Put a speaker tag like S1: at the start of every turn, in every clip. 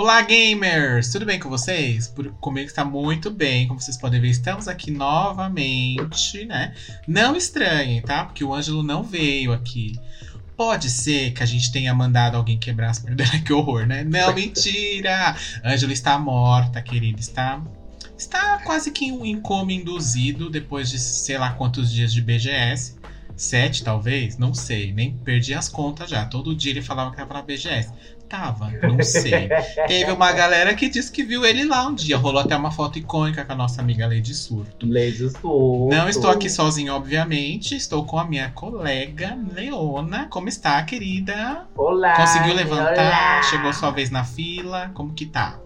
S1: Olá, gamers! Tudo bem com vocês? Por, comigo está muito bem. Como vocês podem ver, estamos aqui novamente, né? Não estranhem, tá? Porque o Ângelo não veio aqui. Pode ser que a gente tenha mandado alguém quebrar as pernas dela. que horror, né? Não, mentira! Ângelo está morta, querida. Está, está quase que um coma induzido depois de sei lá quantos dias de BGS. Sete, talvez? Não sei. Nem perdi as contas já. Todo dia ele falava que tava na BGS. Tava, não sei. Teve uma galera que disse que viu ele lá um dia. Rolou até uma foto icônica com a nossa amiga Lady Surto.
S2: Lady Surto.
S1: Não estou aqui sozinho, obviamente. Estou com a minha colega Leona. Como está, querida?
S2: Olá.
S1: Conseguiu levantar?
S2: olá.
S1: Chegou sua vez na fila? Como que tá?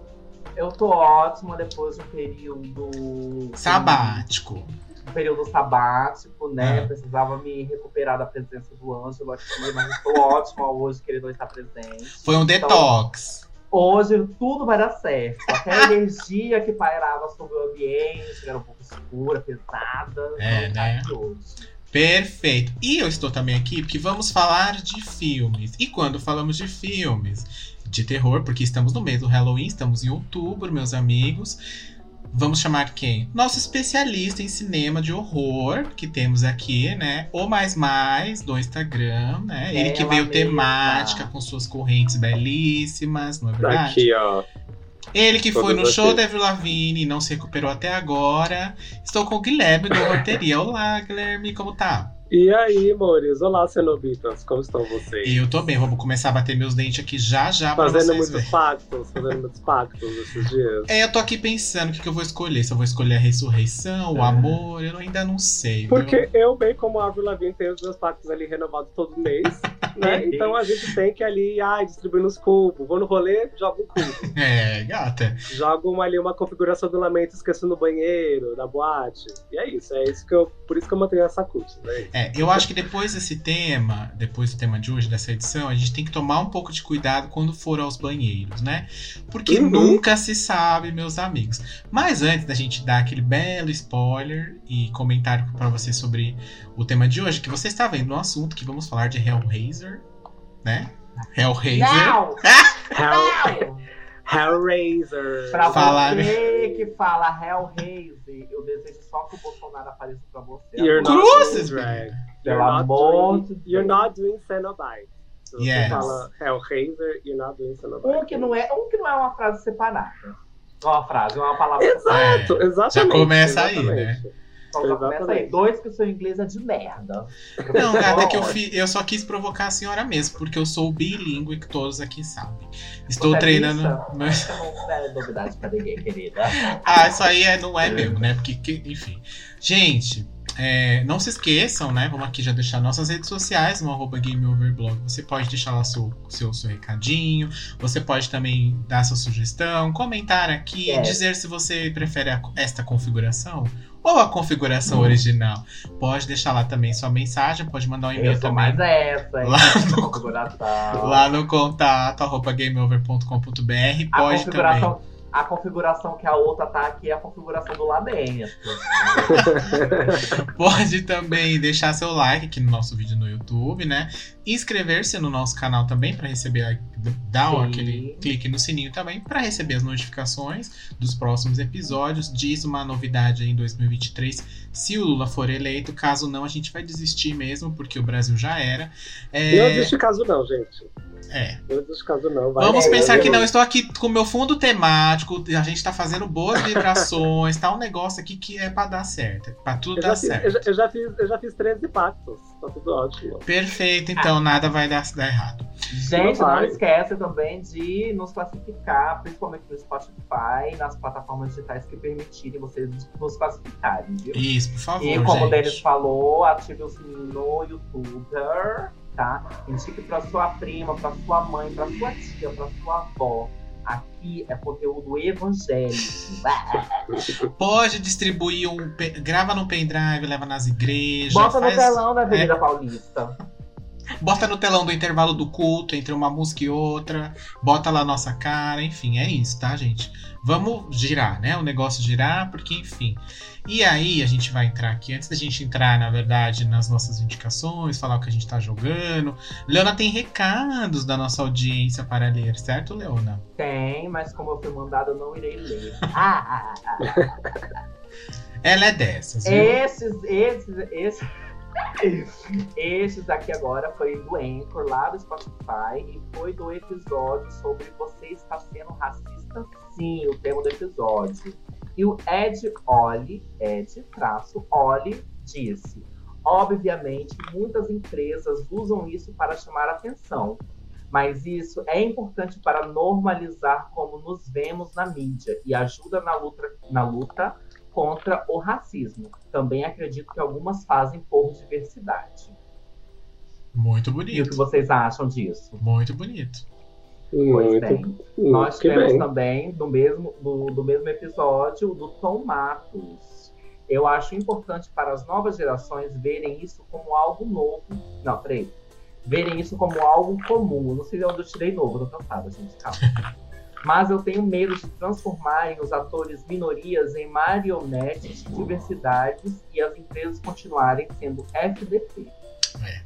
S2: Eu tô ótima depois de um período.
S1: Sabático.
S2: Período sabático, né?
S1: Ah.
S2: Precisava me recuperar da presença do Ângelo aqui, mas estou ótima hoje que ele não está presente.
S1: Foi um
S2: Então,
S1: detox.
S2: Hoje tudo vai dar certo. Até a energia que pairava sobre o ambiente, que era um pouco escura, pesada.
S1: É,
S2: não tá
S1: né?
S2: hoje.
S1: Perfeito. E eu estou também aqui porque vamos falar de filmes. E quando falamos de filmes de terror, porque estamos no mês do Halloween, estamos em outubro, meus amigos. Vamos chamar quem? Nosso especialista em cinema de horror, que temos aqui, né? O Mais Mais, do Instagram, né? Ele que veio temática, com suas correntes belíssimas, não é verdade?
S3: Aqui, ó.
S1: Ele que foi no show da Avril Lavigne e não se recuperou até agora. Estou com o Guilherme do Roteria. Olá, Guilherme, como tá?
S3: E aí, amores? Olá, cenobitas. Como estão vocês?
S1: Eu tô bem, vamos começar a bater meus dentes aqui já já pra
S3: Fazendo
S1: vocês
S3: muitos
S1: verem.
S3: pactos, fazendo muitos pactos esses dias.
S1: É, eu tô aqui pensando o que, que eu vou escolher. Se eu vou escolher a ressurreição, o amor, eu ainda não sei.
S3: Porque
S1: viu?
S3: eu, bem como a Avril Lavigne, tenho os meus pactos ali renovados todo mês, né? Então a gente tem que ali, ai, distribuir nos cubos. Vou no rolê, jogo um cubo.
S1: É, gata.
S3: Jogo uma, ali uma configuração do lamento, esqueço no banheiro, da boate. E é isso, é isso que eu. Por isso que eu mantenho essa cut, né?
S1: É, eu acho que depois desse tema, depois do tema de hoje, dessa edição, a gente tem que tomar um pouco de cuidado quando for aos banheiros, né? Porque
S3: Uhum.
S1: nunca se sabe, meus amigos. Mas antes da gente dar aquele belo spoiler e comentário pra você sobre o tema de hoje, que você está vendo no assunto, que vamos falar de Hellraiser, né? Hellraiser.
S2: Não!
S3: Hell! Hellraiser.
S2: Pra
S1: Falar-
S2: você que fala Hellraiser, eu desejo só que o Bolsonaro apareça pra você.
S3: You're not
S1: Cruzes,
S3: doing drag.
S2: Pelo
S3: You're not
S2: amor
S3: doing-
S2: de Deus.
S3: You're not doing Cenobite. Se você
S1: Yes.
S3: fala Hellraiser, you're not doing Cenobite.
S2: Um que, não é, um que não é uma frase separada. Não é uma frase, é uma palavra
S3: Exato,
S1: É,
S3: exatamente.
S1: já começa aí,
S3: exatamente.
S2: Então já começa aí.
S3: Exatamente.
S2: Dois que o seu inglês é de merda.
S1: Não, gata, é que eu,
S2: Ótimo.
S1: fi- eu só quis provocar a senhora mesmo, porque eu sou bilíngue que todos aqui sabem. Estou
S2: Você é
S1: treinando. mas-
S2: Isso não é novidade pra ninguém, querida.
S1: Ah, isso aí é, não é mesmo, né? Porque, que- enfim. Gente, é, não se esqueçam, né? Vamos aqui já deixar nossas redes sociais, no arroba GameOverblog. Você pode deixar lá seu, seu, seu recadinho. Você pode também dar sua sugestão, comentar aqui,
S2: É.
S1: dizer se você prefere a- esta configuração ou a configuração
S2: Hum.
S1: original. Pode deixar lá também sua mensagem, pode mandar um e-mail também.
S2: mais essa?
S1: Lá no-
S2: configuração.
S1: Lá no contato, arroba gameover.com.br.
S2: a
S1: Pode também.
S2: Configuração, a configuração que a outra tá aqui é a configuração do lamento.
S1: Pode também deixar seu like aqui no nosso vídeo no YouTube, né? Inscrever-se no nosso canal também para receber a- dar
S2: Sim.
S1: aquele clique no sininho também para receber as notificações dos próximos episódios. Diz uma novidade aí em 2023, se o Lula for eleito, caso não a gente vai desistir mesmo, porque o Brasil já era. É,
S3: Não existe caso não, gente.
S1: É.
S3: Não existe caso não. Vai.
S1: Vamos
S2: É,
S1: pensar que não, estou aqui com o meu fundo temático, a gente tá fazendo boas vibrações, tá um negócio aqui que é para dar certo, para tudo
S3: Eu
S1: dar
S3: fiz,
S1: certo.
S3: eu, já, eu já fiz, eu já fiz 13 pactos. Tá tudo ótimo.
S1: Perfeito, então nada vai dar, dar errado.
S2: Gente,
S3: Não
S2: não esquece também de nos classificar, principalmente no Spotify, nas plataformas digitais que permitirem vocês nos classificarem, viu?
S1: Isso, por favor,
S2: E como o
S1: gente.
S2: Denis falou, ative o sininho no YouTuber, tá? Indique pra sua prima, pra sua mãe, pra sua tia, pra sua avó. Aqui é conteúdo evangélico.
S1: Pode distribuir um. Grava no pendrive, leva nas igrejas.
S2: Bota no
S1: faz...
S2: telão da Avenida Paulista.
S1: Bota no telão do intervalo do culto, entre uma música e outra. Bota lá a nossa cara, enfim, é isso, tá, gente? Vamos girar, né? O negócio girar, porque, enfim. E aí, a gente vai entrar aqui, antes da gente entrar, na verdade, nas nossas indicações, falar o que a gente tá jogando. Leona tem recados da nossa audiência para ler, certo, Leona?
S2: Tem, mas como eu fui mandada, eu não irei ler. Ah, ah, ah.
S1: Ela é dessas, viu?
S2: Esses, esses, esses. Esses aqui agora foi do Anchor, lá do Spotify, e foi do episódio sobre você está sendo racista sim, o tema do episódio. E o Ed Oli, Ed traço Oli, disse: Obviamente, muitas empresas usam isso para chamar atenção, mas isso é importante para normalizar como nos vemos na mídia e ajuda na luta, na luta contra o racismo. Também acredito que algumas fazem por diversidade.
S1: Muito
S2: E o
S1: bonito.
S2: que vocês acham disso?
S1: Muito bonito.
S2: Pois
S3: Muito,
S2: bem. Nós tivemos
S3: bem.
S2: também, do mesmo, do, do mesmo episódio, do Tom Matos. Eu acho importante para as novas gerações verem isso como algo novo. Não, peraí. Verem isso como algo comum. Não sei de onde eu tirei novo, eu tô cansada, gente. Calma. Mas eu tenho medo de transformarem os atores minorias em marionetes de diversidades e as empresas continuarem sendo FDP.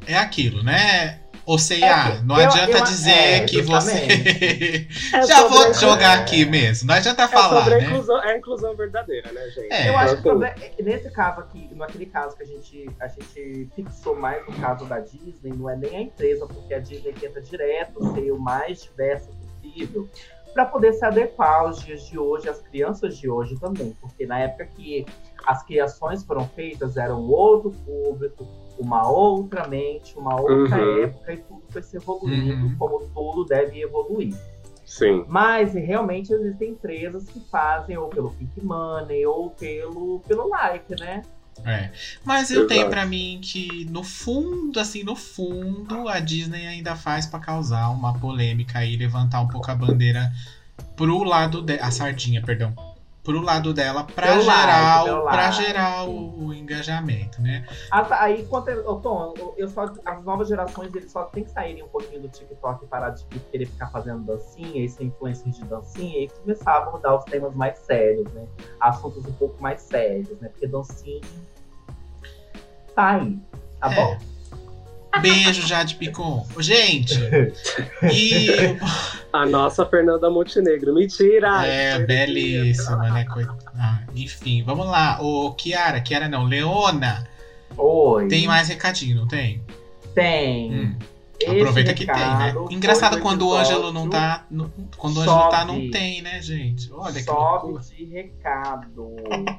S1: É, é aquilo, né? Ou seja,
S2: É,
S1: não
S2: eu-
S1: adianta
S2: eu-
S1: dizer
S2: é,
S1: que você.
S3: É
S1: Já vou
S3: a-
S1: jogar
S3: é-
S1: aqui mesmo. Não adianta
S3: É
S1: falar,
S3: sobre a
S1: né?
S3: inclusão, é a inclusão verdadeira, né, gente?
S1: É.
S2: Eu acho que
S3: Então,
S2: problema- nesse caso aqui, naquele caso que a gente, a gente fixou mais no caso da Disney, não é nem a empresa, porque a Disney tenta direto ser o mais diversa possível, para poder se adequar aos dias de hoje, às crianças de hoje também, porque na época que as criações foram feitas era um outro público, uma outra mente, uma outra
S3: Uhum.
S2: época e tudo foi se evoluindo
S1: Uhum.
S2: como tudo deve evoluir.
S3: Sim.
S2: Mas realmente existem empresas que fazem ou pelo Pink Money ou pelo, pelo like, né?
S1: É. Mas eu tenho
S3: Exato.
S1: pra mim que, no fundo, assim, no fundo, a Disney ainda faz pra causar uma polêmica e levantar um pouco a bandeira pro lado de... a sardinha, perdão. Pro lado dela,
S2: lado,
S1: gerar,
S2: lado.
S1: gerar o, o engajamento, né?
S2: Ah, tá, Aí, quanto eu, ô, Tom, eu- eu só, as novas gerações eles só tem que saírem um pouquinho do TikTok e parar de querer ficar fazendo dancinha e ser influencer de dancinha e começar a abordar os temas mais sérios, né? Assuntos um pouco mais sérios, né? Porque dancinha tá aí, tá
S1: É.
S2: bom?
S1: Beijo, Jade Picon. Gente, e
S3: A nossa Fernanda Montenegro. Mentira!
S1: É, belíssima, né? Coit- Ah, enfim, vamos lá. Ô, Kiara, Kiara não, Leona,
S2: Oi.
S1: tem mais recadinho, não tem?
S2: Tem.
S1: Hum, aproveita que tem, né? Engraçado quando o Ângelo não tá. no- quando o Ângelo tá, não tem, né, gente? Olha que
S2: Sobe
S1: loucura.
S2: de recado.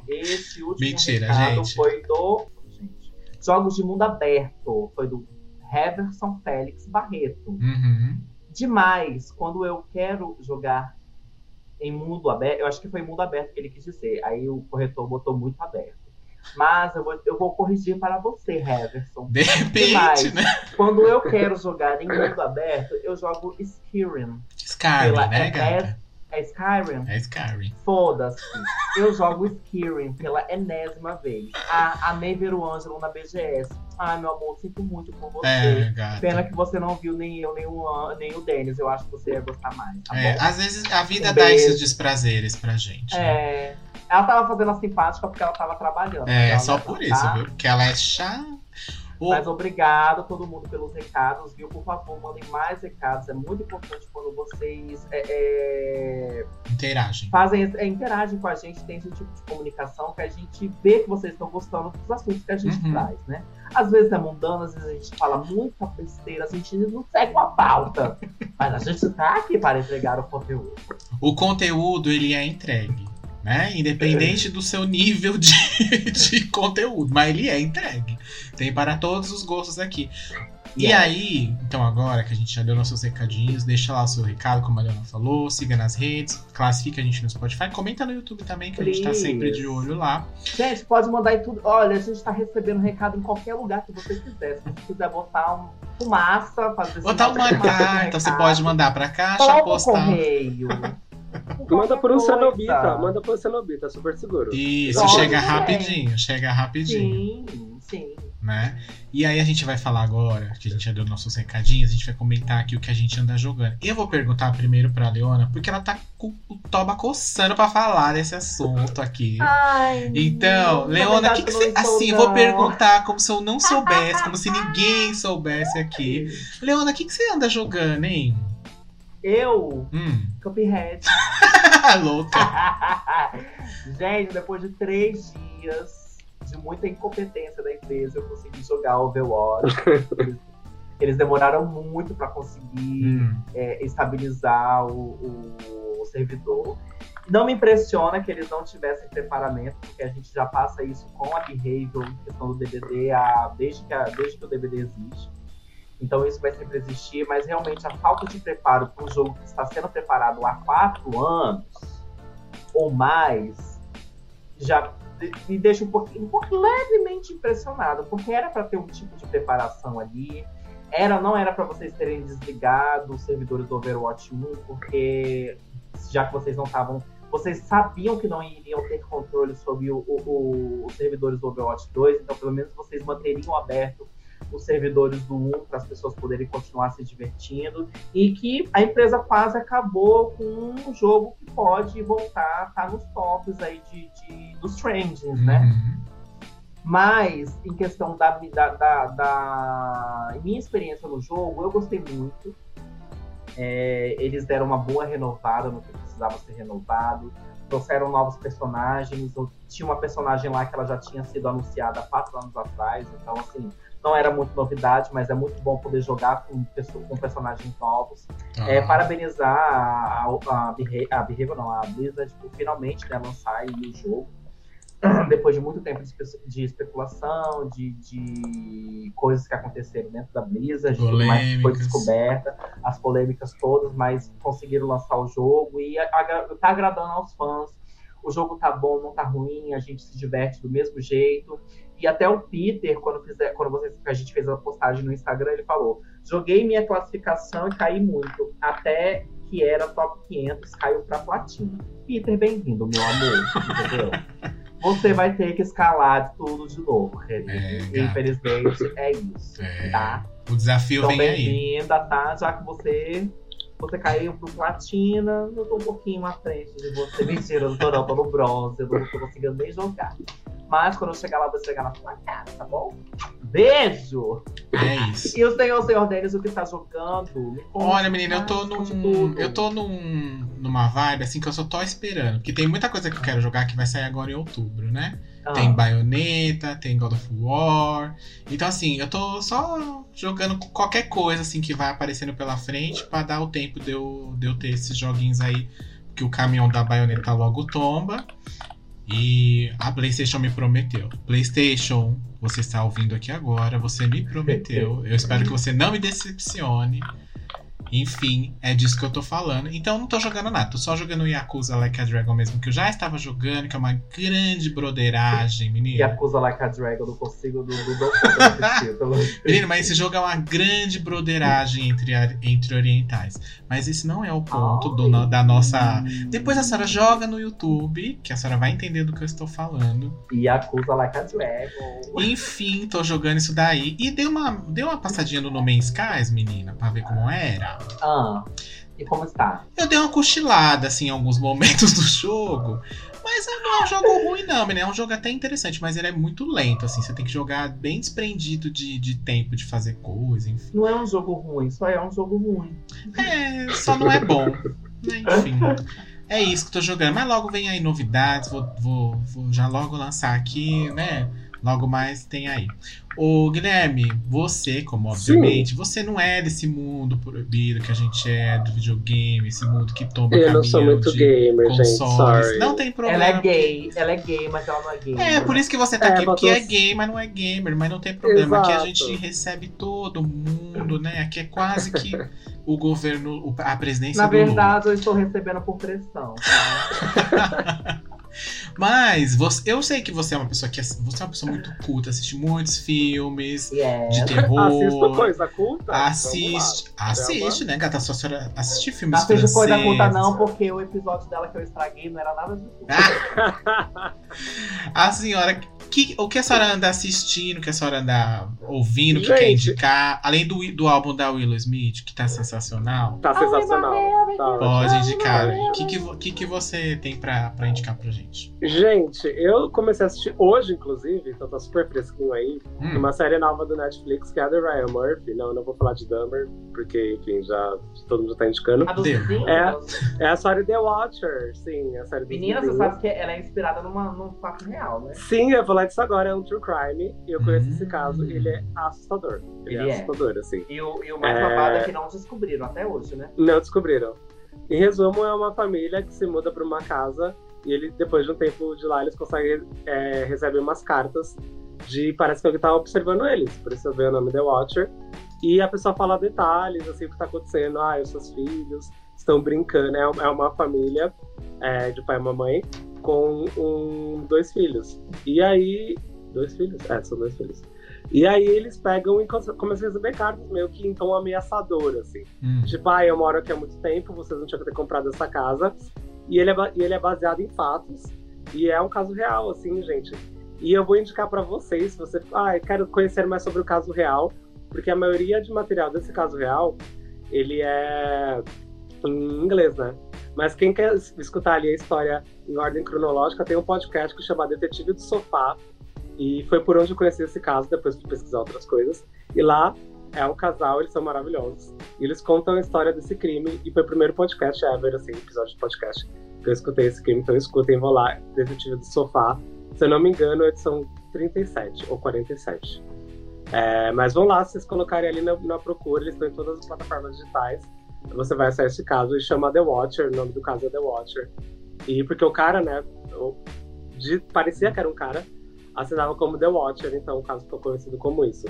S2: Esse último
S1: Mentira,
S2: recado
S1: gente.
S2: foi do. Gente, Jogos de Mundo Aberto. Foi do Heverson Félix Barreto.
S1: Uhum.
S2: Demais, quando eu quero jogar em mundo aberto, eu acho que foi mundo aberto que ele quis dizer. Aí o corretor botou muito aberto. Mas eu vou, eu vou corrigir para você, Heverson.
S1: De repente,
S2: Demais.
S1: né?
S2: Quando eu quero jogar em mundo aberto, eu jogo Skyrim.
S1: Skyrim,
S2: Pela-
S1: né,
S2: é-
S1: gata?
S2: É Skyrim?
S1: É Skyrim.
S2: Foda-se. Eu jogo Skyrim pela enésima vez. Ah, amei ver o Ângelo na BGS. Ai, meu amor, sinto muito por você.
S1: É, gata.
S2: Pena que você não viu nem eu, nem o, nem o Denis. Eu acho que você ia gostar mais, tá
S1: É, às vezes a vida
S2: Um
S1: dá
S2: beijo.
S1: esses desprazeres pra gente. né?
S2: É, ela tava fazendo a simpática porque ela tava trabalhando.
S1: É,
S2: Ela
S1: só por
S2: tá?
S1: isso, viu? Porque ela é chata.
S2: Mas obrigado a todo mundo pelos recados, viu? Por favor, mandem mais recados. É muito importante quando vocês é, é,
S1: interagem.
S2: fazem, é, interagem com a gente, tem esse tipo de comunicação que a gente vê que vocês estão gostando dos assuntos que a gente
S1: Uhum.
S2: traz, né? Às vezes é mundano, às vezes a gente fala muita besteira, a gente não segue uma pauta. Mas a gente tá aqui para entregar o conteúdo.
S1: O conteúdo, ele é entregue. Né? Independente do seu nível de, de conteúdo, mas ele é entregue. Tem para todos os gostos aqui. E
S2: Yeah.
S1: aí, então agora que a gente já deu nossos recadinhos, deixa lá o seu recado, como a Leona falou, siga nas redes, classifica a gente no Spotify, comenta no YouTube também, que a gente tá
S2: Please.
S1: sempre de olho lá.
S2: Gente, pode mandar em tudo. Olha, a gente tá recebendo recado em qualquer lugar que você quiser. Se você quiser botar um fumaça, fazer
S1: Botar uma
S2: fumaça no
S1: carta, você pode mandar pra
S2: o
S1: postal.
S2: correio.
S3: Manda por um cenobita,
S2: coisa.
S3: manda por um cenobita, super seguro.
S1: Isso,
S2: Pode
S1: chega
S2: também.
S1: rapidinho, chega rapidinho.
S2: Sim, sim.
S1: né? E aí a gente vai falar agora, que a gente já deu nossos recadinhos, a gente vai comentar aqui o que a gente anda jogando. Eu vou perguntar primeiro pra Leona, porque ela tá com o toba coçando pra falar desse assunto aqui.
S2: Ai,
S1: Então,
S2: não,
S1: Leona, que, que você.
S2: não
S1: Assim, vou perguntar como se eu não soubesse, como se ninguém soubesse aqui. Leona, o que, que você anda jogando, hein?
S2: Eu,
S1: Hum,
S2: Cuphead.
S1: louca.
S2: Gente, depois de três dias de muita incompetência da empresa, eu consegui jogar Overwatch. eles, eles demoraram muito pra conseguir
S1: Hum,
S2: é, estabilizar o, o- o servidor. Não me impressiona que eles não tivessem preparamento, porque a gente já passa isso com a Behavior, em questão do DVD, a- desde, que a- desde que o DVD existe. Então isso vai sempre existir, mas realmente a falta de preparo para um jogo que está sendo preparado há quatro anos ou mais já me deixa um pouquinho, um pouco levemente impressionado, porque era para ter um tipo de preparação ali. Era, não era para vocês terem desligado os servidores do Overwatch 1, porque já que vocês não estavam. Vocês sabiam que não iriam ter controle sobre o- o- o- os servidores do Overwatch 2, então pelo menos vocês manteriam aberto os servidores do 1 para as pessoas poderem continuar se divertindo. E que a empresa quase acabou com um jogo que pode voltar a estar nos tops aí de, de- dos trendings, né?
S1: uhum.
S2: Mas, em questão da, da, da, da minha experiência no jogo, eu gostei muito. É, eles deram uma boa renovada no que precisava ser renovado. Trouxeram novos personagens. Eu tinha uma personagem lá que ela já tinha sido anunciada há quatro anos atrás. Então, assim, não era muito novidade, mas é muito bom poder jogar com, com personagens novos. É,
S1: Ah,
S2: parabenizar a, a, a, Beha- a Behavior, não, a Blizzard, por finalmente né, lançar o jogo. Depois de muito tempo de, espe- de especulação, de, de coisas que aconteceram dentro da Blizzard, mais foi descoberta, as polêmicas todas, mas conseguiram lançar o jogo e agra- tá agradando aos fãs. O jogo tá bom, não tá ruim, a gente se diverte do mesmo jeito. E até o Peter, quando, fizer, quando vocês, a gente fez a postagem no Instagram, ele falou: joguei minha classificação e caí muito. Até que era top 500, caiu pra platina. Peter, bem-vindo, meu amor. Entendeu? Você vai ter que escalar tudo de novo, querido.
S1: É.
S2: Infelizmente, é isso.
S1: É.
S2: Tá?
S1: O desafio
S2: Então,
S1: vem aí.
S2: bem-vinda, tá? Já que você, você caiu pro platina, eu tô um pouquinho à frente de você. Mentira, eu não tô, não, tô no bronze, eu não tô conseguindo nem jogar. Mas quando eu chegar lá, eu vou chegar na sua cara, tá bom? Beijo!
S1: É isso.
S2: E o senhor, senhor Denis, o que tá jogando? Me conta,
S1: Olha, menina, eu tô num. Eu tô num, numa vibe assim que eu só tô esperando. Porque tem muita coisa que eu quero jogar que vai sair agora em outubro, né?
S2: Ah,
S1: Tem Bayonetta, tem God of War. Então, assim, eu tô só jogando qualquer coisa assim que vai aparecendo pela frente pra dar o tempo de eu, de eu ter esses joguinhos aí. Que o caminhão da Bayonetta logo tomba. E a PlayStation me prometeu. PlayStation, você está ouvindo aqui agora, você me prometeu. Eu espero que você não me decepcione. Enfim, é disso que eu tô falando. Então eu não tô jogando nada, tô só jogando Yakuza Like a Dragon mesmo, que eu já estava jogando, que é uma grande broderagem, menino.
S2: acusa Like a Dragon, eu não consigo, assistir, pelo-
S1: Menino, mas esse jogo é uma grande broderagem entre, entre orientais. Mas esse não é o ponto do da nossa. Depois a senhora joga no YouTube, que a senhora vai entender do que eu estou falando.
S2: Acusa Like a Dragon.
S1: Enfim, tô jogando isso daí. E dei uma, dei uma passadinha no No Man's Skies, menina, pra ver como era.
S2: Ah, e como está?
S1: Eu dei uma cochilada, assim, em alguns momentos do jogo. Mas não é um jogo ruim, não, menina. É um jogo até interessante, mas ele é muito lento, assim. Você tem que jogar bem desprendido de, de tempo de fazer coisa, enfim.
S2: Não é um jogo ruim, só é um jogo ruim.
S1: É, só não é bom. Né, Enfim. É isso que eu tô jogando. Mas logo vem aí novidades. Vou, vou, vou já logo lançar aqui, né? Logo mais tem aí. Ô, Guilherme, você, como obviamente, você não é desse mundo proibido que a gente é do videogame, esse mundo que toma
S3: Eu não sou muito
S1: de
S3: gamer, gente.
S1: consoles.
S3: Sorry.
S1: Não tem problema.
S2: Ela é gay, ela é gay, mas ela não é gay.
S1: É, por isso que você tá
S3: É,
S1: aqui, porque
S3: botou-
S1: é gay, mas não é gamer, mas não tem problema. Aqui a
S3: Exato.
S1: gente recebe todo mundo, né? Aqui é quase que o governo, a presidência
S2: Na
S1: do Lula.
S2: verdade, eu estou recebendo por pressão. Tá?
S1: Mas você, eu sei que você é uma pessoa que você é uma pessoa muito culta, assiste muitos filmes
S2: Yeah.
S1: de terror.
S3: Assisto coisa culta?
S1: Assiste, assiste, né, gata? Só a senhora assiste filmes
S2: Não assiste coisa culta, não, porque o episódio dela que eu estraguei não era nada de culto.
S1: A senhora que, o que a senhora anda assistindo, o que a senhora anda ouvindo, o que quer indicar? Além do, do álbum da Willow Smith, que tá sensacional.
S3: Tá sensacional. Tá
S1: Pode indicar. O que, que, vo- que, que você tem pra, pra indicar pra gente?
S3: Gente, eu comecei a assistir hoje, inclusive, então tá super fresquinho aí,
S1: Hum,
S3: uma série nova do Netflix que é a The Ryan Murphy. Não, eu não vou falar de Dumber, porque, enfim, já todo mundo já tá indicando. É. É a série The Watcher, sim, a série
S2: Menina, você sabe que ela é inspirada numa, num fato real, né?
S3: Sim, eu vou falar disso agora, é um true crime. E eu conheço
S1: Hum.
S3: esse caso, ele é assustador. Ele,
S2: Ele
S3: é,
S2: é.
S3: assustador, assim.
S2: E o, e o mais
S3: É.
S2: babado é que não descobriram até hoje, né?
S3: Não descobriram. Em resumo, é uma família que se muda para uma casa e ele, depois de um tempo de lá, eles conseguem é, receber umas cartas de parece que alguém tá observando eles, por isso eu vejo o nome The Watcher. E a pessoa fala detalhes, assim, o que tá acontecendo. Ah, os seus filhos estão brincando. É uma- é uma família é, de pai e mamãe com um, dois filhos. E aí. Dois filhos? É, são dois filhos. E aí eles pegam e come- começam a receber cartas meio que tom ameaçador, assim.
S1: hum.
S3: Tipo, ah, eu moro aqui há muito tempo, vocês não tinham que ter comprado essa casa. E ele é, e ele é baseado em fatos. E é um caso real, assim, gente. E eu vou indicar pra vocês, se você. Ah, eu quero conhecer mais sobre o caso real. Porque a maioria de material desse caso real, ele é em inglês, né? Mas quem quer es- escutar ali a história em ordem cronológica, tem um podcast que chama Detetive do Sofá. E foi por onde eu conheci esse caso, depois fui pesquisar outras coisas. E lá é um casal, eles são maravilhosos. E eles contam a história desse crime. E foi o primeiro podcast ever, assim, episódio de podcast. Que eu escutei esse crime, então escutem, vou lá, Detetive do Sofá. Se eu não me engano, é edição 37 ou 47. É, mas vão lá, se vocês colocarem ali na, na procura, eles estão em todas as plataformas digitais. Você vai acessar esse caso e chama The Watcher, o nome do caso é The Watcher. E porque o cara, né, de- parecia que era um cara, assinava como The Watcher, então o caso ficou conhecido como isso.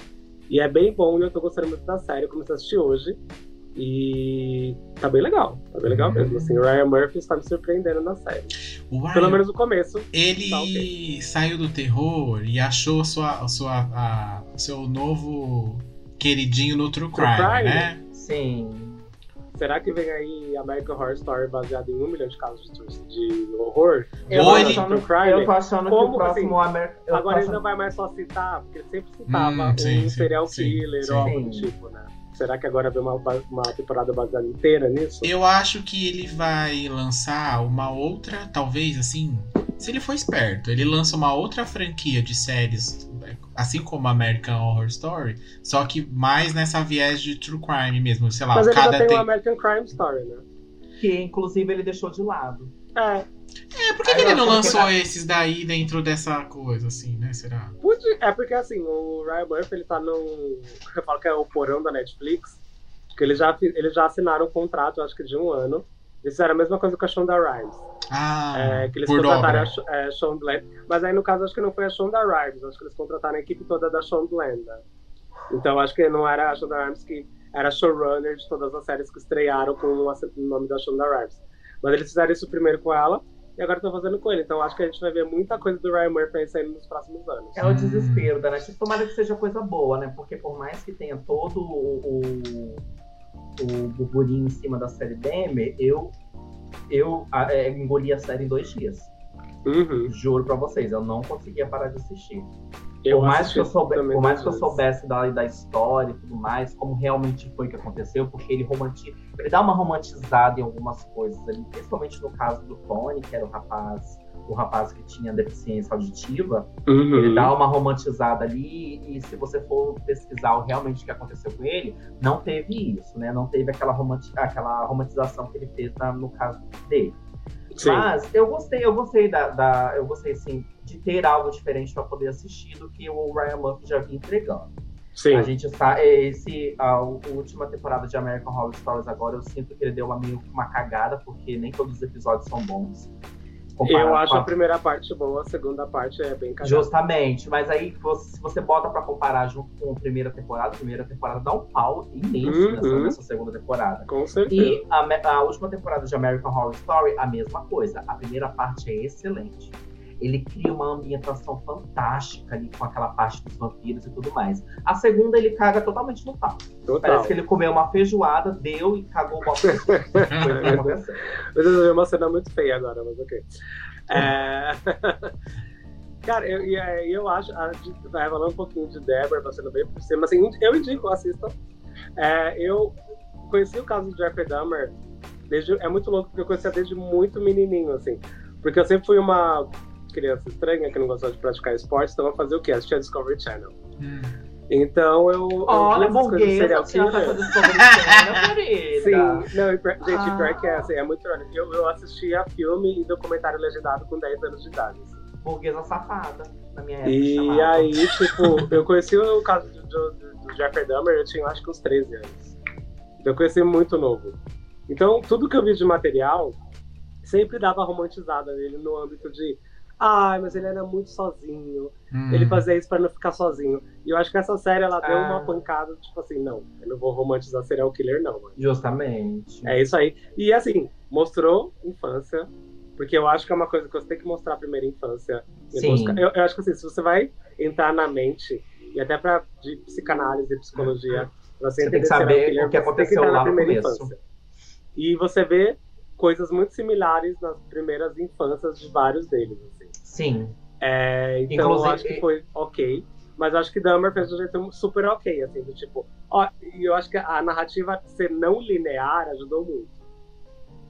S3: E é bem bom e eu tô gostando muito da série, eu comecei a assistir hoje. E tá bem legal, tá bem legal
S1: Hum.
S3: mesmo. Assim, o Ryan Murphy está me surpreendendo na série.
S1: Ryan,
S3: Pelo menos no começo.
S1: ele
S3: tá ok.
S1: saiu do terror e achou sua, sua, a- o seu novo queridinho no True
S3: True
S1: Crime,
S3: Crime?
S1: né?
S2: Sim.
S3: Será que vem aí American Horror Story baseado em um milhão de casos de, de horror?
S2: Eu
S1: Ou
S2: tô
S1: ele-
S2: achando,
S3: Crime?
S2: eu tô achando que
S3: Como,
S2: o próximo Amer... eu tô
S3: Agora ele não vai mais só citar, porque ele sempre citava
S1: Hum, sim,
S3: um
S1: sim,
S3: serial
S1: sim,
S3: killer
S1: sim.
S3: ou algo do tipo, né? Será que agora vem uma, uma temporada baseada inteira nisso?
S1: Eu acho que ele vai lançar uma outra, talvez assim, se ele for esperto, ele lança uma outra franquia de séries, assim como American Horror Story, só que mais nessa viés de true crime mesmo, sei lá,
S3: Mas ele já
S1: cada
S3: tem
S1: tem...
S3: o American Crime Story, né?
S2: Que inclusive ele deixou de lado.
S3: É,
S1: É, por que, que ele não
S2: acho que
S1: lançou
S2: vai-
S1: esses daí dentro dessa coisa, assim, né? Será?
S3: Pude- é porque assim, o Ryan Murphy ele tá num. Eu falo que é o porão da Netflix, que eles já, eles já assinaram um contrato, acho que de um ano. Eles fizeram a mesma coisa com a Shonda Rhimes.
S1: Ah,
S3: é, que eles
S1: por
S3: contrataram
S1: obra.
S3: a Sh- é, Sean Bland. Mas aí no caso acho que não foi a Shonda Rhimes, acho que eles contrataram a equipe toda da né? Então acho que não era a Shonda Rhimes que era showrunner de todas as séries que estrearam com o nome da Shonda Rhimes. Mas eles fizeram isso primeiro com ela e agora estão fazendo com ele. Então acho que a gente vai ver muita coisa do Ryan Murphy saindo nos próximos anos.
S2: É o desespero da Netflix. Tomara que seja coisa boa, né? Porque por mais que tenha todo o, o, burburinho em cima da série Dahmer, eu, eu é, engoli a série em dois dias.
S3: Uhum.
S2: Juro pra vocês, eu não conseguia parar de assistir.
S3: Eu
S2: por mais, que eu, soube, por mais que eu soubesse da, da história e tudo mais, como realmente foi que aconteceu, porque ele romantiza, ele dá uma romantizada em algumas coisas ali, principalmente no caso do Tony, que era o rapaz, o rapaz que tinha deficiência auditiva,
S3: Uhum.
S2: ele dá uma romantizada ali e se você for pesquisar realmente o que aconteceu com ele, não teve isso, né? Não teve aquela, romanti aquela romantização que ele fez na- no caso dele.
S3: Sim.
S2: Mas eu gostei, eu gostei da, da- eu gostei sim de ter algo diferente para poder assistir do que o Ryan Murphy já vinha entregando.
S3: Sim.
S2: A gente está esse a, última temporada de American Horror Stories agora eu sinto que ele deu uma meio uma cagada porque nem todos os episódios são bons.
S3: Eu acho
S2: com
S3: a primeira parte boa, a segunda parte é bem cagada.
S2: Justamente, mas aí você- se você bota pra comparar junto com a primeira temporada, a primeira temporada dá um pau imenso
S3: Uhum.
S2: nessa, nessa segunda temporada.
S3: Com certeza.
S2: E a, a última temporada de American Horror Story, a mesma coisa. A primeira parte é excelente. Ele cria uma ambientação fantástica ali com aquela parte dos vampiros e tudo mais. A segunda ele caga totalmente no pau.
S3: Total.
S2: Parece que ele comeu uma feijoada, deu e cagou uma o que aconteceu.
S3: Eu uma cena muito feia agora, mas ok. É... Cara, eu, aí eu acho, a, de, vai falando um pouquinho de Débora, passando bem por cima, assim, eu indico, assistam. É, eu conheci o caso de Jeffrey Dahmer, desde, é muito louco, porque eu conhecia desde muito menininho, assim. Porque eu sempre fui uma criança estranha, que não gostava de praticar esportes, então eu fazia o quê? Assistia Discovery Channel.
S1: Hum.
S3: Então eu.
S2: Olha, burguesa,
S3: serial killer. Sim, não, e gente,
S2: Ah.
S3: pior que é, assim, é muito irônico. Eu, eu assistia filme e documentário legendado com 10 anos de idade. assim.
S2: Burguesa safada, na minha época.
S3: E
S2: chamava.
S3: aí, tipo, eu conheci o caso do, do, do Jeffrey Dahmer, eu tinha acho que uns 13 anos. Então eu conheci muito novo. Então, tudo que eu vi de material sempre dava romantizada nele no âmbito de. Ai, mas ele era muito sozinho.
S1: Hum.
S3: Ele fazia isso pra não ficar sozinho. E eu acho que essa série ela deu
S2: Ah.
S3: uma pancada, tipo assim, não, eu não vou romantizar serial killer, não, mano.
S2: Justamente.
S3: É isso aí. E assim, mostrou infância. Porque eu acho que é uma coisa que você tem que mostrar a primeira infância.
S2: Sim.
S3: Eu, eu acho que assim, se você vai entrar na mente, e até pra, de psicanálise e psicologia, pra você,
S2: Você tem que saber
S3: killer,
S2: o que aconteceu
S3: na
S2: lá no
S3: primeira
S2: começo.
S3: infância. E você vê coisas muito similares nas primeiras infâncias de vários deles.
S2: Sim.
S3: É, então
S2: Inclusive-
S3: eu acho que foi ok. Mas eu acho que Dahmer fez de um jeito super ok, assim, do tipo. Ó, e eu acho que a narrativa ser não linear ajudou muito.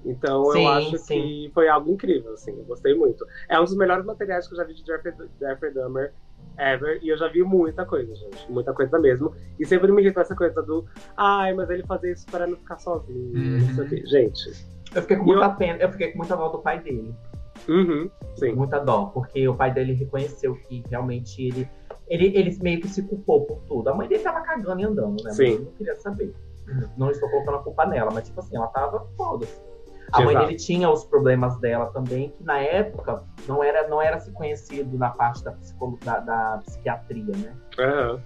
S3: Então
S2: Sim,
S3: eu acho
S2: sim.
S3: que foi algo incrível, assim, eu gostei muito. É um dos melhores materiais que eu já vi de Jeffrey, Jeffrey Dahmer ever, e eu já vi muita coisa, gente, muita coisa mesmo. E sempre me irritou essa coisa do, ai, mas ele fazia isso para não ficar sozinho, não sei o quê. Gente,
S2: Eu fiquei com
S3: E eu-
S2: muita pena, eu fiquei com muita dó do pai dele.
S3: Uhum, sim.
S2: Muita dó, porque o pai dele reconheceu que realmente ele, ele, ele meio que se culpou por tudo. A mãe dele tava cagando e andando, né?
S3: Sim.
S2: Mas ele não queria saber. Não estou colocando a culpa nela, mas tipo assim, ela tava foda-se. A mãe dele tinha os problemas dela também, que na época não era, não era se conhecido na parte da, psicolo- da, da psiquiatria, né?
S3: Aham.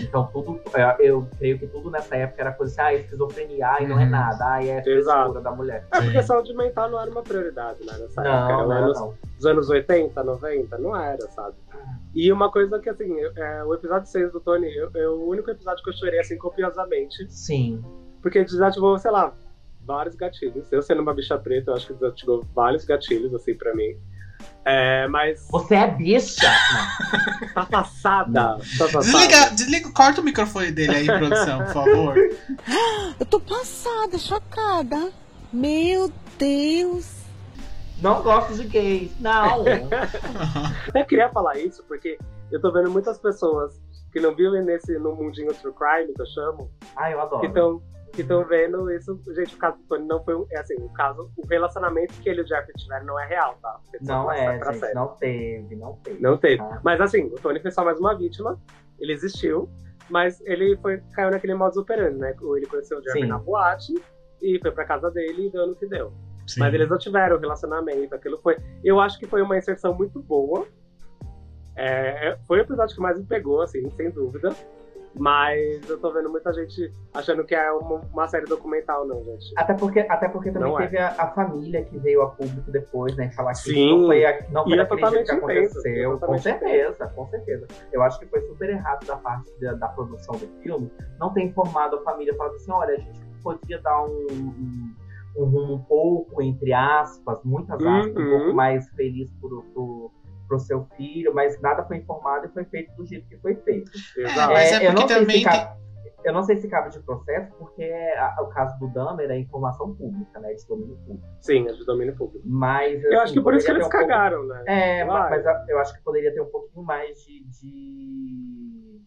S2: Então tudo, é, eu creio que tudo nessa época era coisa assim, ah, esquizofrenia, ai, não é
S1: Uhum.
S2: nada, ai, é frescura da mulher.
S3: É porque
S1: Sim.
S3: saúde mental não era uma prioridade, né, nessa época.
S2: Não,
S3: Era
S2: não era
S3: anos,
S2: não.
S3: dos anos 80, 90, não era, sabe? E uma coisa que, assim, eu- é, o episódio 6 do Tony, eu, é o único episódio que eu chorei, assim, copiosamente,
S2: Sim.
S3: porque desativou, sei lá, vários gatilhos. Eu sendo uma bicha preta, eu acho que desativou vários gatilhos, assim, pra mim. É, mas
S2: Você é bicha? Não.
S3: tá passada, tá passada.
S1: Desliga, desliga, corta o microfone dele aí, produção, por favor.
S4: Eu tô passada, chocada. Meu Deus.
S2: Não gosto de gays. Não.
S3: Até queria falar isso, porque eu tô vendo muitas pessoas que não vivem nesse, no mundinho true crime, que eu chamo,
S2: Ai, eu adoro.
S3: que estão que estão vendo isso. Gente, o caso do Tony não foi um. É assim, o caso, o relacionamento que ele e o Jeffrey tiveram não é real, tá?
S2: Não é,
S3: pra
S2: gente.
S3: série.
S2: Não teve, não teve.
S3: Não teve.
S2: Tá?
S3: Mas assim, o Tony foi só mais uma vítima. Ele existiu, mas ele foi, caiu naquele modus operandi, né? Ele conheceu o Jeffrey
S2: Sim.
S3: na boate e foi pra casa dele e deu no que deu.
S1: Sim.
S3: Mas eles não tiveram relacionamento, aquilo foi. Eu acho que foi uma inserção muito boa. É, é- foi o episódio que mais me pegou, assim, sem dúvida. Mas eu tô vendo muita gente achando que é uma, uma série documental, não, gente.
S2: Até porque, até porque também
S3: Não é.
S2: teve a, a família que veio a público depois, né? Falar que
S3: Sim.
S2: não foi, a- não foi
S3: E é
S2: daquele jeito que aconteceu.
S3: é
S2: Com certeza, com certeza. Eu acho que foi super errado da parte da, da produção do filme não ter informado a família, falando assim, olha, a gente podia dar um, um, um rumo um pouco, entre aspas, muitas aspas, um
S3: Uhum.
S2: pouco mais feliz pro, pro, pro seu filho, mas nada foi informado e foi feito do jeito que foi feito.
S3: Exato.
S1: Mas é
S2: eu
S1: porque
S2: não sei se
S1: também
S2: cabe- Eu não sei se cabe de processo, porque a- o caso do Dahmer é informação pública, né? De domínio público.
S3: Sim, é de domínio público.
S2: Mas.
S3: Eu
S2: assim,
S3: acho que por isso que eles
S2: um pouco-
S3: cagaram, né?
S2: É,
S3: Claro.
S2: mas eu- eu acho que poderia ter um pouquinho mais de, de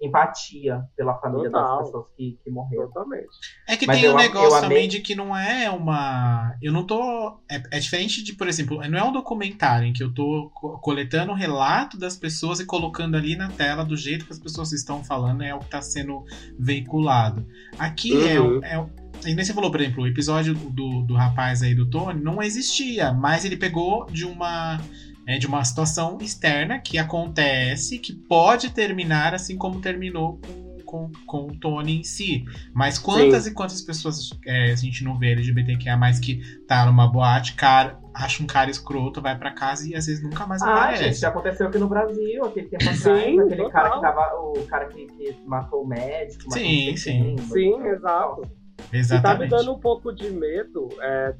S2: empatia pela família
S3: Total.
S2: das pessoas que, que morreram.
S3: Totalmente.
S1: É que
S2: Mas
S1: tem um negócio
S2: amei-
S1: também de que não é uma. Eu não tô. É, é diferente de, por exemplo, não é um documentário em que eu tô co- coletando o relato das pessoas e colocando ali na tela do jeito que as pessoas estão falando, é o que está sendo veiculado. Aqui é,
S3: Uhum.
S1: o- é, o- e nem você falou, por exemplo, o episódio do, do rapaz aí do Tony não existia, mas ele pegou de uma. É, de uma situação externa que acontece, que pode terminar assim como terminou com, com, com o Tony em si. Mas quantas e quantas pessoas é, a gente não vê LGBTQIA mais que tá numa boate, cara, acha um cara escroto, vai pra casa e às vezes nunca mais
S2: Ah,
S1: aparece.
S2: gente, já aconteceu aqui no Brasil, aquele tempo atrás,
S3: Sim,
S2: aquele
S3: total.
S2: cara que tava. O cara que, que matou o médico. matou
S1: Sim, sim.
S3: Sim,
S2: mas-
S3: exato. E tá me
S1: Exatamente.
S3: dando um pouco de medo é,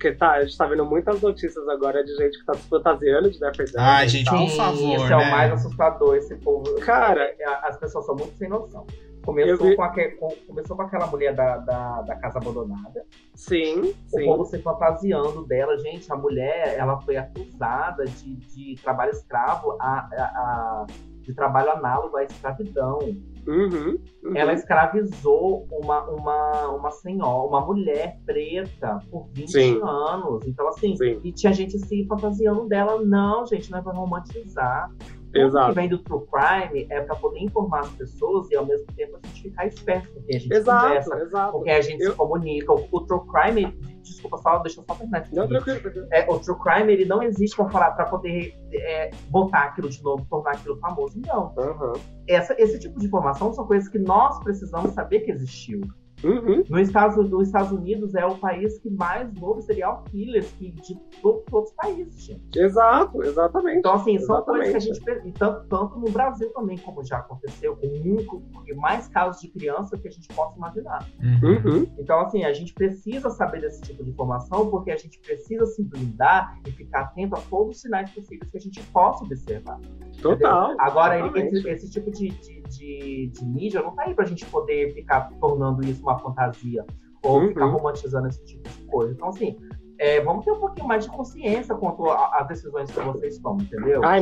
S3: que tá, a gente tá vendo muitas notícias agora de gente que tá se fantasiando de.
S1: Ai,
S3: e
S1: gente, por favor,
S2: Esse é
S1: né?
S2: o mais assustador, esse povo.
S3: Cara,
S2: As pessoas são muito sem noção. Começou,
S3: vi-
S2: com, aque- com- começou com aquela mulher da, da, da casa abandonada.
S3: Sim,
S2: O
S3: sim.
S2: povo se fantasiando dela. Gente, a mulher ela foi acusada de, de trabalho escravo, a, a- a- de trabalho análogo à escravidão.
S3: Uhum, uhum.
S2: Ela escravizou uma, uma, uma senhora, uma mulher preta por 20
S3: Sim.
S2: anos. Então, assim,
S3: Sim.
S2: e tinha gente se fantasiando dela. Não, gente, não é pra romantizar. Tudo que vem do true crime é pra poder informar as pessoas e ao mesmo tempo a gente ficar esperto com quem a gente
S3: Exato,
S2: conversa, com
S3: exato.
S2: quem a gente
S3: Eu-
S2: se comunica. O, o true crime, desculpa só, deixa eu só terminar
S3: Não,
S2: aqui.
S3: tranquilo, tranquilo.
S2: É, o true crime ele não existe pra falar para poder é, botar aquilo de novo, tornar aquilo famoso. Não.
S3: Aham.
S2: Essa, esse tipo de informação são coisas que nós precisamos saber que existiu.
S3: Uhum.
S2: No Estados, nos Estados Unidos é o país que mais houve serial killers que de todos os países, gente.
S3: Exato, exatamente.
S2: Então, assim, são
S3: Exatamente.
S2: coisas que a gente. E tanto, tanto no Brasil também, como já aconteceu, com muito, e mais casos de criança que a gente possa imaginar.
S1: Uhum.
S3: Uhum.
S2: Então, assim, a gente precisa saber desse tipo de informação, porque a gente precisa se blindar e ficar atento a todos os sinais possíveis que a gente possa observar.
S3: Total.
S2: Entendeu? Agora, ele- esse, esse tipo de, de, de, de mídia não tá aí pra gente poder ficar tornando isso uma fantasia ou
S3: Uhum.
S2: ficar romantizando esse tipo de coisa. Então, assim, é, vamos ter um pouquinho mais de consciência quanto às decisões que vocês tomam, entendeu? Até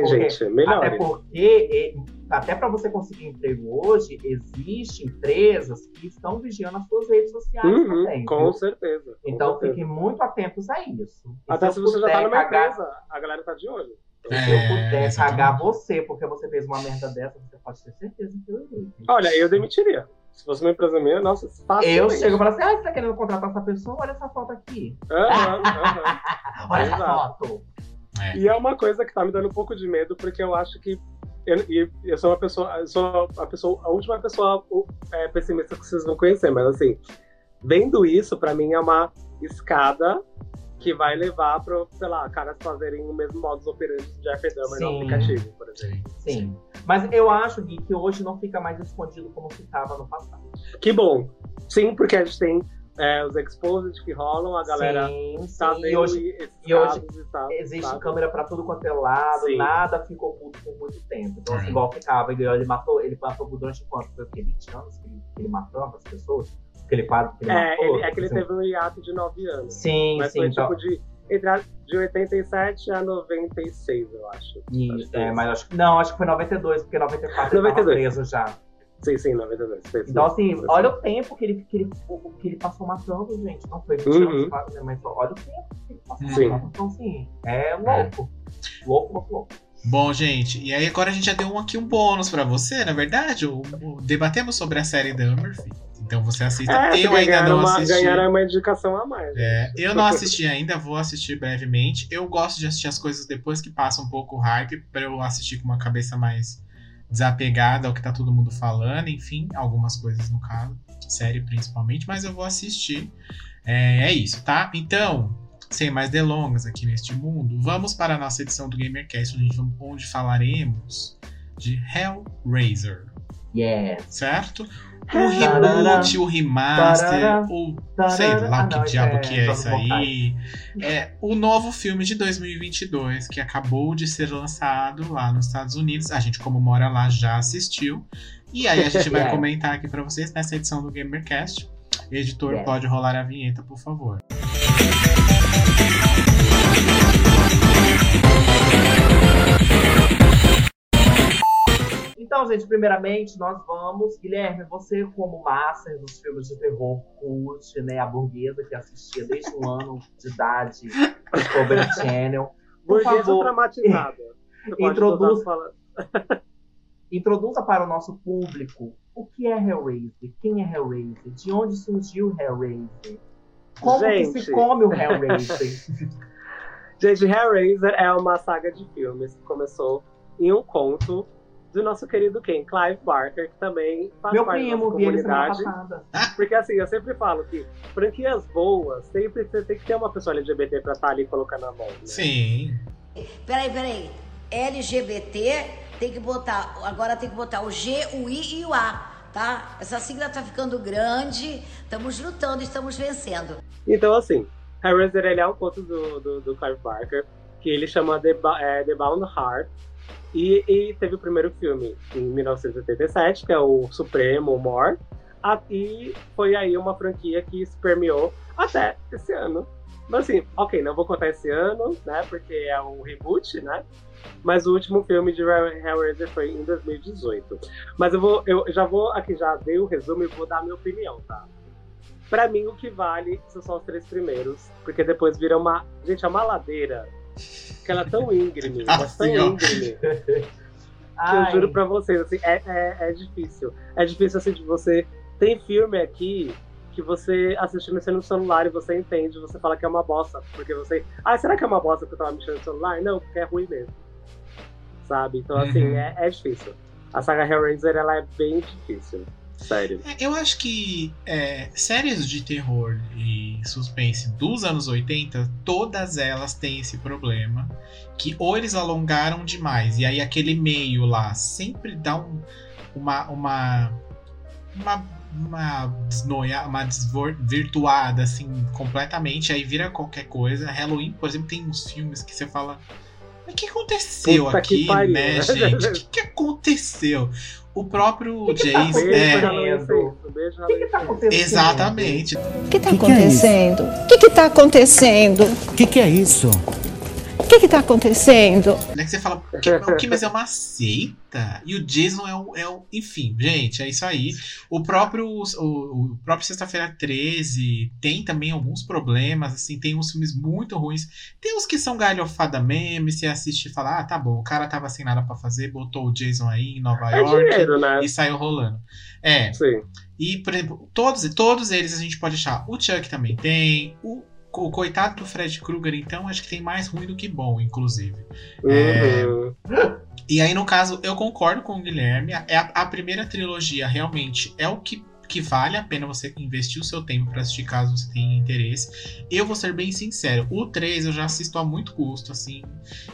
S2: porque-
S3: gente.
S2: Até
S3: Melhorem.
S2: porque, é, até para você conseguir emprego hoje, existem empresas que estão vigiando as suas redes sociais
S3: Uhum,
S2: também.
S3: com
S2: viu?
S3: certeza. com
S2: Então
S3: certeza.
S2: fiquem muito atentos a isso. E
S3: Até
S2: eu
S3: se você já tá numa
S2: cagar-
S3: empresa, a galera tá de olho.
S2: Se eu
S1: É,
S2: puder
S1: exatamente.
S2: cagar você porque você fez uma merda dessa, você pode ter certeza que eu irei.
S3: Olha, eu demitiria. Se fosse uma empresa minha, nossa, fácil.
S2: Eu chego e falo assim: ah, você tá querendo contratar essa pessoa? Olha essa foto aqui.
S3: Aham, aham.
S2: Olha essa foto.
S1: É.
S3: E é uma coisa que tá me dando um pouco de medo, porque eu acho que. Eu, e eu sou uma pessoa. Eu sou a, pessoa, a última pessoa é, pessimista que vocês vão conhecer, mas assim, vendo isso, pra mim é uma escada que vai levar pra, sei lá, caras fazerem o mesmo modus operandi de Jeffrey Dahmer no aplicativo, por exemplo.
S1: Sim.
S2: Sim. Mas eu acho, Gui, que hoje não fica mais escondido como ficava no passado.
S3: Que bom. Sim, porque a gente tem é, os exposed que rolam, a galera
S2: sim,
S3: tá
S2: sim.
S3: vendo
S2: E hoje e hoje
S3: tal.
S2: existe
S3: sabe?
S2: câmera pra tudo quanto é lado,
S3: Sim.
S2: nada ficou oculto por muito tempo. Então, assim, igual ficava, ele, ele matou, ele matou durante quanto? Foi o quê? 20 anos que ele, que ele matou as pessoas? Que ele, quase- que ele
S3: É,
S2: matou?
S3: ele- é que ele
S2: Assim,
S3: teve um hiato de 9 anos.
S2: Sim,
S3: Mas
S2: sim.
S3: foi
S2: então,
S3: tipo de, de 87 a 96, eu acho.
S2: e- é,
S3: isso.
S2: mas acho que não, acho que foi 92, porque 94 ele
S3: 92.
S2: tava preso já.
S3: Sim, sim, 92. foi isso
S2: Então, assim,
S3: foi
S2: olha
S3: isso.
S2: o tempo que ele, que ele, que ele passou matando, gente. Não foi 20
S3: Uhum.
S2: anos? Mas olha o tempo que ele passou
S3: Sim.
S2: matando. Então, assim, é louco. Louco, louco, louco.
S1: Bom, gente, e aí agora a gente já deu um, aqui um bônus pra você, na verdade. O, o- debatemos sobre a série Dahmer, filho. Então você assista.
S3: É,
S1: eu ainda não
S3: uma,
S1: assisti.
S3: ganharam uma indicação a mais.
S1: É,
S3: gente.
S1: eu não assisti ainda, vou assistir brevemente. Eu gosto de assistir as coisas depois que passa um pouco o hype, pra eu assistir com uma cabeça mais desapegada ao que tá todo mundo falando, enfim, algumas coisas no caso, série principalmente, mas eu vou assistir. É, é isso, tá? Então, sem mais delongas aqui neste mundo, vamos para a nossa edição do GamerCast, onde, onde falaremos de Hellraiser,
S2: Yes.
S1: certo? O reboot, o remaster, o sei lá
S2: Ah,
S1: que diabo
S2: é
S1: que é isso aí. É o novo filme de 2022 que acabou de ser lançado lá nos Estados Unidos. A gente, como mora lá, já assistiu. E aí a gente vai
S2: É.
S1: comentar aqui pra vocês nessa edição do GamerCast. Editor, pode rolar a vinheta, por favor.
S2: Então, gente, primeiramente, nós vamos. Guilherme, você, como master dos filmes de terror, curte, né? A burguesa que assistia desde um ano de idade Discovery Channel. Por
S3: Burguesa
S2: favor,
S3: traumatizada.
S2: Introduz- introduza para o nosso público o que é Hellraiser, quem é Hellraiser, de onde surgiu Hellraiser, como que
S3: Gente.
S2: se come o Hellraiser.
S3: Gente, Hellraiser é uma saga de filmes que começou em um conto do nosso querido Ken, Clive Barker, que também faz
S2: Meu
S3: parte da
S2: primo, semana
S3: comunidade. Porque assim, eu sempre falo que franquias boas, sempre você tem que ter uma pessoa LGBT pra estar ali colocando a mão. Né?
S1: Sim.
S5: Peraí, peraí. LGBT tem que botar. Agora tem que botar o G, o I e o A, tá? Essa sigla tá ficando grande. Estamos lutando, estamos vencendo.
S3: Então, assim, Hellraiser ele é um conto do, do, do Clive Barker, que ele chama The, Ba- é, The Bound Heart. E, e teve o primeiro filme em 1987, que é o Supremo, More. Ah, E foi aí uma franquia que se permeou até esse ano. Mas assim, ok, não vou contar esse ano, né? Porque é um reboot, né? Mas o último filme de Hell- Hellraiser foi em 2018. Mas eu vou, eu já vou aqui já dei o resumo e vou dar a minha opinião, tá? Pra mim o que vale são só os três primeiros, porque depois vira uma, gente, é uma ladeira que ela é tão íngreme, mas tão
S1: Assim,
S3: íngreme eu juro pra vocês, assim, é, é, é difícil. É difícil assim de você. Tem filme aqui que você assistindo assim no celular e você entende, você fala que é uma bosta, porque você. Ah, será que é uma bosta que eu tava mexendo no celular? Não, porque é ruim mesmo. Sabe? Então, assim,
S1: Uhum.
S3: é, é difícil. A saga Hellraiser, ela é bem difícil. Sério.
S1: É, Eu acho que é, séries de terror e suspense dos anos 80, todas elas têm esse problema. Que ou eles alongaram demais, e aí aquele meio lá sempre dá um- uma. uma. uma. uma desnoia, uma desvirtuada, assim, completamente, aí vira qualquer coisa. Halloween, por exemplo, tem uns filmes que você fala. Mas o que aconteceu
S3: Puta que
S1: aqui,
S3: pariu,
S1: né,
S3: né?"
S1: gente? O que, que aconteceu? O próprio
S2: Que que tá acontecendo?
S1: é.
S3: Beijo,
S2: O que que tá
S3: adolescente.
S2: acontecendo?
S1: Exatamente.
S6: O que tá
S4: Que que é
S6: acontecendo? O que que tá acontecendo?
S4: O que, que é isso?
S6: O que que tá acontecendo?
S1: Né, que você fala, o que, o que, mas é uma seita? E o Jason é o, é o. Enfim, gente, é isso aí. O próprio, o, o próprio Sexta-feira 13 tem também alguns problemas, assim, tem uns filmes muito ruins. Tem uns que são galhofada meme, você assiste e fala, ah, tá bom, o cara tava sem nada pra fazer, botou o Jason aí em Nova
S3: É
S1: York
S3: dinheiro, né?
S1: e saiu rolando. É,
S3: Sim.
S1: e, por exemplo, todos, todos eles a gente pode achar. O Chuck também tem. O, o coitado do Fred Krueger, então, acho que tem mais ruim do que bom, inclusive. É,
S3: Uhum.
S1: E aí, no caso, eu concordo com o Guilherme. É a, a primeira trilogia realmente é o que, que vale a pena você investir o seu tempo pra assistir caso você tenha interesse. Eu vou ser bem sincero, o 3 eu já assisto a muito custo, assim.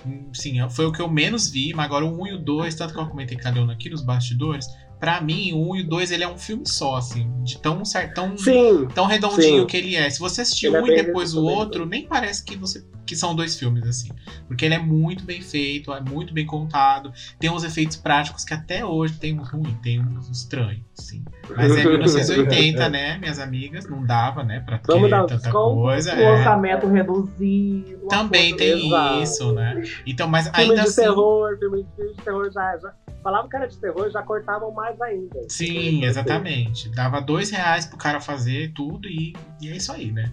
S1: Hum, Sim, foi o que eu menos vi, mas agora o 1 e o 2, tanto que eu comentei com a Leona aqui nos bastidores, pra mim, o 1 e o 2 ele é um filme só, assim, de tão certo, tão,
S3: Sim.
S1: tão redondinho
S3: Sim.
S1: que ele é. Se você assistir
S3: Ele é
S1: um
S3: bem
S1: e depois o outro, nem parece que você que são dois filmes assim, porque ele é muito bem feito, é muito bem contado, tem uns efeitos práticos que até hoje tem uns ruins, tem uns estranhos, assim. Mas é 1980, né, minhas amigas, não dava, né, para ter
S3: Vamos dar
S1: tanta
S3: desconto?
S1: coisa.
S2: O
S1: é.
S2: orçamento reduzido.
S1: Também tem
S3: Exato.
S1: isso, né? Então, mas
S3: Filme
S1: ainda
S3: de
S1: assim,
S3: terror, filme de, terror já, já. Falavam que era de terror, já cortavam mais ainda.
S1: sim, exatamente. Dava dois reais pro cara fazer tudo e, e é isso aí, né?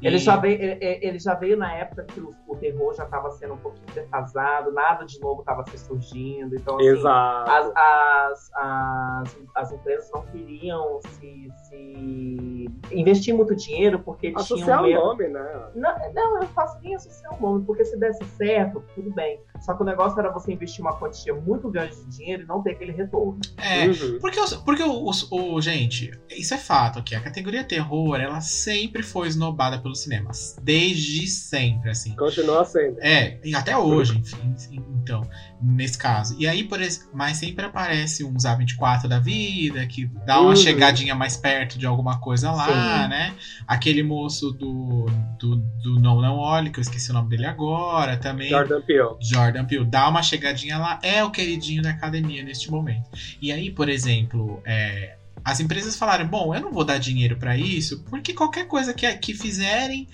S1: E-
S2: Ele já, veio, ele, ele já veio na época que o, o terror já estava sendo um pouquinho defasado, nada de novo estava se surgindo. Então, assim,
S3: Exato.
S2: as, as, as, as empresas não queriam se, se investir muito dinheiro porque
S3: Associar
S2: tinham
S3: o
S2: medo.
S3: nome, né?
S2: Não, não, eu não faço nem associar o nome, porque se desse certo, tudo bem. Só que o negócio era você investir uma quantia muito grande de dinheiro e não ter aquele retorno.
S1: É,
S3: Uhum.
S1: Porque, porque o, os- o- gente, isso é fato aqui. A categoria terror, ela sempre foi esnobada pelos cinemas. Desde sempre, assim.
S3: Continua sendo.
S1: É, e até hoje, enfim, então, nesse caso. E aí, por exemplo, mas sempre aparece uns A24 da vida, que dá uma
S3: Uhum.
S1: chegadinha mais perto de alguma coisa lá,
S2: Sim.
S1: né? Aquele moço do, do, do Não Não Olhe, que eu esqueci o nome dele agora, também.
S3: Jordan Peele.
S1: Jordan Peele dá uma chegadinha lá, é o queridinho da academia neste momento. E aí, por exemplo, é, as empresas falaram: bom, eu não vou dar dinheiro pra isso, porque qualquer coisa que, que fizerem,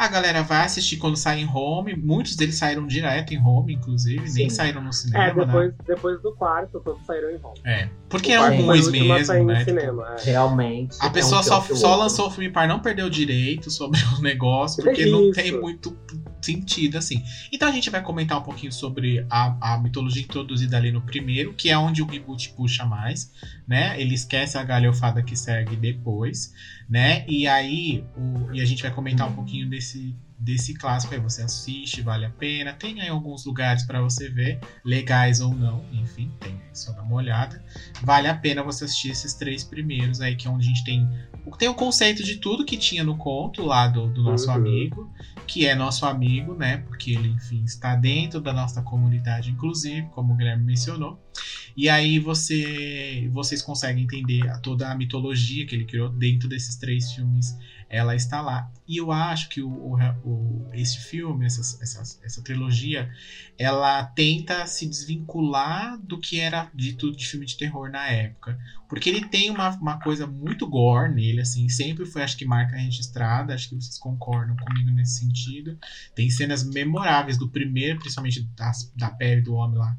S1: a galera vai assistir quando sai em home. Muitos deles saíram direto em home, inclusive, nem
S2: Sim.
S1: saíram no cinema.
S3: É,
S1: né?
S3: depois, depois do quarto, todos saíram em home.
S1: É, porque
S3: O
S1: é um
S3: sair
S1: mesmo,
S3: no
S1: né?
S3: cinema. é.
S2: Realmente.
S1: A
S2: é um
S1: pessoa só, só lançou o filme para não perder o direito sobre o negócio,
S3: Que
S1: porque não
S3: isso?
S1: tem muito sentido, assim. Então a gente vai comentar um pouquinho sobre a, a mitologia introduzida ali no primeiro, que é onde o reboot puxa mais, né? Ele esquece a galhofada que segue depois, né? E aí o, e a gente vai comentar um pouquinho desse desse clássico aí, você assiste, vale a pena. Tem aí alguns lugares para você ver, legais ou não, enfim, tem aí, só dá uma olhada. Vale a pena você assistir esses três primeiros aí, que é onde a gente tem tem o conceito de tudo que tinha no conto lá do, do nosso
S3: Uhum.
S1: amigo, que é nosso amigo, né? Porque ele, enfim, está dentro da nossa comunidade, inclusive, como o Guilherme mencionou. E aí você, vocês conseguem entender a- toda a mitologia que ele criou dentro desses três filmes. Ela está lá. E eu acho que o, o, o- esse filme, essa, essa, essa trilogia, ela tenta se desvincular do que era dito de filme de terror na época. Porque ele tem uma, uma coisa muito gore nele, assim, sempre foi, acho que, marca registrada, acho que vocês concordam comigo nesse sentido. Tem cenas memoráveis do primeiro, principalmente das- da pele do homem lá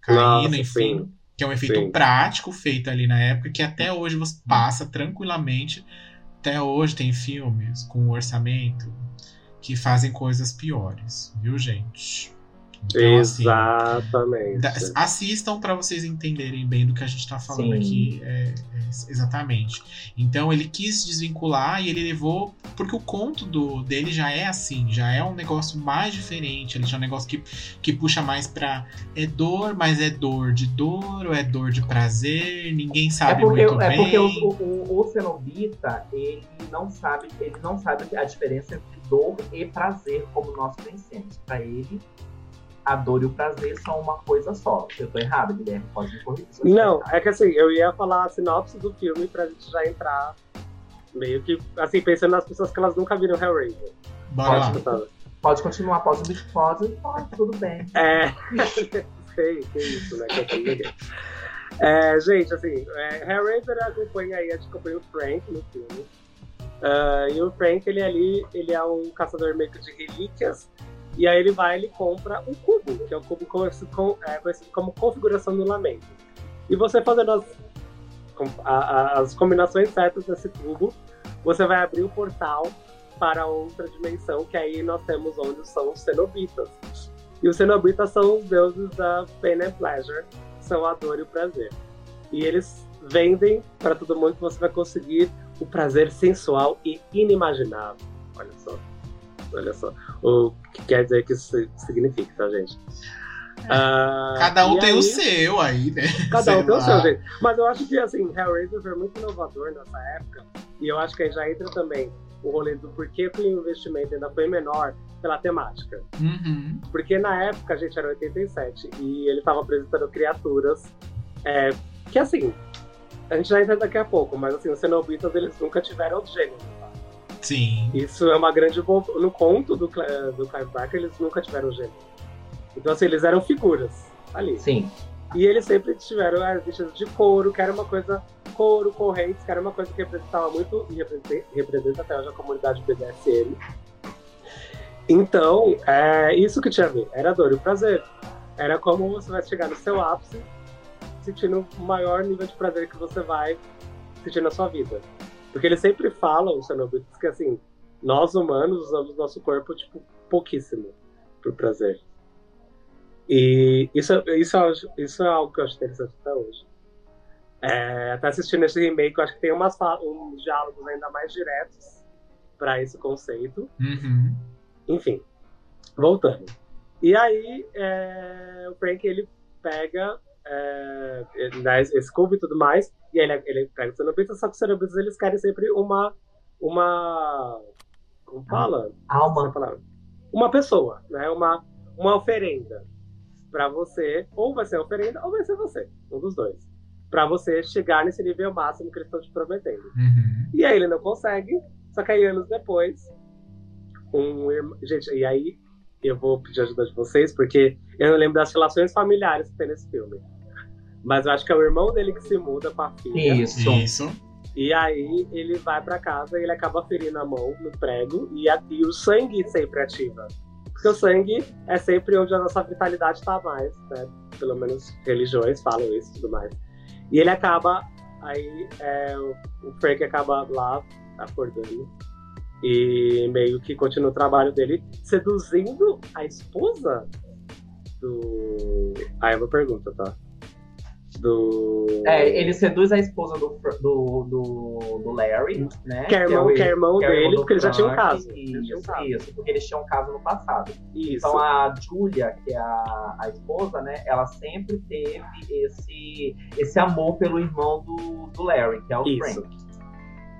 S1: caindo,
S3: Nossa,
S1: enfim.
S3: sim.
S1: Que é um efeito
S3: Sim.
S1: prático feito ali na época, que até hoje você passa tranquilamente. Até hoje tem filmes com orçamento que fazem coisas piores, viu, gente? Então, assim,
S3: Exatamente.
S1: da- assistam para vocês entenderem bem do que a gente tá falando
S2: Sim.
S1: aqui é, é, exatamente. Então ele quis desvincular e ele levou porque o conto do dele já é assim, já é um negócio mais diferente, ele já é um negócio que, que puxa mais pra é dor, mas é dor de dor ou é dor de prazer, ninguém
S2: É
S1: sabe
S2: porque,
S1: muito
S2: é
S1: bem.
S2: porque o, o, o cenobita, ele não sabe, ele não sabe a diferença entre dor e prazer, como nós conhecemos. Para ele, a dor e o prazer são uma coisa só. Eu tô errado, Guilherme, pode me corrigir.
S3: Não, é que assim, eu ia falar a sinopse do filme pra gente já entrar meio que, assim, pensando nas pessoas que elas nunca viram Hellraiser.
S1: Bora.
S3: Pode?
S2: Pode continuar, pode o pode, pode, tudo bem.
S3: É. sei, que isso, né? Que eu. É, gente, assim, é, Hellraiser acompanha aí, a gente acompanha o Frank no filme. Ah, e o Frank, ele ali, ele é um caçador meio que de relíquias. E aí ele vai ele compra um cubo, que é o cubo conhecido, com- é, conhecido como configuração do lamento. E você fazendo as, as combinações certas desse cubo, você vai abrir o portal para outra dimensão, que aí nós temos onde são os cenobitas. E os cenobitas são os deuses da pain and pleasure, são a dor e o prazer. E eles vendem para todo mundo que você vai conseguir o prazer sensual e inimaginável. Olha só. Olha só. O que quer dizer que isso significa, tá, gente? Ah,
S1: Cada um tem o
S3: aí-
S1: seu aí, né?
S3: Cada
S1: Sei
S3: um tem o seu jeito. Mas eu acho que, assim, Hellraiser foi muito inovador nessa época. E eu acho que aí já entra também o rolê do porquê que o investimento ainda foi menor pela temática.
S1: Uhum.
S3: Porque na época, a gente era 87, e ele tava apresentando criaturas é, que, assim, a gente já entra daqui a pouco, mas, assim, os cenobitas, eles nunca tiveram gênero.
S1: Sim.
S3: Isso é uma grande... No conto do, do Clive Barker, eles nunca tiveram gênero. Então, assim, eles eram figuras ali.
S2: Sim.
S3: E eles sempre tiveram as bichas de couro, que era uma coisa. Couro, correntes, que era uma coisa que representava muito e representa, até hoje a comunidade BDSM. Então, é isso que tinha a ver. Era dor e prazer. Era como você vai chegar no seu ápice, sentindo o maior nível de prazer que você vai sentir na sua vida. Porque eles sempre falam, os cenobitas, que assim, nós humanos usamos nosso corpo, tipo, pouquíssimo pro prazer. E isso, isso, é- isso é algo que eu acho interessante até hoje. É, até assistindo esse remake, eu acho que tem umas, uns diálogos ainda mais diretos para esse conceito.
S1: Uhum.
S3: Enfim, voltando. E aí, é, o Frank, ele pega é, esse cubo e tudo mais, e ele, ele pega os cenobitas, só que os cenobitas, eles querem sempre uma... uma como fala?
S2: Alma.
S3: Palavra. Uma pessoa, né? Uma, uma oferenda para você, ou vai ser a oferenda, ou vai ser você, um dos dois. Para você chegar nesse nível máximo que eles estão te prometendo.
S1: Uhum.
S3: E aí ele não consegue, só que aí anos depois, um irmão. Gente, e aí eu vou pedir ajuda de vocês, porque eu não lembro das relações familiares que tem nesse filme. Mas eu acho que é o irmão dele que se muda com a filha.
S2: Isso.
S1: Isso.
S3: E aí ele vai pra casa e ele acaba ferindo a mão no prego e, a- e o sangue sempre ativa. Porque o sangue é sempre onde a nossa vitalidade tá mais, né? Pelo menos religiões falam isso e tudo mais. E ele acaba, aí é, o, Frank acaba lá acordando e meio que continua o trabalho dele seduzindo a esposa do. Aí é uma pergunta, tá? Do.
S2: É, ele seduz a esposa do, do, do, do Larry, né?
S3: Que é irmão, que é irmão
S2: que é
S3: dele, porque ele já tinha um caso. Tinha um
S2: Isso, isso, porque eles tinham um caso no passado.
S3: Isso.
S2: Então a Julia, que é a, a esposa, né? Ela sempre teve esse, esse amor pelo irmão do, do Larry, que é o
S3: Isso.
S2: Frank.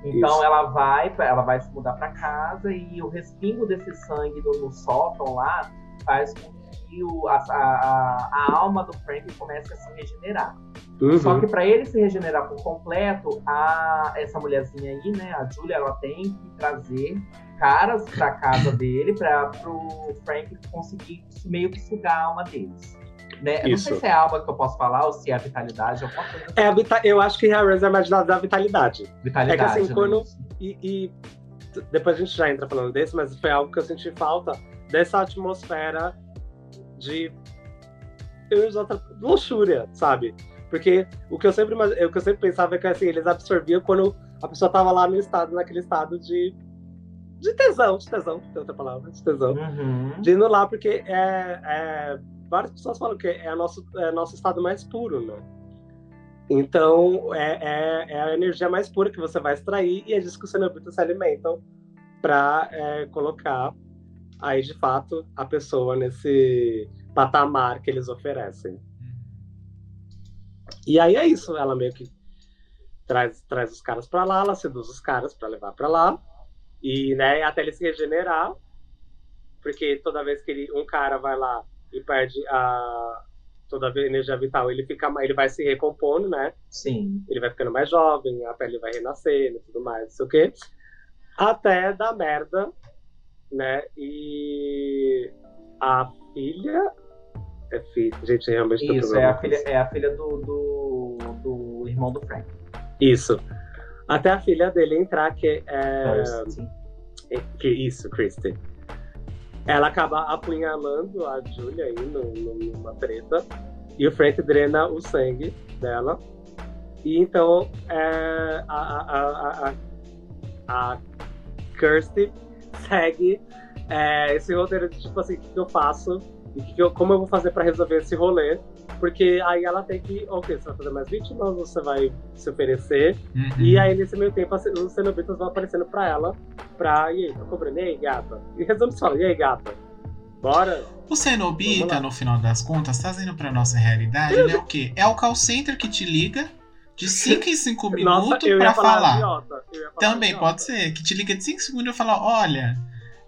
S2: Então
S3: Isso.
S2: ela vai, ela vai se mudar pra casa e o respingo desse sangue no, no sótão lá faz com que o, a, a, a alma do Frank comece a se regenerar.
S3: Uhum.
S2: Só que para ele se regenerar por completo, a, essa mulherzinha aí, né, a Julia, ela tem que trazer caras pra casa dele para pro Frank conseguir meio que sugar a alma deles. Né? Não sei se é a alma que eu posso falar ou se é a vitalidade.
S3: É a eu acho que Hellraiser é mais da, da vitalidade.
S2: Vitalidade.
S3: É que assim,
S2: né?
S3: quando- E, e depois a gente já entra falando desse, mas foi algo que eu senti falta dessa atmosfera de luxúria, sabe? Porque o que eu sempre o que eu sempre pensava é que assim, eles absorviam quando a pessoa tava lá no estado, naquele estado de de tesão, de tesão, tem outra palavra, de tesão.
S2: Uhum.
S3: De indo lá, porque é, é- várias pessoas falam que é nosso, é nosso estado mais puro, né? Então, é, é, é a energia mais pura que você vai extrair e é disso que os cenobitas se alimentam para colocar aí, de fato, a pessoa nesse patamar que eles oferecem. E aí é isso, ela meio que traz, traz os caras para lá, ela seduz os caras para levar para lá, e né, até ele se regenerar, porque toda vez que ele, um cara vai lá e perde a toda a energia vital, ele fica ele vai se recompondo, né?
S2: Sim.
S3: Ele vai ficando mais jovem, a pele vai renascendo e tudo mais, não sei o quê. Até dar merda, né? E a filha é filha, gente, realmente
S2: Isso, é a filha, é a filha do, do, do irmão do Frank.
S3: Isso. Até a filha dele entrar, que é.
S2: Sim.
S3: Que isso, Christy. Ela acaba apunhalando a Julia aí no- no- numa treta. E o Frank drena o sangue dela. E então é, a, a, a, a Kirsty segue é, esse roteiro de tipo assim, o que, eu faço? E que que eu- como eu vou fazer pra resolver esse rolê? Porque aí ela tem que, ok, você vai fazer mais vítimas, você vai se oferecer.
S1: Uhum.
S3: E aí, nesse meio tempo, as- os cenobitas vão aparecendo pra ela, pra. E aí, tá cobrando? E aí, gata? E resumo só, e aí, gata? Bora?
S1: O Cenobita, no final das contas, trazendo pra nossa realidade, ele é o quê? É o call center que te liga de 5 em 5 minutos
S3: Nossa,
S1: pra
S3: falar,
S1: falar. Também
S3: idiota.
S1: pode ser, que te liga de 5 segundos e fala: olha,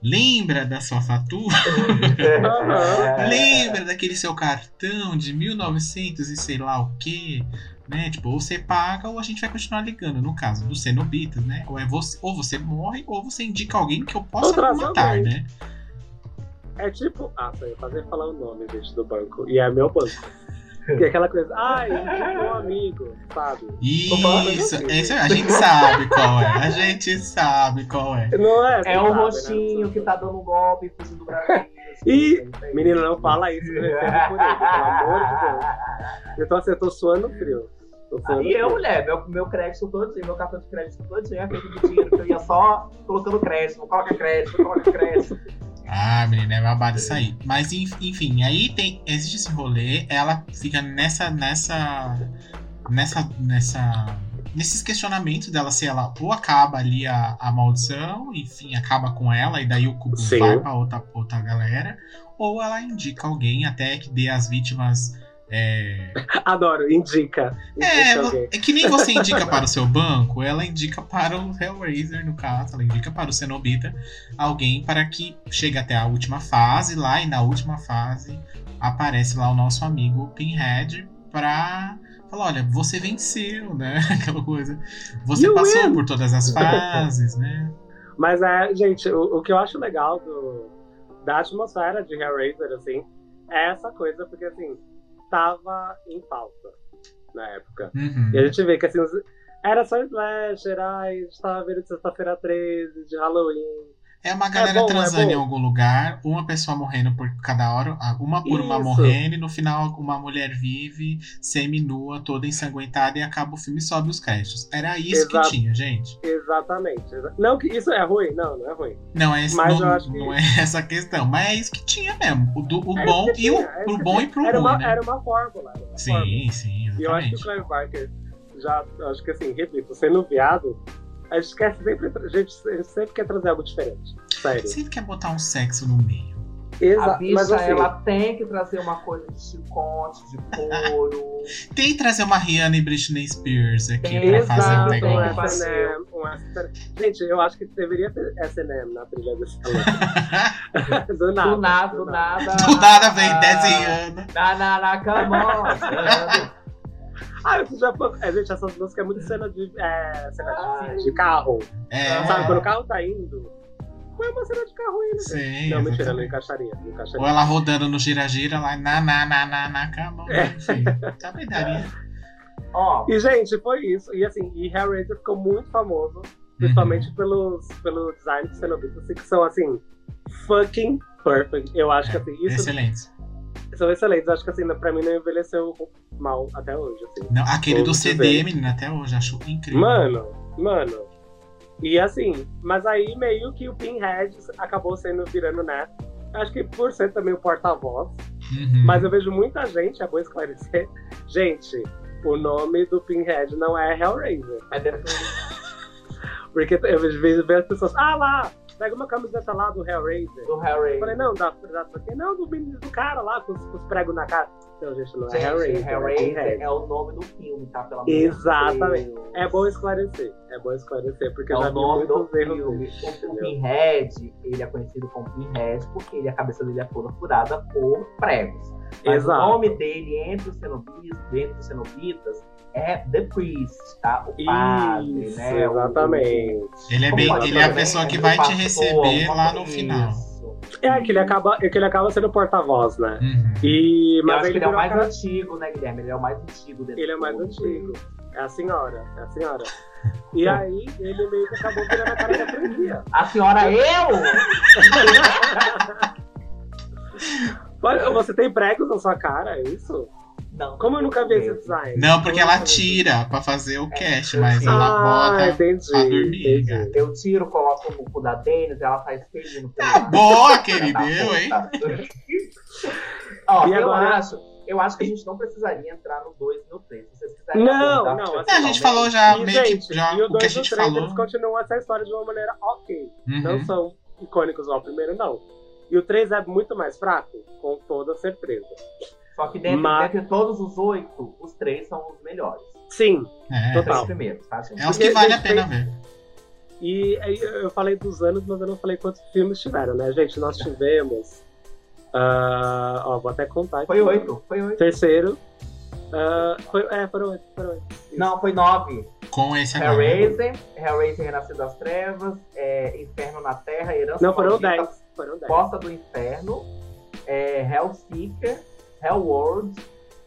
S1: lembra da sua fatura? Lembra daquele seu cartão de 1900 e sei lá o quê? Né? Tipo, ou você paga ou a gente vai continuar ligando. No caso dos cenobitas, né? Ou, é você, ou você morre ou você indica alguém que eu possa matar,
S3: alguém.
S1: né?
S3: É tipo. Ah, só ia fazer falar o nome, gente, do banco. E é meu banco. Que é aquela coisa, ai, um amigo, sabe?
S1: Isso,
S3: assim.
S1: esse a gente sabe qual é. A gente sabe qual é.
S3: Não é?
S2: É um
S3: sabe, né?
S2: rostinho que tá dando golpe, fugindo do Brasil.
S3: Ih, Menina, não fala isso que eu recebo por ele, pelo amor de Deus. Eu tô assim, eu tô suando frio. Tô suando
S2: E eu, mulher, meu, meu crédito todinho, meu cartão de crédito todinho é feito de dinheiro que eu ia só colocando crédito, coloca crédito, coloca crédito.
S1: Ah, menina, é babado isso aí. Mas enf- enfim, aí tem. Existe esse rolê, ela fica nessa. nessa. nessa. nessa. Nesses questionamentos dela se ela ou acaba ali a, a maldição, enfim, acaba com ela, e daí o cubo
S3: Sim.
S1: vai pra outra, outra galera, ou ela indica alguém até que dê as vítimas. É,
S3: Adoro, indica.
S1: é,
S3: Indica alguém.
S1: é que nem você indica para o seu banco, ela indica para o Hellraiser, no caso, ela indica para o Cenobita alguém para que chegue até a última fase lá, e na última fase aparece lá o nosso amigo Pinhead pra falar, olha, você venceu, né? Aquela coisa. Você
S3: You
S1: passou
S3: win.
S1: por todas as fases, né?
S3: Mas é, gente, o, o que eu acho legal do, da atmosfera de Hellraiser, assim, é essa coisa, porque assim, tava em falta na época.
S1: Uhum.
S3: E a gente vê que assim, era só slasher, ai, a gente tava vendo de sexta-feira 13, de Halloween.
S1: É uma galera
S3: bom, é
S1: transando
S3: bom.
S1: em algum lugar, uma pessoa morrendo por cada hora, uma por uma
S3: Isso.
S1: morrendo, e no final uma mulher vive, semi-nua, toda ensanguentada, e acaba o filme e sobe os créditos. Era isso
S3: Exato.
S1: que tinha, gente.
S3: Exatamente. exa- Não que isso é ruim, não, não é ruim.
S1: Não é, esse,
S3: Mas
S1: não,
S3: eu acho que-
S1: não é essa questão, mas é isso que tinha mesmo. O, do- o
S3: É
S1: bom
S3: isso que
S1: e o
S3: é
S1: pro bom e pro
S3: era
S1: ruim,
S3: uma,
S1: né?
S3: Era uma fórmula. Era uma fórmula.
S1: Sim, sim,
S3: E eu acho que o
S1: exatamente.
S3: Clive Barker já, acho que assim, repito, sendo viado, a gente quer sempre, a gente sempre quer trazer algo diferente. Sério.
S1: Sempre quer botar um sexo no meio.
S2: A
S3: Exato.
S2: bicha,
S3: Mas assim,
S2: ela tem que trazer uma coisa de chicote, de couro.
S1: Tem que trazer uma Rihanna e Britney Spears aqui
S2: Exato,
S1: pra fazer um
S2: tem
S1: negócio.
S2: fazer.
S3: né, um essa. Gente, eu acho que deveria ter SNM na trilha desse filme. do nada.
S2: Do nada, do nada.
S1: Do nada vem
S2: Ah,
S1: desenhando.
S2: Na, na, na cama.
S3: Ah, eu já. É, gente, essas músicas é muito cena de. É, cena de, de carro.
S1: É.
S3: Sabe, quando o carro tá indo. Foi uma cena de carro indo.
S1: Sim,
S3: não, mentira, não encaixaria. Não
S1: Ou
S3: encaixaria.
S1: ela rodando no gira-gira lá, na, na, na, na, na cama. Enfim, também daria.
S2: Ó,
S3: E, gente, foi isso. E assim, e Hellraiser ficou muito famoso, principalmente pelos, pelo design de cenobitas, assim, que são assim, fucking perfect. Eu acho que assim, isso
S1: Excelente.
S3: São excelentes. Acho que assim, pra mim não envelheceu mal até hoje, assim.
S1: Não, aquele do
S3: Todos
S1: CD,
S3: bem.
S1: menina, até hoje, acho incrível.
S3: Mano, mano. E assim, mas aí meio que o Pinhead acabou sendo virando neto. Acho que por ser também o porta-voz.
S1: Uhum.
S3: Mas eu vejo muita gente, é bom esclarecer. Gente, o nome do Pinhead não é Hellraiser.
S2: é
S3: Porque eu vejo vejo as pessoas, ah lá, pega uma camiseta lá do Hellraiser.
S2: do
S3: Eu
S2: Hellraiser.
S3: falei, não, dá, dá pra quê? Não, do menino do cara lá, com os, com os pregos na cara. Então, gente, não é
S2: Gente,
S3: Hellraiser.
S2: Hellraiser,
S3: é
S2: é o nome do filme, tá? Pelo amor de
S3: Exatamente.
S2: Deus.
S3: É bom esclarecer. É bom esclarecer, porque
S2: É
S3: eu já
S2: o
S3: vi
S2: nome do filme.
S3: dele.
S2: O? Pinhead, ele é conhecido como Pinhead porque ele, a cabeça dele é toda furada por pregos. Mas
S3: Exato.
S2: o nome dele entre os cenobitas, entre os cenobitas, é The Priest, tá? O padre,
S3: Isso,
S2: né? O-
S3: exatamente.
S1: Ele é, bem, ele é a pessoa
S2: né?
S1: que
S2: O
S1: vai te receber lá no final.
S3: É, que ele acaba, é que ele acaba sendo porta-voz, né?
S1: Uhum.
S3: E, mas
S2: acho
S3: ele
S2: que ele é o mais
S3: aquela-
S2: antigo, né, Guilherme? Ele é o mais antigo desse
S3: Ele é mais
S2: grupo.
S3: antigo. É a senhora, é a senhora. E aí, ele meio que acabou virando a cara da franquia.
S2: A senhora eu?
S3: Você tem pregos na sua cara, é isso?
S2: Não.
S3: Como eu nunca vi esse design?
S1: Não, porque ela tira pra fazer o cast,
S2: eu
S1: mas ela
S3: Ah,
S1: bota
S3: entendi.
S1: pra dormir,
S3: entendi.
S2: Eu tiro, coloco no cu da Denis, ela sai espelhando.
S1: Tá boa, querido, eu, hein?
S2: Ó,
S3: E
S2: eu
S3: agora-
S2: acho, eu acho que a gente não precisaria entrar no 2 e no 3. Se vocês quiserem
S3: Não, não,
S1: É, a gente falou já
S3: E,
S1: meio
S3: gente,
S1: que já
S3: e o
S1: o que a
S3: 2 e o
S1: gente
S3: 3,
S1: falou.
S3: eles continuam essa história de uma maneira ok. Não
S1: Uhum.
S3: são icônicos igual o primeiro, não. E o 3 é muito mais fraco, com toda certeza.
S2: Só que dentro,
S3: Mas-
S2: dentre todos os oito, os três são os melhores.
S3: Sim,
S1: É,
S2: Os
S3: Total.
S2: três primeiros, tá, gente?
S1: é os que vale a pena ver.
S3: E eu falei dos anos, mas eu não falei quantos filmes tiveram, né, gente? Nós tivemos. ah, ó, vou até contar aqui.
S2: Foi oito, foi oito.
S3: Terceiro. ah, foi, é, foram oito, foram oito.
S2: Não, foi nove.
S1: Com esse agora.
S2: Hellraiser, Hellraiser Renascido das Trevas, é, Inferno na Terra, Herança
S3: Não, foram
S2: Maldita,
S3: dez. Foram dez.
S2: Porta do Inferno, é, Hellseeker, Hellworld,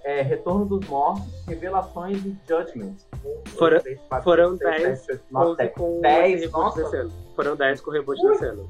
S2: é, Retorno dos Mortos, Revelações e Judgment.
S3: Foram-
S2: três, quatro,
S3: foram
S2: cinco, seis,
S3: dez,
S2: sete, oito, nove,
S3: 11
S2: dez.
S3: com
S2: Dez,
S3: esse reboot ano. Foram 10 com o reboot desse ano.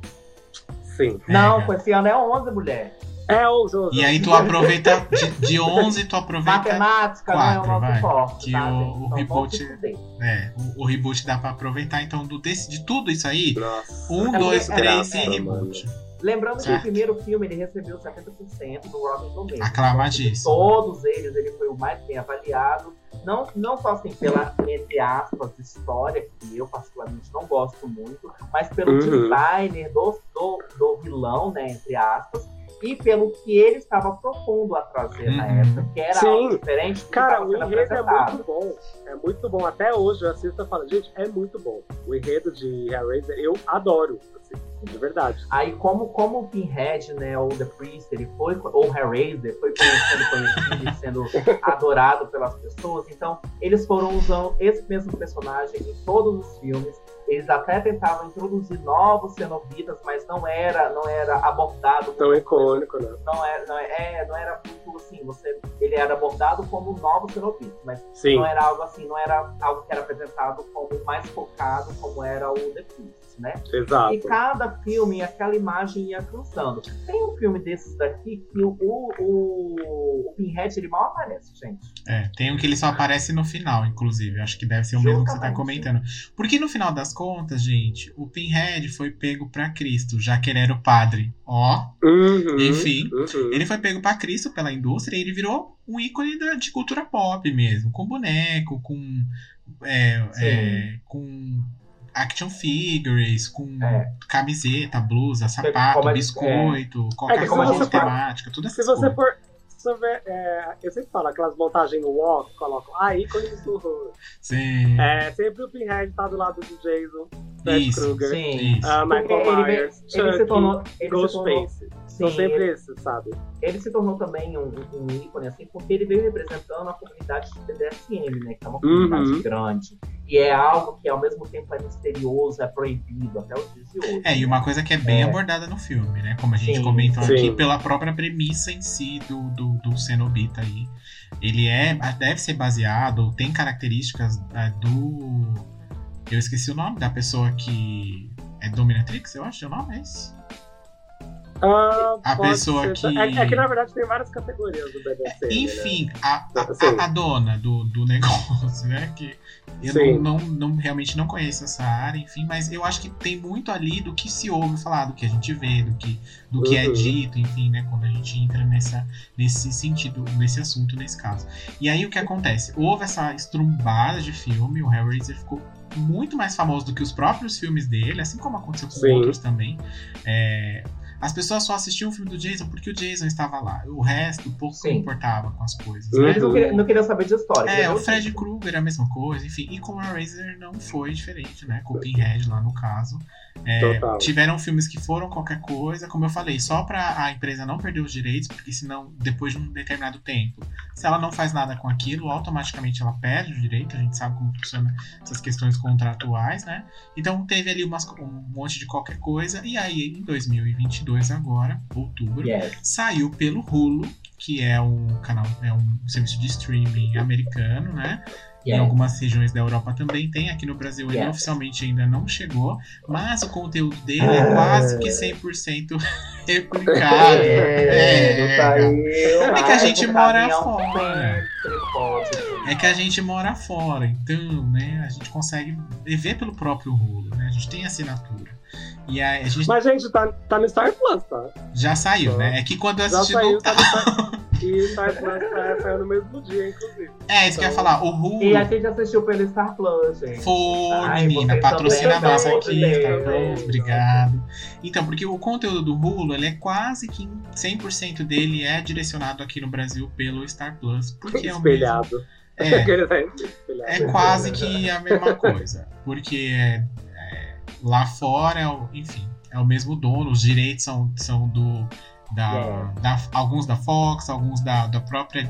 S3: Sim.
S2: Não,
S1: É,
S2: com esse ano é 11, mulher.
S3: É, 11, 11.
S1: E aí tu aproveita, de, de 11 tu aproveita,
S2: Matemática não é o
S1: quatro,
S2: nosso forte,
S1: Que
S2: tá,
S1: o- o
S2: Então,
S1: reboot- é, o, o reboot dá pra aproveitar, então do, desse, de tudo isso aí,
S3: Nossa.
S1: um,
S2: É
S1: dois,
S2: porque-
S1: três
S2: é,
S1: e
S3: é,
S1: reboot.
S2: Lembrando que o
S1: Certo.
S2: primeiro filme ele recebeu 70% no Rotten Tomatoes.
S1: Aclamadíssimo.
S2: Todos eles, ele foi o mais bem avaliado. Não, não só assim pela, entre aspas, história, que eu particularmente não gosto muito, mas pelo
S3: Uhum.
S2: designer do, do, do vilão, né, entre aspas, e pelo que ele estava propondo a trazer na
S1: Uhum.
S2: época, que era
S3: Sim.
S2: algo diferente do que
S3: Cara, o enredo é muito bom. É muito bom. Até hoje eu assisto e falo, gente, é muito bom. O enredo de Hellraiser eu adoro. assim, de verdade.
S2: Aí, como, como o Pinhead, né, ou The Priest, ele foi, ou Hellraiser, foi sendo conhecido sendo adorado pelas pessoas, então eles foram usando esse mesmo personagem em todos os filmes. Eles até tentavam introduzir novos cenobitas, mas não era, não era abordado
S3: Tão icônico, né?
S2: não era, não, é, não era muito assim, você, ele era abordado como novo cenobita, mas
S3: Sim.
S2: não era algo assim, não era algo que era apresentado como mais focado, como era o The Priest, né?
S3: Exato.
S2: E cada filme, aquela imagem ia cansando. Tem um filme desses daqui que o, o, o, o Pinhead ele mal aparece, gente.
S1: É, tem um que ele só aparece no final, inclusive. Acho que deve ser o mesmo que você tá
S2: Justamente.
S1: comentando. Porque no final das contas, gente, o Pinhead foi pego pra Cristo, já que ele era o padre. Ó,
S3: Uhum,
S1: enfim.
S3: uhum.
S1: Ele foi pego pra Cristo pela indústria e ele virou um ícone da- de cultura pop mesmo. Com boneco, com. é, é, com action figures, com
S2: É.
S1: camiseta, blusa, sapato,
S2: como é-
S1: biscoito,
S3: É
S1: qualquer
S3: que
S2: como a
S1: coisa de temática, tudo
S3: Se
S1: essas
S3: você
S1: coisas.
S3: for. você vê, é, eu sempre falo, aquelas montagens no walk, colocam, ah, ícones do horror.
S1: Sim.
S3: É, sempre o Pinhead tá do lado do Jason, Fred. Krueger,
S2: Porque
S3: Michael
S2: ele,
S3: Myers,
S2: ele se
S3: Chucky,
S2: tornou. Ele se tornou Sim,
S3: sempre
S2: ele,
S3: esses, sabe?
S2: ele se tornou também um, um ícone, assim, porque ele veio representando a comunidade de BDSM, né? Que é uma comunidade
S3: Uhum.
S2: grande. E é algo que ao mesmo tempo é misterioso, é proibido até os dias de hoje.
S1: É, e uma coisa que é bem
S2: É.
S1: abordada no filme, né? Como a gente
S2: Sim,
S1: comentou
S3: sim.
S1: aqui, pela própria premissa em si do, do, do Cenobita aí. Ele é, deve ser baseado, ou tem características é, do. Eu esqueci o nome da pessoa que. É Dominatrix, eu acho, o nome é esse?
S3: Ah,
S1: A pessoa
S3: ser.
S1: que-
S3: É, é que na verdade tem várias categorias do BDSM. né?
S1: Enfim, a, a, a- a dona do, do negócio, né? Que eu não, não, não- realmente não conheço essa área, enfim, mas eu acho que tem muito ali do que se ouve falar, do que a gente vê, do que, do que é
S3: Uhum.
S1: dito, enfim, né? Quando a gente entra nessa, nesse sentido, nesse assunto, nesse caso. E aí o que acontece? Houve essa estrumbada de filme, o Hellraiser ficou muito mais famoso do que os próprios filmes dele, assim como aconteceu com
S3: Sim.
S1: outros também. É, as pessoas só assistiam o filme do Jason porque o Jason estava lá. O resto pouco
S2: Sim.
S1: importava com as coisas. Né?
S2: Eles não queriam, não queriam saber de história.
S1: É,
S2: queriam
S1: o Fred. Krueger é a mesma coisa, enfim. E com a Razor não foi diferente, né? Com o Pinhead lá no caso. É,
S3: Total.
S1: tiveram filmes que foram qualquer coisa, como eu falei, só pra a empresa não perder os direitos, porque senão, depois de um determinado tempo, se ela não faz nada com aquilo, automaticamente ela perde o direito. A gente sabe como funciona essas questões contratuais, né? Então teve ali umas, um monte de qualquer coisa. E aí, em 2022, agora, outubro,
S2: Yes.
S1: saiu pelo Hulu, que é um canal, é um serviço de streaming americano, né? Em algumas regiões da Europa também tem. Aqui no Brasil ele oficialmente ainda não chegou, mas o conteúdo dele é quase que 100% replicado.
S2: É, não saiu.
S1: É que a gente mora fora. É que a gente mora fora, então, né, a gente consegue ver pelo próprio Hulu, né? A gente tem assinatura. E aí a gente
S3: Mas, gente, tá, tá no Star Plus, tá?
S1: já saiu, né? É que quando eu
S3: Já
S1: assisti
S3: saiu,
S1: no...
S3: tá no Star E Star Plus tá, saiu no mesmo dia, inclusive.
S1: É, isso que eu ia
S3: Então-
S1: falar. O Hulu
S2: E a gente assistiu pelo Star Plus, gente.
S1: Foi,
S2: Ai,
S1: menina, patrocina
S2: pelo amor
S1: aqui. Star Plus, obrigado. Então, porque o conteúdo do Hulu, ele é quase que 100% dele é direcionado aqui no Brasil pelo Star Plus, porque é o mesmo,
S3: Espelhado.
S1: é,
S3: é espelhado.
S1: é quase que a mesma coisa, porque é, é, lá fora, é o- enfim, é o mesmo dono, os direitos são, são do da,
S2: É.
S1: da- alguns da Fox, alguns da, da própria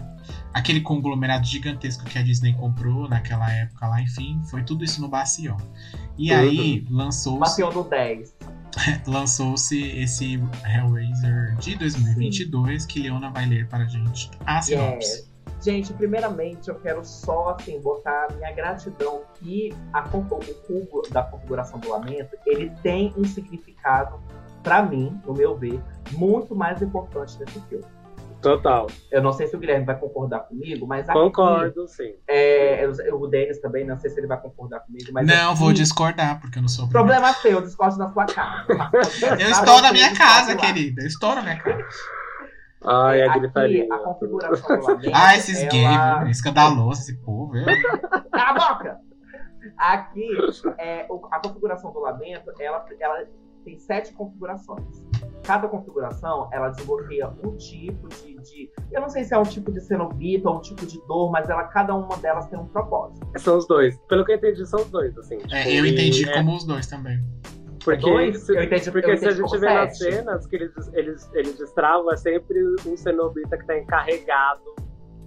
S1: aquele conglomerado gigantesco que a Disney comprou naquela época lá, enfim, foi tudo isso no Bacion. E aí lançou-se
S2: Baciou no 10.
S1: lançou-se esse Hellraiser de 2022 que Leona vai ler para a gente a sinopse.
S2: Yes. Gente, primeiramente eu quero só assim botar a minha gratidão que a, o cubo da configuração do lamento ele tem um significado pra mim, no meu ver, muito mais importante nesse filme.
S3: Total.
S2: Eu não sei se o Guilherme vai concordar comigo, mas aqui,
S3: Concordo, sim.
S2: É, eu- o Denis também, não sei se ele vai concordar comigo, mas
S1: Não,
S2: aqui-
S1: vou discordar, porque eu não sou
S2: Problema seu, eu discordo na sua casa.
S1: Eu estou na minha casa, querida. Eu estou na minha casa.
S3: Ai, a
S2: Aqui,
S3: gritaria.
S2: a configuração do lamento.
S1: Ah, esses
S2: ela...
S1: gays, viu? escandaloso esse povo. viu?
S2: Cala a boca! Aqui, é, a configuração do lamento, ela, ela tem sete configurações. Cada configuração, ela desbloqueia um tipo de, de- Eu não sei se é um tipo de cenobita ou um tipo de dor, mas ela, cada uma delas tem um propósito.
S3: São os dois. Pelo que eu entendi, são os dois, assim.
S1: É,
S3: Tipo,
S1: eu entendi
S3: e- é,
S1: como os dois também.
S3: Porque,
S2: Dois?
S3: se,
S2: Eu entendi-
S3: porque
S2: eu
S3: se a
S2: entendi
S3: gente vê nas cenas que eles, eles, eles destravam, é sempre um cenobita que tá encarregado.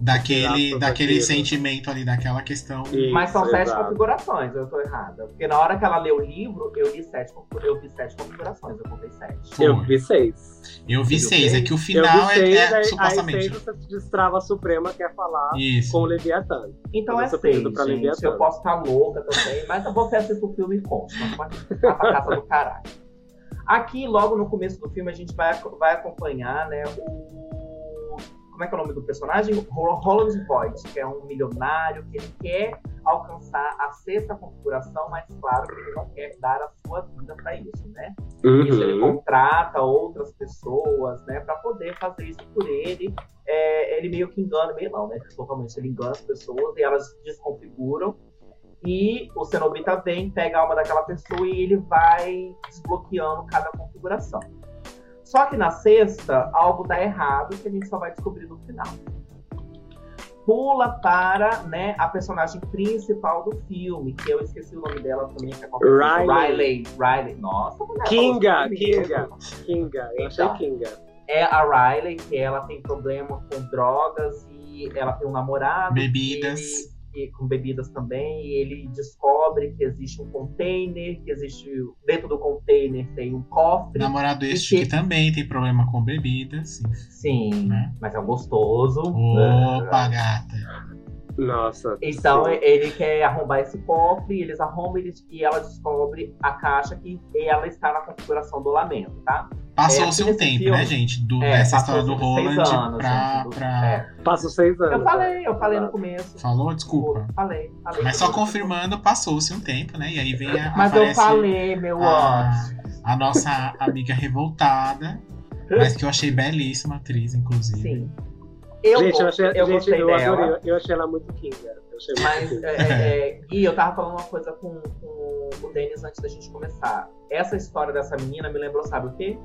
S1: Daquele,
S3: Exato,
S1: daquele
S3: daquilo.
S1: sentimento ali, daquela questão.
S2: mas são
S3: Isso,
S2: sete
S3: exato.
S2: configurações, eu tô errada. Porque na hora que ela leu o livro, eu li sete, eu vi sete configurações, eu contei sete.
S1: Foi.
S3: Eu vi seis.
S1: Eu vi
S2: viu
S1: seis, é
S2: seis?
S1: que o
S3: eu
S1: final
S3: vi seis,
S1: é, é
S3: aí, aí
S1: supostamente.
S3: seis você destrava a Suprema, quer falar
S1: Isso.
S3: com o Leviatã.
S2: Então é seis, gente. Eu posso estar louca também, mas você assiste o filme e pode ficar pra casa do caralho. Aqui, logo no começo do filme, a gente vai, vai acompanhar, né, o... Como é que é o nome do personagem? Ro- Roland Voight, que é um milionário que ele quer alcançar a sexta configuração, mas claro que ele não quer dar a sua vida para isso, né? Isso ele
S3: Uhum.
S2: contrata outras pessoas, né, para poder fazer isso por ele. É, ele meio que engana, meio não, né? Totalmente, ele engana as pessoas e elas desconfiguram. E o Cenobita vem, pega a alma daquela pessoa e ele vai desbloqueando cada configuração. Só que na sexta, algo dá errado que a gente só vai descobrir no final. Pula para né, a personagem principal do filme, que eu esqueci o nome dela também, que é
S3: Riley.
S2: Riley. Riley. Nossa, mulher,
S3: Kinga, Kinga. Kinga. Eu achei
S2: Então.
S3: Kinga.
S2: É a Riley, que ela tem problema com drogas e ela tem um namorado.
S1: Bebidas.
S2: E, com bebidas também. E ele descobre que existe um container, que existe. Dentro do container tem um cofre.
S1: Namorado este que
S2: que-
S1: também tem problema com bebidas. Sim.
S2: Sim,
S1: Né?
S2: mas é um gostoso.
S1: Opa, gata.
S3: Nossa.
S2: Então
S3: sim.
S2: ele quer arrombar esse cofre, eles arrombam eles, e ela descobre a caixa que ela está na configuração do lamento, tá?
S1: Passou-se
S2: É,
S1: um tempo,
S2: filme-
S1: né, gente? Do,
S2: É,
S1: dessa história do
S2: passou seis
S1: Roland
S2: anos,
S1: pra.
S2: gente, do-
S1: pra...
S2: é.
S3: Passou seis anos.
S2: Eu falei, eu falei no começo.
S1: Falou? Desculpa.
S2: Falei, falei.
S1: Mas só confirmando, passou-se um tempo, né? E aí vem a.
S2: Mas eu
S1: aparece
S2: falei, meu
S1: a,
S2: anjo.
S1: a nossa amiga revoltada, mas que eu achei belíssima atriz, inclusive.
S2: Sim. Eu,
S3: gente, eu achei,
S2: eu
S3: gente,
S2: gostei
S3: eu
S2: dela.
S3: adorei. Eu achei ela muito Kinga. Eu achei muito
S2: Mas,
S3: Kinga.
S2: é, é, é, Gui, eu tava falando uma coisa com, com o Denis antes da gente começar. Essa história dessa menina me lembrou, sabe o quê?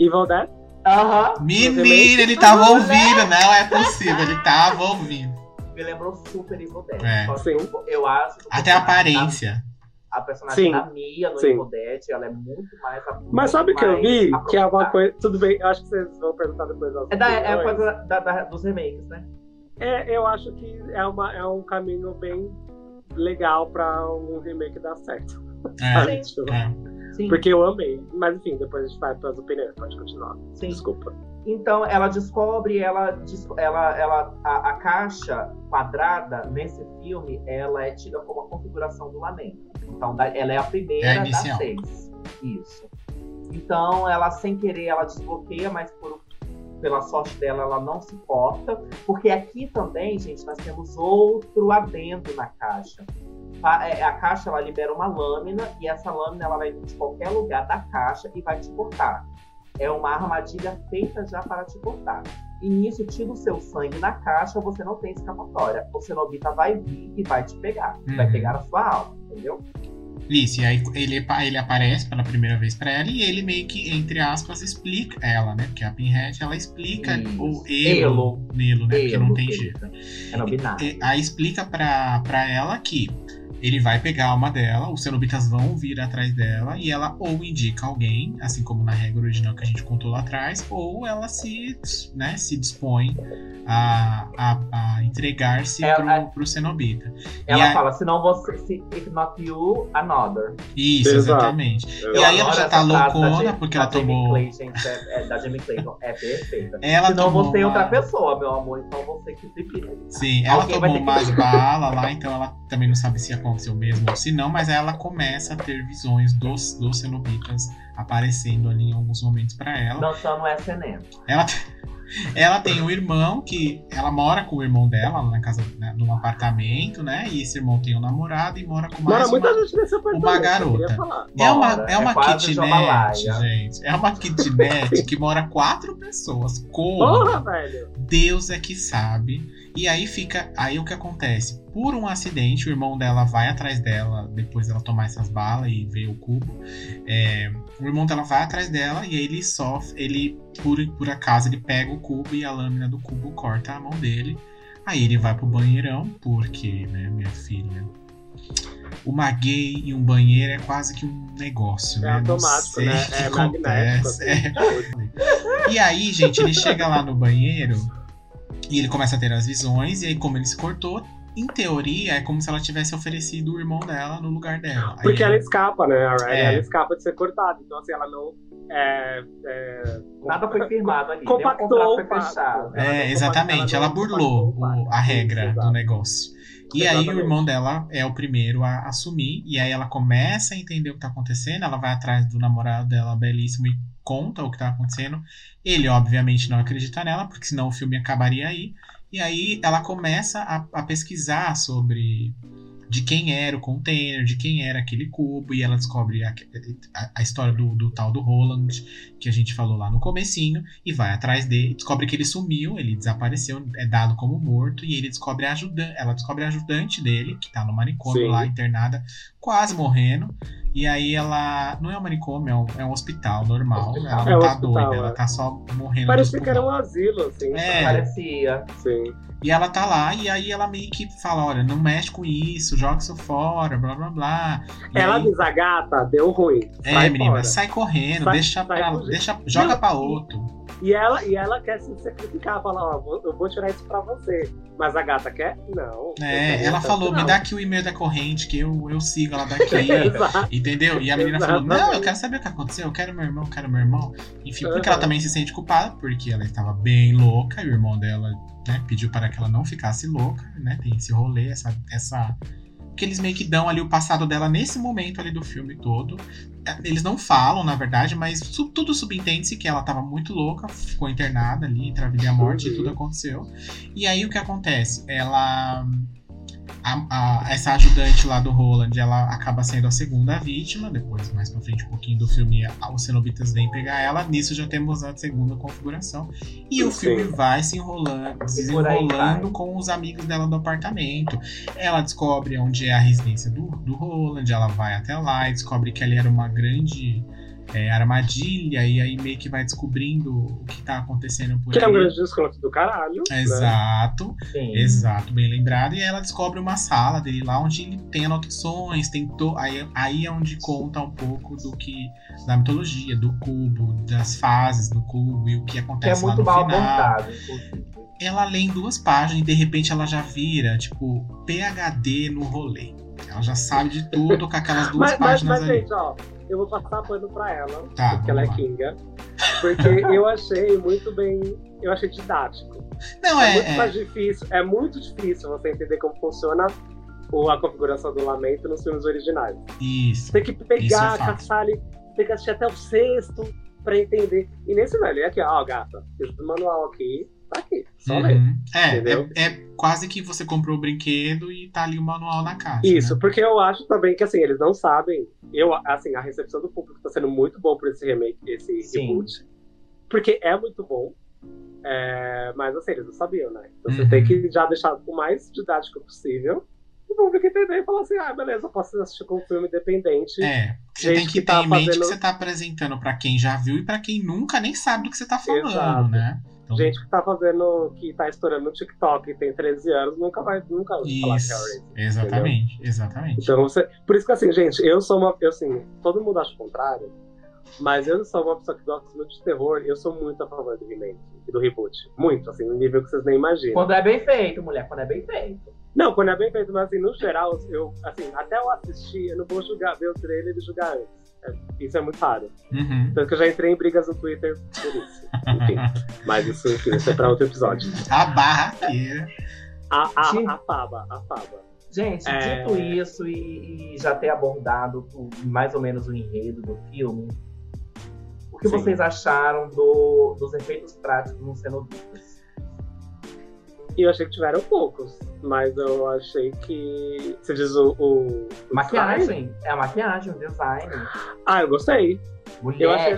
S3: Evil Dead?
S2: Aham.
S1: Menina, ele tava ouvindo, não é possível, ele tava ouvindo.
S2: Me lembrou super Evil Dead.
S1: É.
S2: Que
S3: Sim.
S2: eu, eu acho
S1: Até a aparência.
S2: A personagem
S3: Sim.
S2: da Mia no
S3: Sim.
S2: Ela é muito mais.
S3: Mas sabe o que eu
S2: mais
S3: vi? Que é uma coisa. Tudo bem, eu acho que vocês vão perguntar depois das
S2: É, da, é a coisa da, da- dos remakes, né?
S3: É, eu acho que é, uma, é um caminho bem legal pra um remake dar certo.
S1: É,
S3: sabe? Tipo,
S1: é.
S2: Sim.
S3: Porque eu amei. Mas enfim, depois a gente vai para as opiniões. Pode continuar.
S2: Sim.
S3: Desculpa.
S2: Então ela descobre, ela, ela, ela a, a caixa quadrada nesse filme, ela é tida como a configuração do lamento. Então ela é a primeira
S1: É
S2: das seis. Isso. Então ela sem querer ela desbloqueia, mas por, pela sorte dela ela não se corta, porque aqui também, gente, nós temos outro adendo na caixa. A, é, a caixa ela libera uma lâmina e essa lâmina ela vai vir de qualquer lugar da caixa e vai te cortar é uma armadilha feita já para te cortar. E nisso, tira o seu sangue na caixa, você não tem escapatória. O Cenobita vai vir e vai te pegar. Vai
S1: Uhum.
S2: pegar a sua alma, entendeu?
S1: Isso, e aí ele, ele aparece pela primeira vez pra ela e ele meio que, entre aspas, explica ela, né? Porque a Pinhead, ela explica
S2: Isso.
S1: o Elo, Nelo, né? Porque não
S2: Elo,
S1: tem jeito.
S2: É no binário.
S1: E- Aí explica pra, pra ela que ele vai pegar a alma dela, os cenobitas vão vir atrás dela e ela ou indica alguém, assim como na regra original que a gente contou lá atrás, ou ela se, né, se dispõe a, a, a entregar-se pro, pro cenobita.
S2: Ela
S1: aí-
S2: fala, se não você, se, if not you, another.
S1: Isso,
S3: Exato.
S1: exatamente.
S3: Eu
S1: E aí ela já tá loucona, porque ela tomou-
S2: Clay, gente, é, é da Jamie Clayton, é perfeita.
S1: Ela
S2: Senão
S1: tomou
S2: você é outra
S1: uma-
S2: pessoa, meu amor, então você que se vira.
S1: Sim, ela
S2: Alguém
S1: tomou
S2: ter que-
S1: umas balas lá, então ela também não sabe se aconteceu mesmo ou se não, mas aí ela começa a ter visões dos, dos cenobitas aparecendo ali em alguns momentos pra ela.
S2: Dançando o SNM.
S1: Ela, ela tem um irmão que ela mora com o irmão dela na casa, né, num apartamento, né? E esse irmão tem um namorado e mora com mais
S3: Mora muita
S1: uma,
S3: gente nesse apartamento.
S1: uma garota. É uma, é uma
S2: é
S1: kitnet, gente. É uma kitnet que mora quatro pessoas. Como?
S3: Porra, velho.
S1: Deus é que sabe. E aí fica. Aí o que acontece? Por um acidente, o irmão dela vai atrás dela, depois dela tomar essas balas e ver o cubo. É, o irmão dela vai atrás dela e aí ele sofre. Ele, por, por acaso, ele pega o cubo e a lâmina do cubo corta a mão dele. Aí ele vai pro banheirão, porque, né, minha filha? Uma gay e um banheiro é quase que um negócio,
S3: É
S1: né?
S3: Automático, né? É
S1: acontece.
S3: assim.
S1: É. E aí, gente, ele chega lá no banheiro e ele começa a ter as visões, e aí, como ele se cortou, em teoria, é como se ela tivesse oferecido o irmão dela no lugar dela. Aí
S3: Porque ela escapa, né? A Riley,
S1: É.
S3: ela escapa de ser cortada. Então, assim, ela não. É, é,
S2: Nada foi firmado ali.
S3: Compactou
S2: foi fechado.
S3: Ela
S1: É, exatamente.
S3: ela
S1: Ela burlou
S3: o
S1: a regra
S3: Isso,
S1: do negócio. E aí o
S3: Exatamente.
S1: irmão dela é o primeiro a assumir, e aí ela começa a entender o que tá acontecendo, ela vai atrás do namorado dela belíssimo e conta o que tá acontecendo. Ele, obviamente, não acredita nela, porque senão o filme acabaria aí. E aí ela começa a, a pesquisar sobre de quem era o container, de quem era aquele cubo, e ela descobre a, a- a história do, do tal do Roland, que a gente falou lá no comecinho, e vai atrás dele, descobre que ele sumiu, ele desapareceu, é dado como morto, e ele descobre a ajudante, ela descobre a ajudante dele, que tá no manicômio
S3: Sim.
S1: lá, internada, quase morrendo, E aí ela. Não é um manicômio, é um, é um hospital normal.
S2: Hospital.
S1: Ela não
S3: É um
S1: tá
S3: hospital,
S1: doida,
S3: é.
S1: ela tá só morrendo
S3: Parecia que era um asilo, assim.
S1: É.
S2: Parecia.
S3: Sim.
S1: E ela tá lá, e aí ela meio que fala: olha, não mexe com isso, joga isso fora, blá blá blá. E
S3: Ela
S1: aí,
S3: avisa a gata, deu ruim.
S1: É,
S3: sai
S1: menina,
S3: fora.
S1: sai correndo,
S3: Sai-
S1: deixa
S3: sai
S1: pra. Deixa, joga
S3: Não,
S1: pra outro.
S3: E ela, e ela quer se sacrificar, fala, ó, vou- eu vou tirar isso pra você. Mas a gata quer? Não.
S1: É, ela falou: me dá aqui o e-mail da corrente que eu, eu sigo ela daqui. Entendeu? E a menina falou: Não, eu
S3: Exatamente.
S1: quero saber o que aconteceu, eu quero meu irmão, eu quero meu irmão. Enfim, porque
S3: Aham.
S1: ela também se sente culpada, porque ela estava bem louca, e o irmão dela né, pediu para que ela não ficasse louca, né? Tem esse rolê, essa. essa... Que eles meio que dão ali o passado dela nesse momento ali do filme todo. É, Eles não falam, na verdade, mas tudo subentende-se que ela tava muito louca, ficou internada ali, entre a vida e a morte, e
S3: Uhum.
S1: tudo aconteceu. E aí o que acontece? Ela. A- a- essa ajudante lá do Roland, ela acaba sendo a segunda vítima. Depois, mais pra frente, um pouquinho do filme, os cenobitas vêm pegar ela. Nisso já temos a segunda configuração. E o filme vai se enrolando, desenrolando com os amigos dela do apartamento. Ela descobre onde é a residência do, do Roland, ela vai até lá e descobre que ali era uma grande é, armadilha, e aí meio que vai descobrindo o que tá acontecendo por
S3: Que é um grande desconto do caralho. né?
S1: Exato.
S2: Sim.
S1: Exato, bem lembrado. E aí ela descobre uma sala dele lá onde ele tem anotações, tem to... aí, aí é onde conta um pouco do que da mitologia, do cubo, das fases do cubo e o que
S2: Que é
S1: acontece lá
S2: muito
S1: no
S2: mal
S1: final.
S2: inclusive.
S1: Ela lê em duas páginas e de repente ela já vira, tipo, PhD no rolê. Ela já sabe de tudo com aquelas duas
S3: Mas, mas,
S1: páginas
S3: mas,
S1: ali.
S3: gente, ó, eu vou passar pano pra ela,
S1: Tá,
S3: porque ela é. Kinga. Porque eu achei muito bem. Eu achei didático.
S1: Não,
S3: É,
S1: é.
S3: muito
S1: é-
S3: mais difícil. É muito difícil você entender como funciona o- a configuração do lamento nos filmes originais.
S1: Isso.
S3: Tem que
S1: é
S3: pegar,
S1: fato.
S3: caçar ali, tem que assistir até o sexto pra entender. E nesse velho, é aqui, ó, gata, fiz o manual aqui, tá aqui, só ler.
S1: Uhum. É,
S3: Entendeu?
S1: é, é quase que você comprou o brinquedo e tá ali o manual na caixa.
S3: Isso,
S1: né?
S3: porque eu acho também que assim, eles não sabem. Eu, assim, a recepção do público tá sendo muito bom por esse remake, esse
S2: Sim.
S3: reboot. Porque é muito bom. É, mas assim, eles não sabiam, né? Então você
S1: Uhum.
S3: tem que já deixar o mais didático possível. O público entender e falar assim, ah, beleza, eu posso assistir com um filme independente.
S1: É, você tem que,
S3: que
S1: ter
S3: tá
S1: em mente
S3: fazendo-
S1: que você tá apresentando pra quem já viu e pra quem nunca nem sabe do que você tá falando,
S3: Exato.
S1: né? Então,
S3: Gente que tá fazendo, que tá estourando no TikTok e tem 13 anos, nunca vai nunca ouviu falar que é
S1: isso,
S3: Race.
S1: exatamente, exatamente.
S3: Então, você, por isso que assim, gente, eu sou uma. Eu, assim, todo mundo acha o contrário, mas eu sou uma pessoa que gosta muito de terror. Eu sou muito a favor do remake e do reboot. Muito, assim, no nível que vocês nem imaginam.
S2: Quando é bem feito, mulher, quando é bem feito.
S3: Não, quando é bem feito, mas assim, no geral, eu, assim, até eu assistir, eu não vou julgar, ver o trailer e julgar antes. É, isso é muito raro.
S1: Uhum.
S3: Tanto que eu já entrei em brigas no Twitter por isso. Enfim. mas isso, enfim, isso é pra outro episódio.
S1: A barraqueira.
S3: A, a,
S2: Sim.
S3: a Faba, a Faba.
S2: Gente,
S3: É.
S2: dito isso e, e já ter abordado o- mais ou menos o enredo do filme, o que
S3: Sim.
S2: vocês acharam do- dos efeitos práticos nos cenobitas?
S3: E eu achei que tiveram poucos, mas eu achei que. Você diz o. o o design?
S2: Maquiagem, é a maquiagem, o design.
S3: Ah, eu gostei.
S2: Mulher,
S3: Eu
S2: eu,
S3: achei-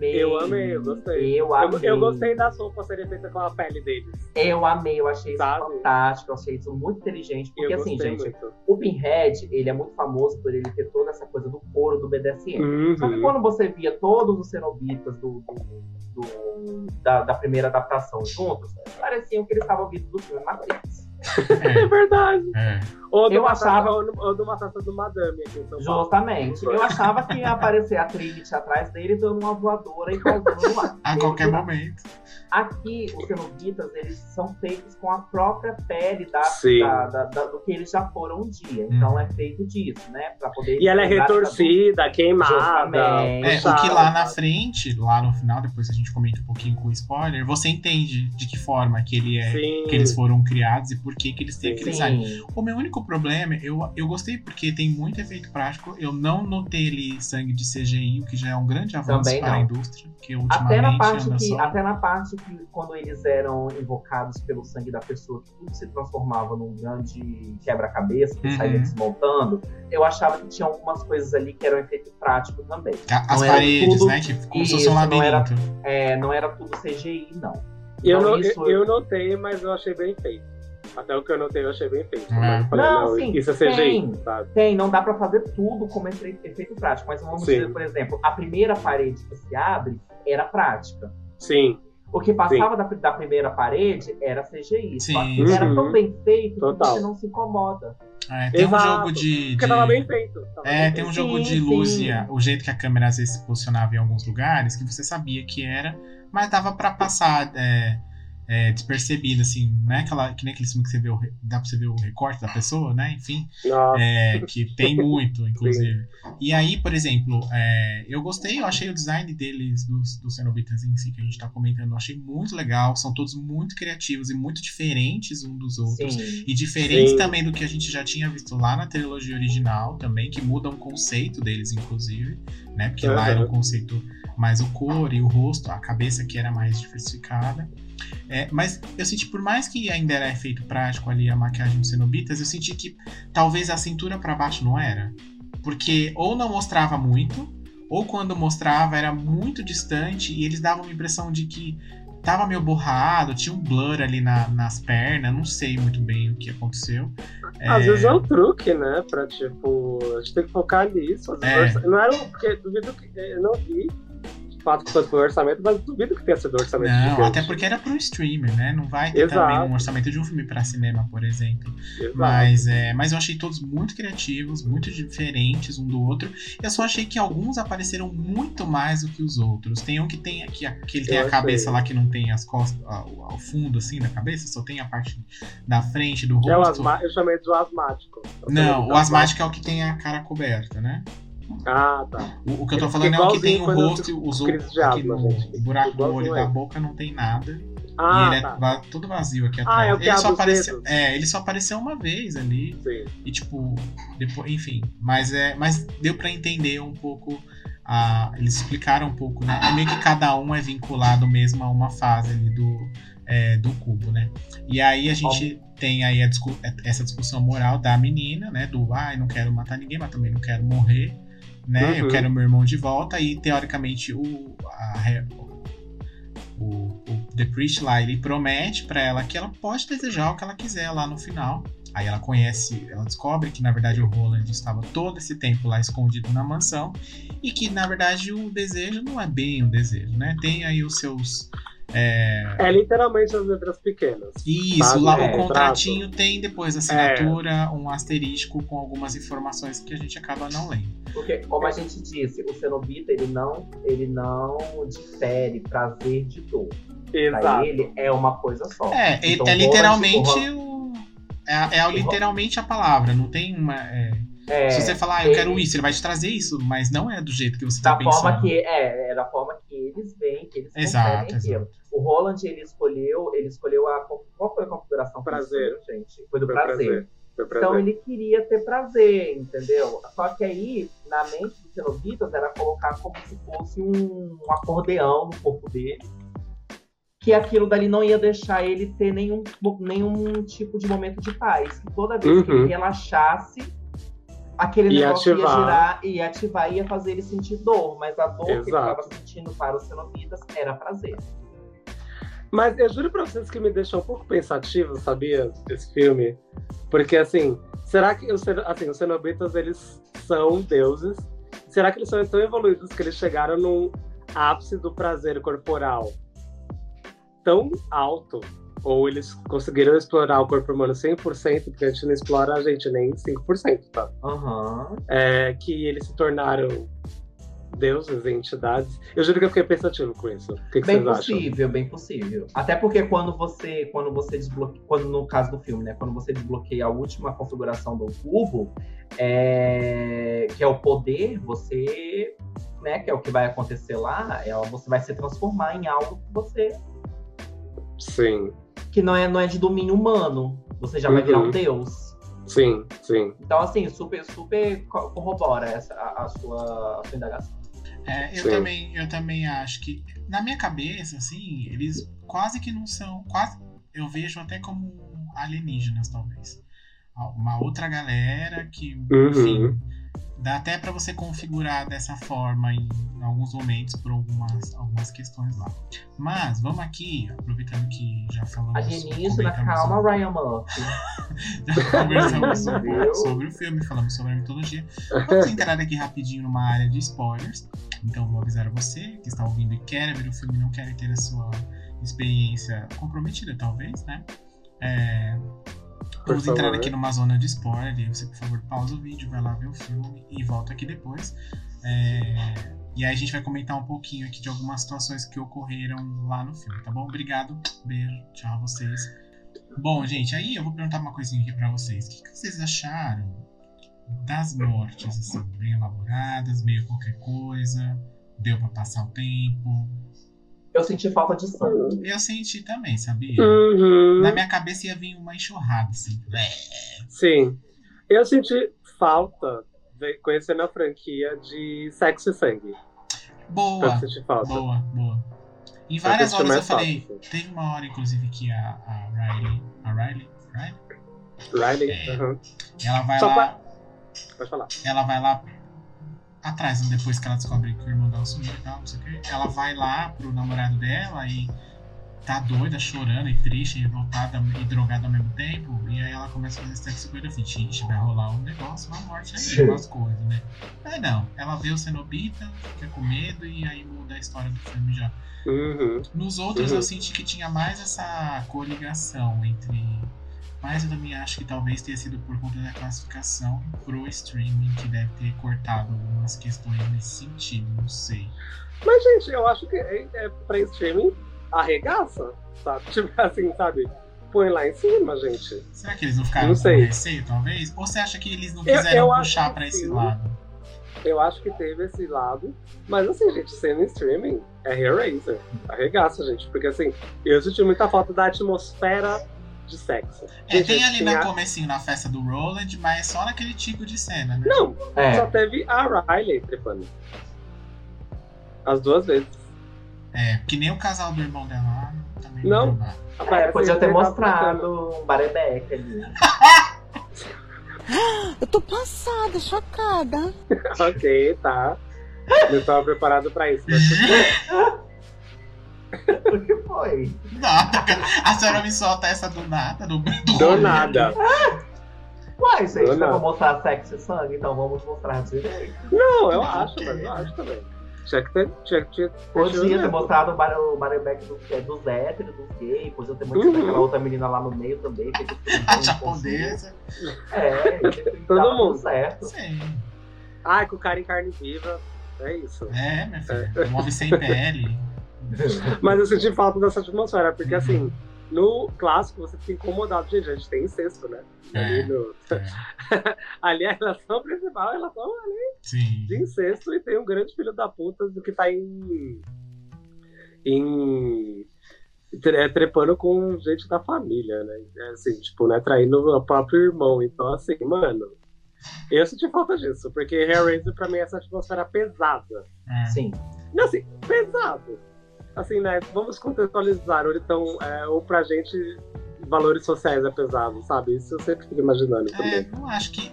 S2: amei.
S3: Eu amei, eu gostei.
S2: Eu
S3: Eu,
S2: amei.
S3: eu gostei das roupas serem feitas com a pele deles.
S2: Eu amei, eu achei isso
S3: Sabe?
S2: fantástico, eu achei isso muito inteligente. Porque
S3: eu
S2: assim, gente,
S3: muito.
S2: o Pinhead, ele é muito famoso por ele ter toda essa coisa do couro do BDSM. Só que
S3: Uhum.
S2: quando você via todos os cenobitas do, do- do- da, da primeira adaptação juntos, pareciam que eles estavam vindo do filme Matrix.
S3: É verdade.
S1: É.
S3: Ou
S2: Eu achava-
S3: ou, no- ou do Matança do Madame aqui.
S2: Justamente. Eu achava que ia aparecer a Trinity atrás dele dando uma voadora e causando lá.
S1: A qualquer momento.
S2: Aqui, os cenobitas, eles são feitos com a própria pele da, da- da- da- do que eles já foram um dia. Então é feito disso, né? Pra poder
S3: E ela é retorcida, queimada.
S1: É, o que lá na frente, lá no final, depois a gente comenta um pouquinho com spoiler, você entende de que forma que ele é.
S3: Sim.
S1: Que eles foram criados e por que, que eles têm aquele design.
S2: Sim.
S1: O meu único problema, eu, eu gostei porque tem muito efeito prático. Eu não notei ali sangue de CGI, o que já é um grande avanço
S2: Também
S1: para a
S2: não.
S1: indústria. Que ultimamente
S2: Até na, parte que,
S1: só.
S2: até na parte que, quando eles eram invocados pelo sangue da pessoa, que tudo se transformava num grande quebra-cabeça, que
S1: Uhum.
S2: saía desmontando, eu achava que tinha algumas coisas ali que eram efeito prático também.
S1: A- As
S2: não
S1: paredes,
S2: tudo-
S1: né? Que como se fosse um
S2: não era-
S1: labirinto.
S2: É, não era tudo CGI, não.
S3: Eu,
S2: Então,
S3: não-
S2: isso-
S3: eu, eu notei, mas eu achei bem feito. Até o que eu notei eu achei bem feito.
S1: É.
S3: Falei,
S2: Não,
S3: não,
S2: sim,
S3: isso é CGI,
S2: tem.
S3: sabe?
S2: Tem, não dá pra fazer tudo como efe- efeito prático, mas vamos
S3: Sim.
S2: dizer, por exemplo, a primeira parede que se abre era prática.
S3: Sim,
S2: O que passava da, da primeira parede era CGI. Só
S1: Sim.
S2: que era
S3: Uhum.
S2: tão bem feito que
S3: Total.
S2: você não se incomoda.
S1: É, tem um
S3: Exato.
S1: jogo de.
S3: porque
S1: de-
S3: tava bem feito. tava
S1: É,
S3: bem
S1: tem um jogo
S2: Sim,
S1: de luz e o jeito que a câmera às vezes se posicionava em alguns lugares, que você sabia que era, mas dava pra passar é, é, despercebido, assim, não é aquela, que nem aquele filme que você vê, o, dá pra você ver o recorte da pessoa, né? Enfim, é, que tem muito, inclusive. E aí, por exemplo, é, eu gostei, eu achei o design deles, dos, dos cenobitas em si, que a gente tá comentando, eu achei muito legal, são todos muito criativos e muito diferentes um dos outros.
S2: Sim.
S1: E diferente
S3: Sim.
S1: também do que a gente já tinha visto lá na trilogia original também, que muda o conceito deles, inclusive, né? Porque lá era o conceito mais o cor e o rosto, a cabeça que era mais diversificada. É, mas eu senti, por mais que ainda era efeito prático ali a maquiagem dos cenobitas, eu senti que talvez a cintura pra baixo não era. Porque ou não mostrava muito, ou quando mostrava era muito distante e eles davam uma impressão de que tava meio borrado, tinha um blur ali na- nas pernas, não sei muito bem o que aconteceu.
S3: Às
S1: É,
S3: vezes é um truque, né? Pra tipo, a gente tem que focar nisso.
S1: É.
S3: Não era um. Porque duvido que. Eu não vi fato que foi o orçamento, mas duvido que tenha sido orçamento
S1: Não,
S3: gigante.
S1: até porque era pro streamer, né? Não vai ter
S3: Exato.
S1: também um orçamento de um filme pra cinema, por exemplo.
S3: Exato.
S1: Mas, é, mas eu achei todos muito criativos, muito diferentes um do outro. Eu só achei que alguns apareceram muito mais do que os outros. Tem um que tem que, a- que ele tem
S3: Eu
S1: a
S3: achei.
S1: cabeça lá que não tem as costas, ao, fundo assim da cabeça, só tem a parte da frente do
S3: É
S1: rosto.
S3: asma... Eu chamei de asmático. Eu
S1: Não, o asmático é o que tem a cara coberta, né?
S3: Ah, tá.
S1: O, o que eu tô
S3: Ele
S1: falando é o que tem o rosto os outros aqui no
S3: gente.
S1: buraco do olho da boca não tem nada.
S3: Ah,
S1: e ele
S3: tá.
S1: é todo vazio aqui
S3: Ah,
S1: atrás.
S3: é o que
S1: ele só apareceu, é, ele só apareceu uma vez ali
S3: Sim.
S1: e tipo, depois, enfim, mas é, mas deu pra entender um pouco a, eles explicaram um pouco, né? É meio que cada um é vinculado mesmo a uma fase ali do é, do cubo, né? E aí a gente tem aí discu- essa discussão moral da menina, né? Do ai, não quero matar ninguém, mas também não quero morrer, né? Eu
S3: Uhum.
S1: quero meu irmão de volta e teoricamente o, a o, o The Priest lá, ele promete pra ela que ela pode desejar o que ela quiser lá no final. Aí ela conhece, ela descobre que na verdade o Roland estava todo esse tempo lá escondido na mansão e que na verdade o desejo não é bem um desejo, né? Tem aí os seus é,
S3: É literalmente as letras pequenas.
S1: isso,
S3: Sabe,
S1: lá
S3: é,
S1: o contratinho tem depois a assinatura, um asterisco com algumas informações que a gente acaba não lendo.
S2: Porque, como a gente disse, o cenobita ele não, ele não difere prazer de dor. Pra
S3: Exato.
S2: ele é uma coisa só.
S1: É, ele-
S2: Então,
S1: é literalmente
S2: o
S1: o. É, é literalmente a palavra, não tem uma. é,
S2: É,
S1: se você falar, ah, eu
S2: ele-
S1: quero isso, ele vai te trazer isso, mas não é do jeito que você tá
S2: da
S1: pensando.
S2: forma que é, é da forma que eles veem, que eles
S1: Exato, exato.
S2: O Roland ele escolheu, ele escolheu a qual foi a configuração? que
S3: Prazer.
S2: escolheu, gente? Foi do
S3: Foi
S2: prazer.
S3: prazer. Foi prazer.
S2: Então ele queria ter prazer, entendeu? Só que aí, na mente dos cenobitas, era colocar como se fosse um, um acordeão no corpo dele. Que aquilo dali não ia deixar ele ter nenhum, nenhum tipo de momento de paz. Que toda vez que
S3: Uhum.
S2: ele relaxasse, aquele
S3: Ia
S2: negócio
S3: ativar.
S2: ia girar, ia ativar e ia fazer ele sentir dor. Mas a dor que ele
S3: Exato.
S2: estava sentindo para os cenobitas era prazer.
S3: Mas eu juro pra vocês que me deixou um pouco pensativo, sabia? Esse filme. Porque, assim, será que os, assim, os cenobitas, eles são deuses? Será que eles são tão evoluídos que eles chegaram num ápice do prazer corporal tão alto? Ou eles conseguiram explorar o corpo humano 100%, porque a gente não explora a gente nem 5%, tá?
S2: Aham.
S3: É, que eles se tornaram deuses, entidades. Eu juro que eu fiquei pensativo com isso. O que, que
S2: Bem
S3: vocês acham?
S2: possível, bem possível. Até porque quando você, quando você desbloqueia, quando no caso do filme, né, quando você desbloqueia a última configuração do cubo, é, que é o poder, você, né, que é o que vai acontecer lá, é, você vai se transformar em algo que você,
S3: Sim,
S2: que não é, não é de domínio humano. Você já vai virar um
S3: Uhum.
S2: deus.
S3: sim, sim.
S2: Então, assim, super, super co- corrobora essa, a, a sua, a sua indagação.
S1: É, eu
S3: Sim.
S1: também, eu também acho que, na minha cabeça, assim, eles quase que não são. Quase, eu vejo até como alienígenas, talvez. Uma outra galera que,
S3: Uhum.
S1: enfim. Dá até pra você configurar dessa forma em alguns momentos por algumas, algumas questões lá. Mas vamos aqui, aproveitando que já falamos.
S2: Alienígena,
S1: comentamos
S2: calma, Ryan Murphy.
S1: já conversamos sobre, sobre o filme, falamos sobre a mitologia. Vamos entrar aqui rapidinho numa área de spoilers. Então vou avisar a você que está ouvindo e quer ver o filme não quer ter a sua experiência comprometida, talvez, né? É, Vamos entrar
S3: favor.
S1: aqui numa zona de spoiler. Você, por favor, pausa o vídeo, vai lá ver o filme e volta aqui depois. É, E aí a gente vai comentar um pouquinho aqui de algumas situações que ocorreram lá no filme, tá bom? Obrigado, beijo, tchau a vocês. Bom, gente, aí eu vou perguntar uma coisinha aqui pra vocês. O que, que vocês acharam das mortes, assim, bem elaboradas, meio qualquer coisa? Deu pra passar o tempo?
S2: Eu senti falta de sangue.
S1: Eu senti também, sabia?
S3: Uhum.
S1: Na minha cabeça ia vir uma enxurrada, assim.
S3: Sim. Eu senti falta, de- conhecendo a franquia, de sexo e sangue.
S1: Boa!
S3: Eu senti falta.
S1: Boa, boa. Em várias
S3: Eu
S1: horas eu falei.
S3: fácil.
S1: Teve uma hora, inclusive, que a, a Riley. A Riley? Riley?
S3: Riley?
S1: É.
S3: uhum.
S1: Ela vai
S3: Só
S1: lá.
S3: Pode falar.
S1: Ela vai lá atrás, depois que ela descobre que o irmão dela sumiu e tal, não sei o quê. Ela vai lá pro namorado dela e tá doida, chorando e triste, e revoltada e drogada ao mesmo tempo. E aí ela começa a fazer sexo com ele. Eu falei, vai rolar um negócio, uma morte aí,
S2: Sim.
S1: umas coisas, né? Aí não, ela vê o Cenobita, fica com medo e aí muda a história do filme já.
S3: Uhum.
S1: Nos outros
S3: Uhum.
S1: eu senti que tinha mais essa coligação entre. Mas eu também acho que talvez tenha sido por conta da classificação pro streaming, que deve ter cortado algumas questões nesse sentido, não sei.
S3: Mas, gente, eu acho que é, é pra streaming arregaça, sabe? Tipo assim, sabe? Põe lá em cima, gente.
S1: Será que eles não ficaram
S3: Não
S1: com
S3: sei.
S1: receio, talvez? Ou você acha que eles não
S3: Eu-
S1: quiseram
S3: eu acho
S1: puxar pra esse lado?
S3: Eu acho que teve esse lado. Mas assim, gente, sendo streaming, é Hellraiser. Arregaça, gente. Porque assim, eu senti muita falta da atmosfera de sexo.
S1: É,
S3: Gente,
S1: tem ali
S3: tinha-
S1: no comecinho na festa do Roland, mas é só naquele tipo de cena, né?
S3: Não,
S2: É.
S3: só teve a Riley trepando. As duas vezes.
S1: É, que nem o casal do irmão dela também
S3: Não.
S1: deu nada.
S2: É, podia ter mostrado um barebeque ali.
S4: Eu tô passada, chocada.
S3: ok, tá. Não estava preparado pra isso. Mas
S2: O que foi?
S1: Nada, cara. A senhora me solta essa do nada, do, do,
S3: do nada.
S1: aqui.
S2: Uai, gente, não. vou mostrar sexo e sangue, então vamos mostrar direito.
S3: Não, eu
S1: Não,
S3: acho, mas eu acho também. Tinha que ter. Tinha que ter.
S2: Podia ter
S3: mesmo.
S2: mostrado o bar- o barebeque dos, é, dos héteros, dos gays, podia ter mostrado
S3: Uhum.
S2: aquela outra menina lá no meio também. Que
S1: A japonesa.
S2: É,
S3: Todo
S2: tava
S3: mundo.
S2: certo.
S1: Sei.
S3: Ai, com cara em carne viva. É isso.
S1: É, minha filha. Move sem pele.
S3: Mas eu senti falta dessa atmosfera, porque
S1: Uhum.
S3: assim, no clássico você fica incomodado. Gente, a gente tem incesto, né? Ali,
S1: É,
S3: no-
S1: é.
S3: ali a relação principal é a relação
S1: Sim.
S3: de incesto e tem um grande filho da puta do que tá em. em. tre- trepando com gente da família, né? É Assim, tipo, né? Traindo o próprio irmão. Então, assim, mano. Eu senti falta disso, porque Hellraiser pra mim é essa atmosfera pesada.
S1: É.
S2: Sim.
S3: Não, assim, pesado. Assim, né? Vamos contextualizar, ou então, é, ou pra gente, valores sociais é pesado, sabe? Isso eu sempre fico imaginando
S1: É,
S3: também.
S1: não acho que.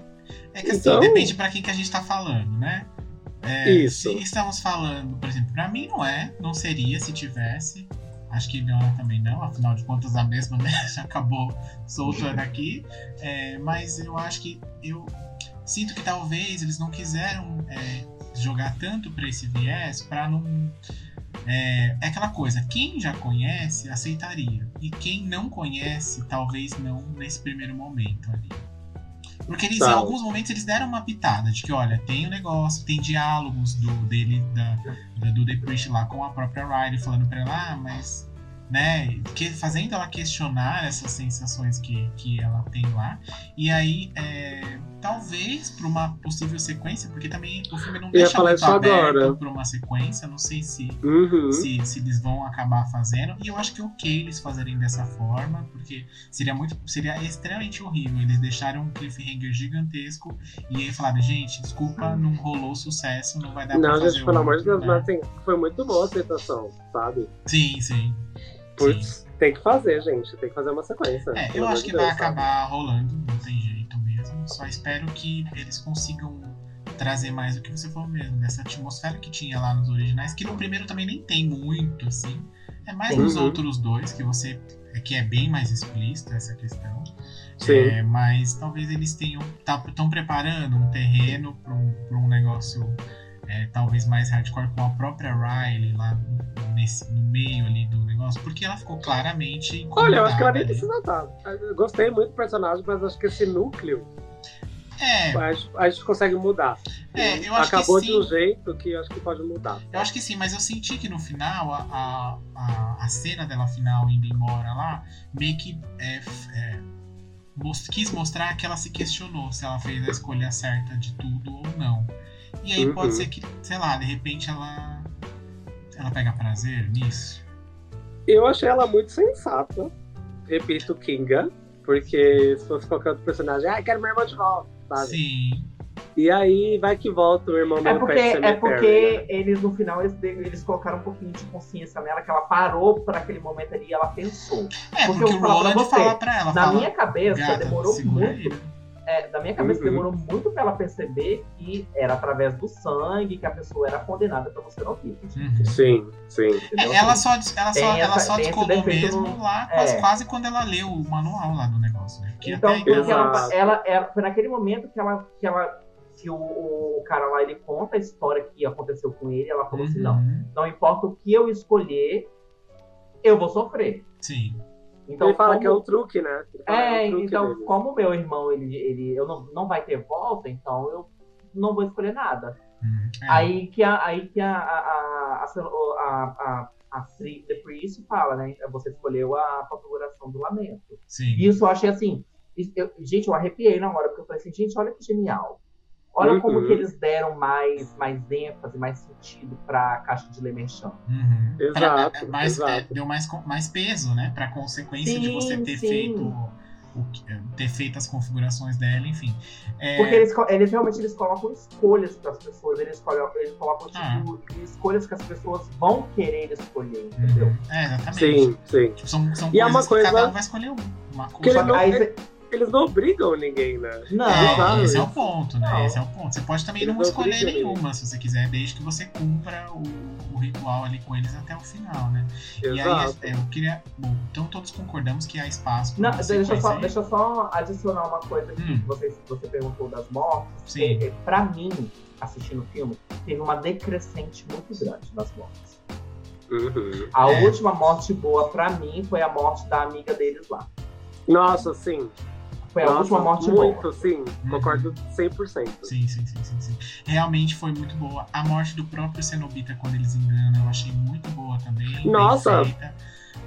S1: É que assim,
S3: Então-
S1: depende pra quem que a gente tá falando, né? É,
S3: Isso.
S1: Se estamos falando, por exemplo, pra mim não é, não seria se tivesse. Acho que não também não, afinal de contas a mesma né, já acabou soltando aqui. É, mas eu acho que eu sinto que talvez eles não quiseram é, jogar tanto pra esse viés pra não. É, é aquela coisa, quem já conhece aceitaria. E quem não conhece, talvez não nesse primeiro momento ali. Porque eles,
S3: Tá.
S1: em alguns momentos, eles deram uma pitada de que, olha, tem um negócio, tem diálogos do, dele, da, da- do The Priest lá com a própria Riley, falando pra ela, ah, mas. Né, que, fazendo ela questionar essas sensações que, que ela tem lá. E aí, é, talvez para uma possível sequência, porque também o filme não deixa muito aberto para uma sequência, não sei se
S3: Uhum.
S1: se, se eles vão acabar fazendo. E eu acho que é ok eles fazerem dessa forma, porque seria muito. Seria extremamente horrível. Eles deixaram um cliffhanger gigantesco e aí falaram, gente, desculpa, não rolou sucesso, não vai dar pra
S3: Não,
S1: fazer
S3: gente, pelo amor de Deus,
S1: né?
S3: mas assim, foi muito boa a aceitação, sabe?
S1: Sim, sim.
S3: Putz, tem que fazer, gente. Tem que fazer uma sequência.
S1: É, eu acho que vai
S3: Deus, sabe?
S1: acabar rolando, não tem jeito. Só espero que eles consigam trazer mais o que você falou mesmo, dessa atmosfera que tinha lá nos originais, que no primeiro também nem tem muito, assim. É mais
S3: Sim.
S1: nos
S3: Uhum.
S1: outros dois, que você. que é bem mais explícito essa questão.
S3: Sim.
S1: É, mas talvez eles tenham. estão preparando um terreno para um, um negócio é, talvez mais hardcore com a própria Riley lá nesse, no meio ali do negócio, porque ela ficou claramente.
S3: Olha, eu acho que ela nem
S1: incomodada ali.
S3: precisa estar. Eu gostei muito do personagem, mas acho que esse núcleo
S1: É,
S3: a gente, a gente consegue mudar.
S1: É, eu acho que
S3: Acabou
S1: sim.
S3: de um jeito que eu acho que pode mudar.
S1: Eu acho que sim, mas eu senti que no final, a, a, a, cena dela final indo embora lá, meio que é, é, quis mostrar que ela se questionou se ela fez a escolha certa de tudo ou não. E aí
S3: Uhum.
S1: pode ser que, sei lá, de repente ela. Ela pega prazer nisso.
S3: Eu achei ela muito sensata. Repito, Kinga. Porque se fosse qualquer outro personagem, ah, quero meu irmão de volta, sabe?
S1: Sim.
S3: E aí vai que volta o irmão
S2: É
S3: meu
S2: porque,
S3: Pet
S2: é
S3: Cemetery,
S2: porque
S3: né?
S2: eles, no final, eles, eles colocaram um pouquinho de consciência nela, que ela parou por aquele momento ali e ela pensou.
S1: É,
S2: Porque
S1: porque,
S2: eu
S1: o
S2: vou falar pra
S1: Roland
S2: você,
S1: fala pra ela.
S2: Na
S1: fala,
S2: minha cabeça,
S1: "Gata,
S2: demorou muito.
S1: aí."
S2: É, na minha cabeça
S3: Uhum.
S2: demorou muito pra ela perceber que era através do sangue que a pessoa era condenada pelo xenofílio.
S1: Uhum.
S3: Sim, sim.
S2: entendeu?
S1: É, ela só, ela só,
S2: Tem
S1: ela
S2: essa-
S1: só descolou
S2: defeito
S1: mesmo
S2: no-
S1: lá, quase,
S2: é.
S1: quase quando ela leu o manual lá do negócio, né?
S2: Então,
S1: até
S2: porque ela, ela, ela- foi naquele momento que ela, que ela que o, o cara lá ele conta a história que aconteceu com ele, ela falou assim, não,
S1: Uhum.
S2: não importa o que eu escolher, eu vou sofrer.
S1: Sim.
S2: Então,
S3: ele fala
S2: como-
S3: que é o truque, né? Fala
S2: É,
S3: o truque
S2: então,
S3: dele.
S2: como meu irmão, ele, ele eu não, não vai ter volta, então eu não vou escolher nada.
S1: É.
S2: Aí que a, aí que a, a, a, a, a, a, The Priest fala, né? Você escolheu a configuração do lamento.
S1: Sim.
S2: Isso eu achei assim. eu- gente, eu arrepiei na hora, porque eu falei assim, gente, olha que genial. Olha
S3: Uhum.
S2: como que eles deram mais, mais ênfase, mais sentido pra caixa de Lemechan.
S1: Uhum.
S3: Exato,
S1: Pra- é, mais,
S3: exato.
S1: é, deu mais, mais peso, né? Pra consequência de
S2: Sim,
S1: você ter
S2: sim.
S1: feito que- é, ter feito as configurações dela, enfim. É,
S2: Porque eles, eles realmente eles colocam escolhas para as pessoas, eles colocam, eles colocam
S1: Ah.
S2: tipo, escolhas que as pessoas vão querer escolher, entendeu?
S1: uhum. É, exatamente.
S3: Sim, sim.
S1: Tipo, são, são
S3: E é
S1: coisas
S3: uma
S1: que
S3: coisa-
S1: cada um vai escolher uma, uma
S3: Que
S1: coisa.
S3: ele não-
S2: Aí
S3: é- Eles não obrigam ninguém, né?
S2: não,
S1: É,
S3: sabe?
S1: esse é o ponto, né?
S2: Não.
S1: Esse é o ponto. Você pode também
S3: Eles
S1: não
S3: não
S1: escolher
S3: obrigam
S1: nenhuma, se você quiser, desde que você cumpra o, o ritual ali com eles até o final, né? E aí,
S3: Exato.
S1: é, eu queria. Bom, então todos concordamos que há espaço
S2: Não, deixa, eu só, deixa eu só adicionar uma coisa aqui
S1: Hum.
S2: que você, você perguntou das mortes.
S1: Sim.
S2: É, é, pra mim, assistindo o filme, teve uma decrescente muito grande nas mortes.
S3: Uhum.
S2: A
S1: É.
S2: última morte boa pra mim foi a morte da amiga deles lá.
S3: Nossa, sim.
S2: Foi a
S3: Nossa,
S2: última morte
S3: muito,
S2: boa.
S3: sim. Concordo 100%.
S1: Sim, sim, sim, sim, sim. Realmente foi muito boa. A morte do próprio Cenobita quando eles enganam, eu achei muito boa também. bem
S3: Nossa!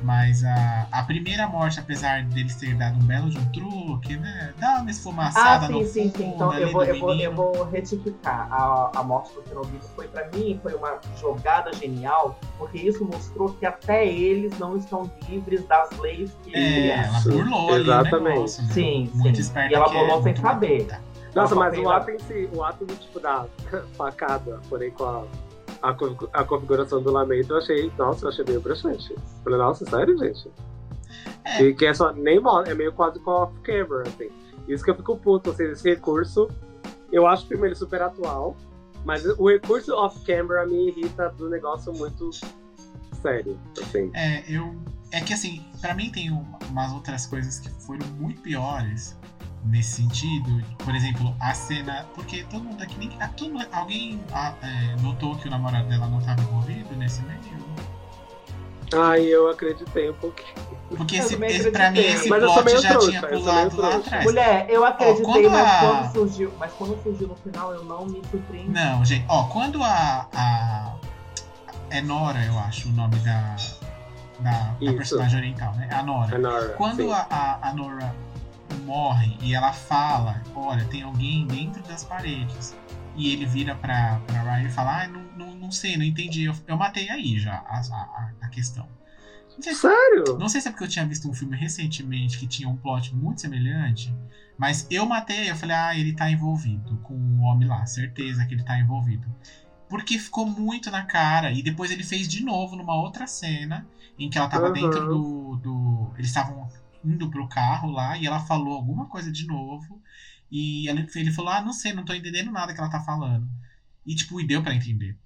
S1: Mas a, a primeira morte, apesar deles ter dado um belo de um truque, né? Dá uma
S2: Ah,
S1: esfumaçada
S2: sim,
S1: no
S2: sim,
S1: fundo
S2: sim. Então
S1: ali
S2: eu vou,
S1: do
S2: eu, vou, eu vou retificar. A, a morte do Cenobita foi pra mim, foi uma jogada genial, porque isso mostrou que até eles não estão livres das leis que eles
S1: É, ela burlou ali o
S3: Exatamente.
S1: negócio, né?
S2: Sim,
S1: Muito
S2: sim.
S1: esperta
S2: E ela
S1: que é,
S2: burlou sem saber.
S1: bonita.
S3: Nossa, mas o ato em si, o ato do tipo da facada, porém com a, a, a configuração do lamento, eu achei, nossa, eu achei meio broxante. Falei, nossa, sério, gente?
S1: É.
S3: E que é só, nem é meio quase com off-camera, assim. Isso que eu fico puto, assim, esse recurso, eu acho o filme ele super atual, mas o recurso off-camera me irrita do negócio muito sério, assim.
S1: É, eu. É que assim, pra mim tem um- umas outras coisas que foram muito piores nesse sentido. Por exemplo, a cena. Porque todo mundo aqui. Nem, ah, todo mundo- alguém ah, é, notou que o namorado dela não estava envolvido nesse meio?
S3: Ai, eu acreditei um pouquinho.
S1: Porque
S2: Eu
S1: esse, esse, pra mim esse
S3: Mas
S1: plot já
S3: trouxa,
S1: tinha pulado lá atrás.
S2: Mulher, eu acreditei,
S1: quando
S2: mas,
S1: a-
S2: quando surgiu, mas quando surgiu no final, eu não me surpreendi.
S1: Não, gente, ó, quando a. a é Nora, eu acho, o nome da. Da, da personagem oriental, né? A Nora.
S3: A Nora,
S1: Quando a, a, a Nora morre e ela fala, olha, tem alguém dentro das paredes. E ele vira pra, pra Riley e fala, ah, não, não, não sei, não entendi. Eu, eu matei aí já a, a, a questão. Não sei, se,
S3: Sério?
S1: não sei se é porque eu tinha visto um filme recentemente que tinha um plot muito semelhante, mas eu matei, eu falei, ah, ele tá envolvido com o homem lá, certeza que ele tá envolvido. Porque ficou muito na cara. E depois ele fez de novo numa outra cena em que ela tava
S3: Uhum.
S1: dentro do. do eles estavam indo pro carro lá e ela falou alguma coisa de novo. E ele, ele falou: Ah, não sei, não tô entendendo nada que ela tá falando. E, tipo, e deu pra entender.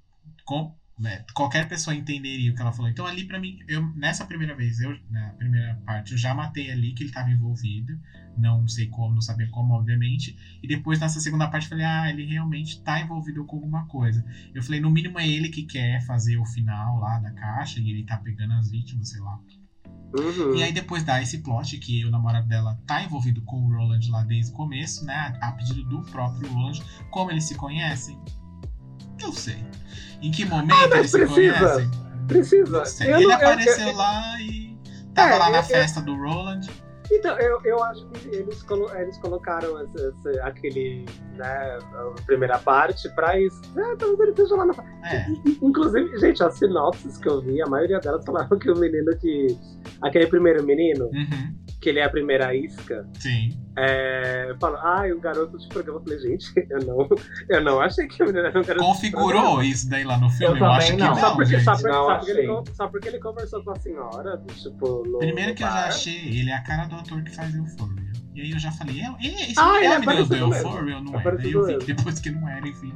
S1: Com, né, qualquer pessoa entenderia o que ela falou. Então, ali pra mim, eu, nessa primeira vez, eu, na primeira parte, eu já matei ali que ele tava envolvido. Não sei como, não sabia como, obviamente. E depois, nessa segunda parte, eu falei: Ah, ele realmente tá envolvido com alguma coisa. Eu falei: No mínimo é ele que quer fazer o final lá da caixa e ele tá pegando as vítimas, sei lá.
S3: Uhum.
S1: E aí depois dá esse plot que o namorado dela tá envolvido com o Roland lá desde o começo, né? A pedido do próprio Roland. Como eles se conhecem? Eu sei. Em que momento
S3: Ah,
S1: eles se
S3: precisa.
S1: conhecem?
S3: Precisa.
S1: Não sei.
S3: Eu
S1: Ele
S3: não- eu-
S1: apareceu
S3: eu-
S1: lá e tava
S3: É,
S1: lá na
S3: eu-
S1: festa do Roland.
S3: Então, eu, eu acho que eles, colo- eles colocaram esse, esse- aquele, né, a primeira parte pra isso. É, talvez ele esteja lá na.
S1: É.
S3: Inclusive, gente, as sinopses que eu vi, a maioria delas falavam que o menino que. Aquele primeiro menino,
S1: Uhum.
S3: Que ele é a primeira isca,
S1: Sim.
S3: é, falou, ah, o garoto de programa. Eu falei, gente, eu não, eu não achei que o menino era um garoto. de
S1: Configurou isso daí lá no filme?
S2: Eu
S1: acho
S2: também
S1: que
S2: não.
S1: não,
S3: Só porque,
S1: gente.
S3: só, porque,
S2: Não
S3: só, porque ele, só porque ele conversou com a senhora, tipo, no.
S1: Primeiro
S3: no
S1: que eu já achei, ele é a cara do ator que faz Euphoria. E aí eu já falei, é, é, esse
S3: Ah,
S1: não
S3: ele
S1: é
S3: é
S1: o menino do ou não
S3: É
S1: é? Daí
S3: parecido
S1: eu vi
S3: mesmo.
S1: depois que não era, enfim.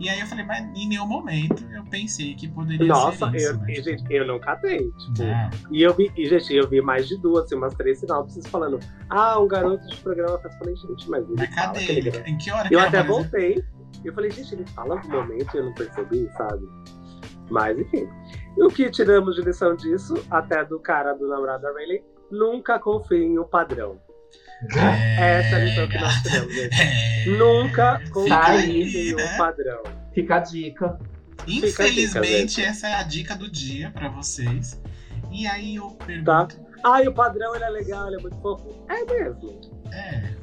S1: E aí eu falei, mas em nenhum momento eu pensei que poderia
S3: Nossa,
S1: ser isso,
S3: eu, gente, eu não catei. Tipo,
S1: Não.
S3: E eu vi, e, gente, eu vi mais de duas, assim, umas três sinopses falando, ah, um garoto de programa. Eu falei, gente, mas ele
S1: Mas cadê ele? Em que hora que
S3: Eu
S1: ele
S3: até voltei, eu falei, gente, ele fala algum momento e eu não percebi, sabe? Mas, enfim. E o que tiramos de lição disso, até do cara do namorado da Rayleigh, nunca confie em um padrão.
S1: É,
S3: Essa é a lição que nós tiramos, gente.
S1: É.
S3: Nunca confie
S1: aí,
S3: em um padrão.
S2: Fica a dica.
S1: Infelizmente,
S3: dica,
S1: essa é a dica do dia pra vocês. E aí eu pergunto.
S3: Tá. Ah, e o padrão, ele é legal, ele é muito fofo. É mesmo.
S1: É.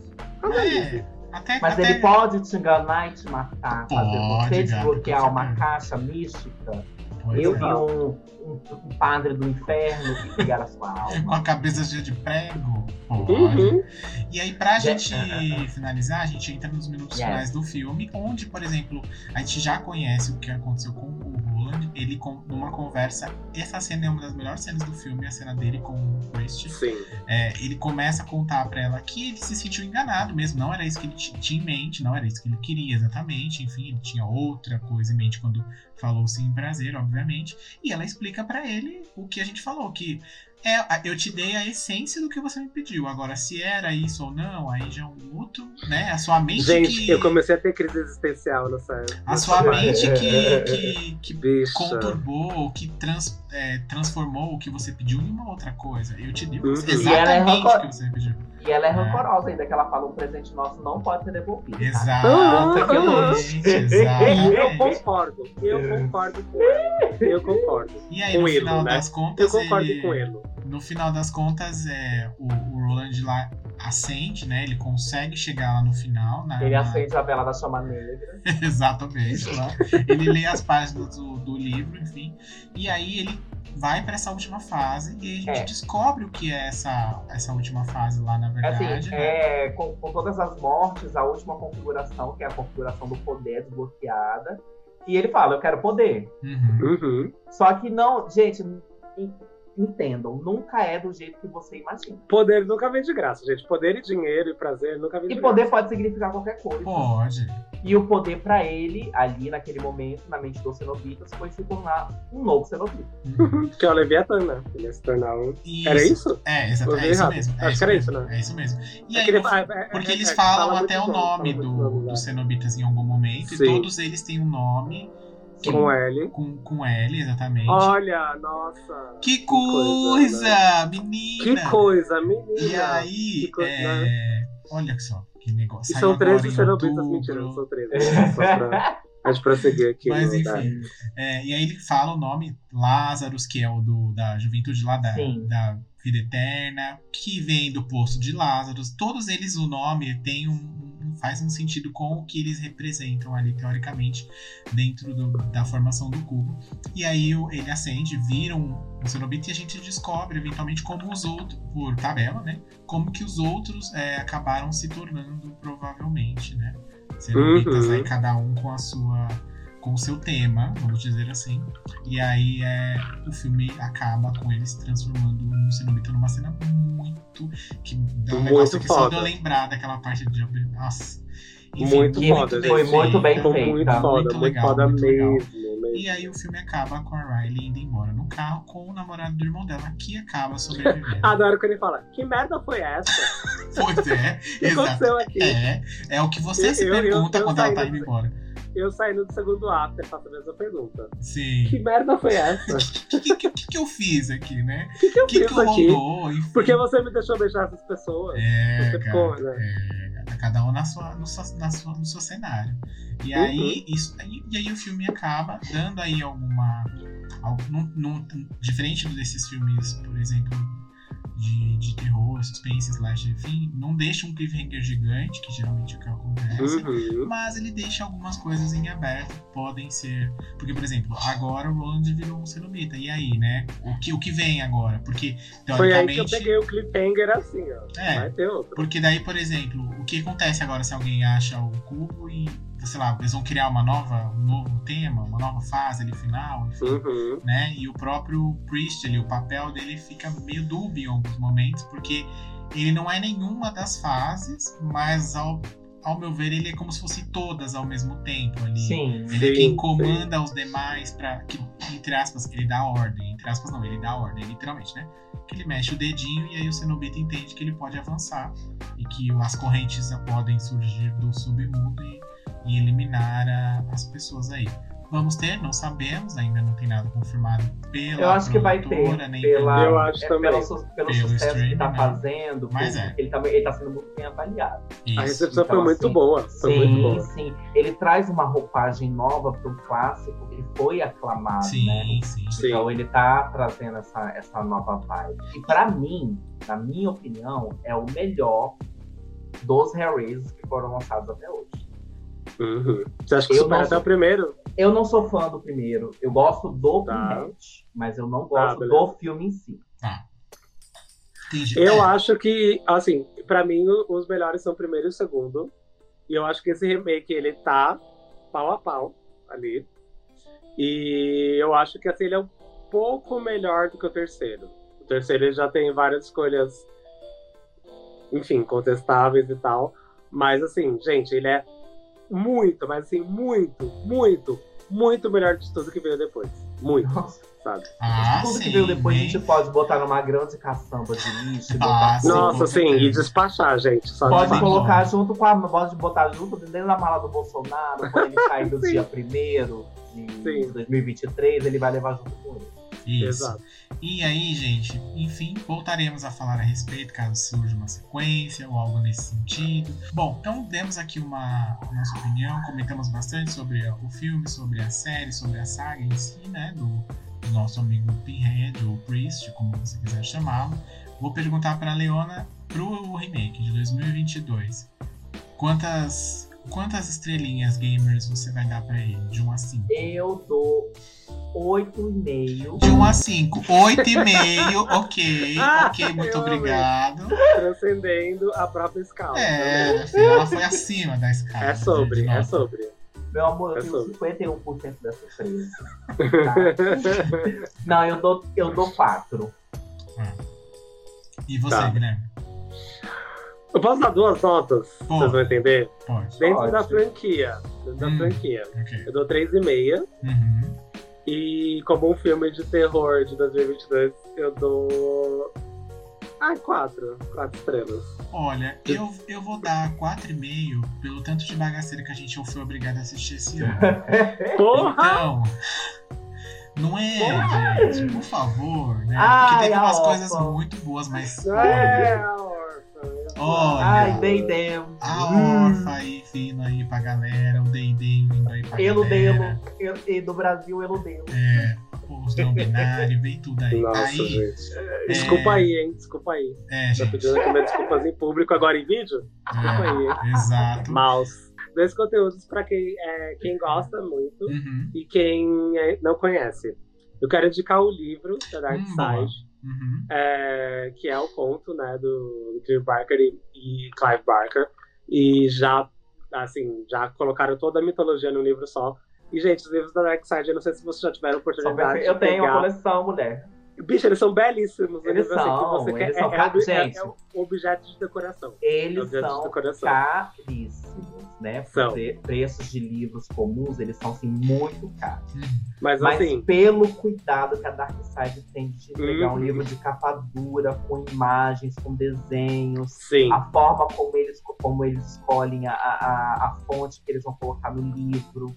S3: Analise.
S1: é até,
S2: Mas
S1: até...
S2: ele pode te enganar e te matar, fazer
S1: Pode,
S2: você
S1: gata,
S2: desbloquear uma caixa mística.
S1: Pois
S2: eu
S1: é.
S2: vi um, um, um padre do inferno que pegar a sua
S1: Com
S2: alma.
S1: a cabeça cheia de prego.
S3: Uhum.
S1: E aí, pra gente finalizar, a gente entra nos minutos
S2: Yes.
S1: finais do filme, onde, por exemplo, a gente já conhece o que aconteceu com o Ele, com, numa conversa, essa cena é uma das melhores cenas do filme, a cena dele com o Christian.
S3: Sim.
S1: É, ele começa a contar pra ela que ele se sentiu enganado mesmo, não era isso que ele ti- tinha em mente, não era isso que ele queria exatamente, enfim, ele tinha outra coisa em mente quando falou sim prazer, obviamente, e ela explica pra ele o que a gente falou, que é, eu te dei a essência do que você me pediu, agora se era isso ou não, aí já é um outro, né, a sua mente
S3: Gente,
S1: que...
S3: eu comecei a ter crise existencial nessa
S1: A sua mente que, que, que conturbou, que trans- é, transformou o que você pediu em uma outra coisa. Eu te dei
S3: Uhum.
S1: exatamente
S2: ela é
S1: o que você me pediu.
S2: E ela é
S1: É.
S2: rancorosa ainda, que ela fala um presente nosso não pode ser devolvido. tá?
S1: Exatamente,
S3: Eu
S1: exatamente.
S3: concordo, eu concordo com ele. Eu concordo.
S1: E aí,
S3: com
S1: no
S3: ele,
S1: final
S3: né?
S1: das
S3: Eu
S1: contas,
S3: concordo
S1: ele,
S3: com ele.
S1: No final das contas, é, o, o Roland lá acende, né? Ele consegue chegar lá no final. Na,
S2: Ele
S1: na-
S2: acende a vela da chama negra.
S1: Exatamente, lá. Ele lê as páginas do, do livro, enfim. E aí ele vai pra essa última fase e a gente
S2: É.
S1: descobre o que é essa, essa última fase lá, na verdade.
S2: Assim,
S1: né?
S2: é, com, com todas as mortes, a última configuração, que é a configuração do poder desbloqueada. E ele fala, eu quero poder.
S1: Uhum.
S3: Uhum.
S2: Só que não, gente, en- entendam, nunca é do jeito que você imagina.
S3: Poder nunca vem de graça, gente. Poder e dinheiro e prazer nunca vem de
S2: E
S3: graça.
S2: poder pode significar qualquer coisa.
S1: Pode.
S2: E o poder pra ele, ali naquele momento, na mente dos cenobitas, foi se tornar um novo cenobita.
S1: Uhum.
S3: Que é o Leviatã, né? Ele ia se tornar um.
S1: Isso.
S3: Era isso?
S1: É, exa-
S3: Eu
S1: é isso mesmo. É
S3: Acho
S1: isso
S3: que era
S1: mesmo,
S3: isso, né?
S1: É isso mesmo. E
S3: É
S1: aí,
S3: ele- é- é-
S1: porque
S3: é-
S1: eles
S3: é-
S1: falam
S3: fala
S1: até o nome do, dos cenobitas em algum momento,
S3: Sim.
S1: e todos eles têm um nome
S2: Sim.
S3: Com L.
S1: com, com L, exatamente.
S3: Olha, nossa.
S1: que
S3: coisa,
S1: coisa,
S3: Que
S1: menina!
S3: coisa, menina.
S1: E aí,
S3: Que coisa,
S1: é... olha só, que negócio.
S3: E são 13
S1: agora em
S3: cenobitas, mentira, não são 13. Só pra a gente prosseguir aqui.
S1: Mas
S3: no-
S1: enfim, é, e aí ele fala o nome Lazarus, que é o do, da juventude lá da,
S2: Sim.
S1: da vida eterna, que vem do poço de Lazarus. Todos eles, o nome tem um, um- faz um sentido com o que eles representam ali, teoricamente, dentro do- da formação do cubo. E aí ele acende, vira um, um cenobita e a gente descobre, eventualmente, como os outros, por tabela, né? Como que os outros é, acabaram se tornando, provavelmente, né? Cenobitas
S3: Uhum.
S1: aí, cada um com a sua com o seu tema, vamos dizer assim. E aí é, o filme acaba com eles transformando um cenobita numa cena muito que É um
S3: Muito
S1: negócio que só
S3: foda.
S1: de eu lembrar daquela parte de. Nossa.
S3: Muito
S2: que
S3: foda,
S2: foi muito bem feita.
S3: muito foda,
S1: Muito
S3: muito,
S1: legal,
S3: foda
S1: muito legal.
S3: mesmo, mesmo.
S1: E aí o filme acaba com a Riley indo embora no carro com o namorado do irmão dela, que acaba sobrevivendo.
S3: Adoro quando ele fala, que merda foi essa?
S1: pois é,
S3: O que aconteceu aqui?
S1: É, é o que você
S3: Eu-
S1: se
S3: eu- eu-
S1: pergunta
S3: eu
S1: quando ela tá
S3: do-
S1: indo embora.
S3: Eu saindo do segundo ato, eu faço a mesma pergunta.
S1: Sim.
S3: Que merda foi essa?
S1: O que, que, que, que eu fiz aqui, né?
S3: O que, que eu
S1: que,
S3: fiz
S1: que
S3: aqui?
S1: rolou? Enfim.
S3: Porque você me deixou beijar essas pessoas.
S1: É,
S3: Você
S1: cara,
S3: ficou, né?
S1: é, cada um na sua, no, seu, na sua, no seu cenário. E
S3: Uhum.
S1: aí, isso, aí- e aí o filme acaba dando aí alguma. algo- num- num- diferente desses filmes, por exemplo, de, de terror, suspense, slash, enfim, não deixa um cliffhanger gigante, que geralmente é o que acontece.
S3: Uhum.
S1: Mas ele deixa algumas coisas em aberto, podem ser. Porque, por exemplo, agora o Roland virou um cenobita. E aí, né? O que, o que vem agora? Porque,
S3: Foi aí que eu
S1: teoricamente.
S3: peguei o cliffhanger assim, ó.
S1: É.
S3: Vai ter outro.
S1: Porque daí, por exemplo, o que acontece agora se alguém acha o cubo e, sei lá, eles vão criar uma nova, um novo tema, uma nova fase ali final, enfim,
S3: Uhum.
S1: né? E o próprio Priest ali, o papel dele fica meio dúbio em alguns momentos, porque ele não é nenhuma das fases, mas ao, ao meu ver, ele é como se fosse todas ao mesmo tempo ali.
S2: Sim.
S1: Ele é
S3: Sim,
S1: quem comanda os demais para que, entre aspas, ele dá ordem. Entre aspas, não, ele dá ordem, literalmente, né? Que ele mexe o dedinho e aí o Cenobita entende que ele pode avançar e que as correntes podem surgir do submundo e, e eliminar a- as pessoas aí. Vamos ter, não sabemos, ainda não tem nada confirmado pela
S2: Eu acho que vai ter.
S1: nem
S2: Pela,
S3: Eu acho
S2: é,
S3: também.
S2: Pelo, su- pelo
S1: Pelo
S2: sucesso que
S1: streaming,
S2: tá
S1: né?
S2: fazendo.
S1: Mas é.
S2: Ele, também, ele tá sendo muito bem avaliado.
S1: Isso.
S3: A recepção
S2: Então,
S3: foi muito
S2: assim,
S3: boa. Foi muito
S2: Sim,
S3: boa.
S2: sim. Ele traz uma roupagem nova para um clássico que foi aclamado,
S1: Sim,
S2: né?
S1: sim.
S3: Sim.
S2: Então ele tá trazendo essa, essa nova vibe. E pra mim, na minha opinião, é o melhor dos Hellraisers que foram lançados até hoje.
S3: Uhum. Você acha que
S2: Eu
S3: supera até
S2: sou-
S3: o primeiro?
S2: Eu não sou fã do primeiro. Eu gosto do
S3: Tá.
S2: Pinhead, mas eu não gosto
S3: beleza.
S2: do filme em si.
S1: Entendi.
S3: Eu
S1: É,
S3: acho que, assim, pra mim os melhores são o primeiro e o segundo. E eu acho que esse remake ele tá pau a pau ali. E eu acho que assim, ele é um pouco melhor do que o terceiro. O terceiro ele já tem várias escolhas, enfim, contestáveis e tal. Mas assim, gente, ele é muito, mas assim, muito, muito, muito melhor de tudo que veio depois. Muito,
S2: Nossa,
S3: sabe?
S1: Ah,
S2: tudo
S1: sim,
S2: que veio depois a gente pode botar numa grande caçamba de lixo.
S1: Ah,
S2: botar
S1: sim,
S3: Nossa, sim, e despachar, gente. Só
S2: Pode
S3: despachar.
S2: colocar junto com a. Pode botar junto dentro da mala do Bolsonaro, quando ele sair do dia 1 de
S3: Sim.
S2: 2023, ele vai levar junto com ele.
S1: Isso.
S3: Exato.
S1: E aí, gente, enfim, voltaremos a falar a respeito caso surja uma sequência ou algo nesse sentido. Bom, então demos aqui uma nossa opinião, comentamos bastante sobre o filme, sobre a série, sobre a saga em si, né, do, do nosso amigo Pinhead ou Priest, como você quiser chamá-lo. Vou perguntar para Leona pro remake de 2022. Quantas quantas estrelinhas gamers você vai dar para ele de 1 a 5?
S2: Eu dou 8,5.
S1: De 1 a 5. 8,5. ok. Ok, muito
S3: eu amei.
S1: obrigado.
S3: Transcendendo a própria escala.
S1: É, filha, ela foi acima da escala.
S3: É sobre, é sobre.
S2: Meu amor, eu
S3: É
S2: tenho
S3: sobre.
S2: 51% dessa empresa. Tá? Não, eu dou, eu dou 4.
S1: E você,
S3: Tá.
S1: Guilherme?
S3: Eu posso dar duas notas,
S1: Pô.
S3: vocês vão entender?
S1: Pode.
S3: Dentro
S2: Pode.
S3: da franquia. Dentro da
S1: Hum.
S3: franquia.
S1: Ok.
S3: Eu dou 3,5.
S1: Uhum.
S3: E como um filme de terror de 2022, eu dou. Ah, 4. 4 estrelas.
S1: Olha, eu, eu vou dar 4,5 pelo tanto de bagaceira que a gente foi obrigado a assistir esse ano.
S3: Porra!
S1: Então. Não é, gente, por favor, né?
S2: Ai,
S1: Porque teve umas coisas muito boas, mas.
S3: É.
S1: Olha.
S2: Ai, Deidem.
S1: A
S2: Hum.
S1: órfã aí vindo aí pra galera, o Deidem vindo aí pra
S2: Eludelo.
S1: galera.
S2: Eu- E do Brasil, Eludelo.
S1: É, os não binários, vem tudo aí.
S3: Nossa,
S1: aí,
S3: gente. Desculpa aí, hein? Desculpa aí.
S1: é,
S3: Tá
S1: gente,
S3: pedindo aqui minhas desculpas em público agora em vídeo? Desculpa aí, hein?
S1: é, exato.
S3: Mouse. Dois conteúdos pra quem, é, quem gosta muito
S1: Uhum,
S3: e quem é, não conhece. Eu quero indicar o livro da Dark
S1: Hum, boa.
S3: Side,
S1: uhum.
S3: é, que é o conto né, do Clive Barker e, e Clive Barker. E já, assim, já colocaram toda a mitologia num livro só. E, gente, os livros da Dark Side, eu não sei se vocês já tiveram oportunidade
S2: Eu
S3: de
S2: tenho uma
S3: pegar.
S2: coleção, mulher.
S3: Bicho, eles são belíssimos.
S2: Eles
S3: assim, que
S2: são,
S3: você quer-
S2: eles
S3: é,
S2: são
S3: é, é-
S2: gente.
S3: é um objeto de decoração.
S2: Eles
S3: Objetos de
S2: são
S3: decoração.
S2: caríssimos, né?
S3: São.
S2: Porque preços de livros comuns, eles são, assim, muito caros.
S3: Mas,
S2: Mas
S3: assim,
S2: pelo cuidado que a Dark Side tem de entregar
S3: Uhum.
S2: um livro de capa dura, com imagens, com desenhos,
S3: sim.
S2: a forma como eles, como eles escolhem a, a, a fonte que eles vão colocar no livro.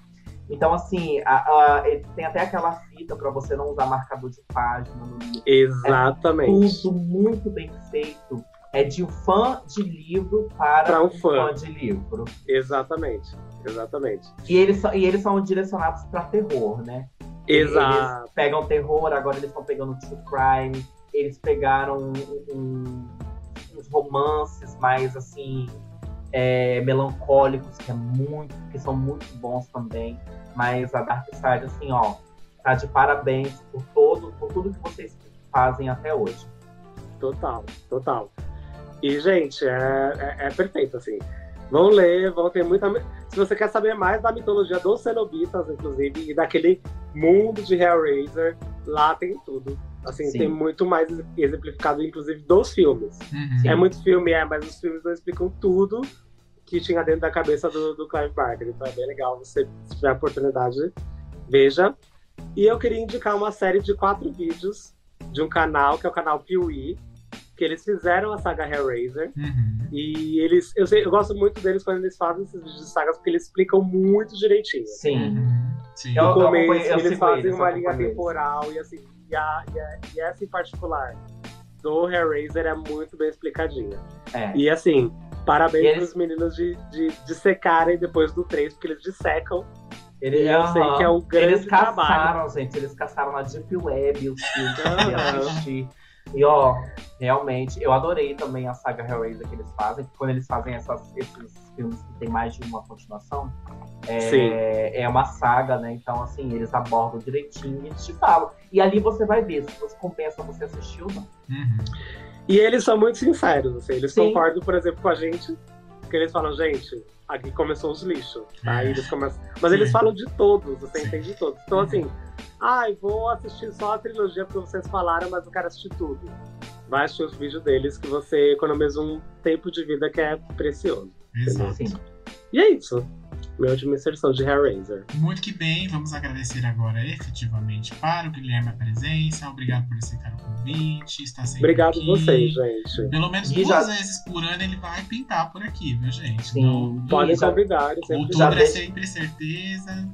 S2: Então, assim, a- a- tem até aquela fita para você não usar marcador de página no livro.
S3: Exatamente.
S2: Tudo muito bem feito. É de um fã de livro para
S3: Pra um fã.
S2: de livro.
S3: Exatamente. Exatamente.
S2: E eles, são- e eles são direcionados para terror, né?
S3: Exato.
S2: Eles pegam terror, agora eles estão pegando true crime. Eles pegaram um- um- uns romances mais assim é, melancólicos que é muito, que são muito bons também. Mas a Dark Side, assim, ó, tá de parabéns por todo, por tudo que vocês fazem até hoje.
S3: Total, total. E, gente, é, é, é perfeito, assim. Vão ler, vão ter muita. Se você quer saber mais da mitologia dos cenobitas, inclusive, e daquele mundo de Hellraiser, lá tem tudo. Assim,
S2: Sim.
S3: tem muito mais exemplificado, inclusive, dos filmes.
S1: Uhum.
S3: É muito filme, é, mas os filmes não explicam tudo que tinha dentro da cabeça do, do Clive Barker. Então é bem legal você, se tiver a oportunidade, veja. E eu queria indicar uma série de quatro vídeos de um canal, que é o canal Piuí, que eles fizeram a saga Hellraiser.
S1: Uhum.
S3: E eles, eu, sei, eu gosto muito deles quando eles fazem esses vídeos de sagas, porque eles explicam muito direitinho.
S2: Sim.
S1: Uhum. Sim.
S2: Eu-
S3: começo,
S2: eu
S3: eles fazem
S2: eles, eu
S3: uma linha temporal e assim, e, a- e a- e essa em particular do Hellraiser é muito bem explicadinha.
S2: É.
S3: E assim, parabéns
S2: eles-
S3: pros meninos de, de, de secarem depois do 3, porque eles dissecam.
S2: Ele,
S3: E eu sei
S2: aham.
S3: que é um grande
S2: Eles caçaram,
S3: trabalho.
S2: gente. Eles caçaram na Deep Web os filmes pra
S3: Aham.
S2: assistir. E ó, realmente, eu adorei também a saga Hellraiser que eles fazem. Quando eles fazem essas- esses filmes que tem mais de uma continuação, é, é uma saga, né? Então, assim, eles abordam direitinho e eles te falam. E ali você vai ver se você compensa você assistir ou não.
S1: Uhum.
S3: E eles são muito sinceros, assim, eles
S2: Sim.
S3: concordam, por exemplo, com a gente, que eles falam, gente, aqui começou os lixos.
S1: É.
S3: Aí eles começam... Mas eles falam de todos, você
S1: Sim.
S3: entende de todos. Então, assim, ai, vou assistir só a trilogia porque vocês falaram, mas eu quero assistir tudo. Vai assistir os vídeos deles que você economiza um tempo de vida que é precioso.
S1: Exato.
S2: Sim.
S3: E é isso. Minha última inserção de Hellraiser.
S1: Muito que bem, vamos agradecer agora efetivamente para o Guilherme a presença. Obrigado por aceitar o convite, estar sempre
S3: Obrigado
S1: aqui.
S3: vocês, gente.
S1: Pelo menos
S2: E
S1: duas
S2: já-
S1: vezes por ano ele vai pintar por aqui, viu, gente?
S2: Sim.
S1: Não-
S3: Podem convidar,
S1: Outubro
S2: já
S1: é
S2: deixa-
S1: sempre certeza.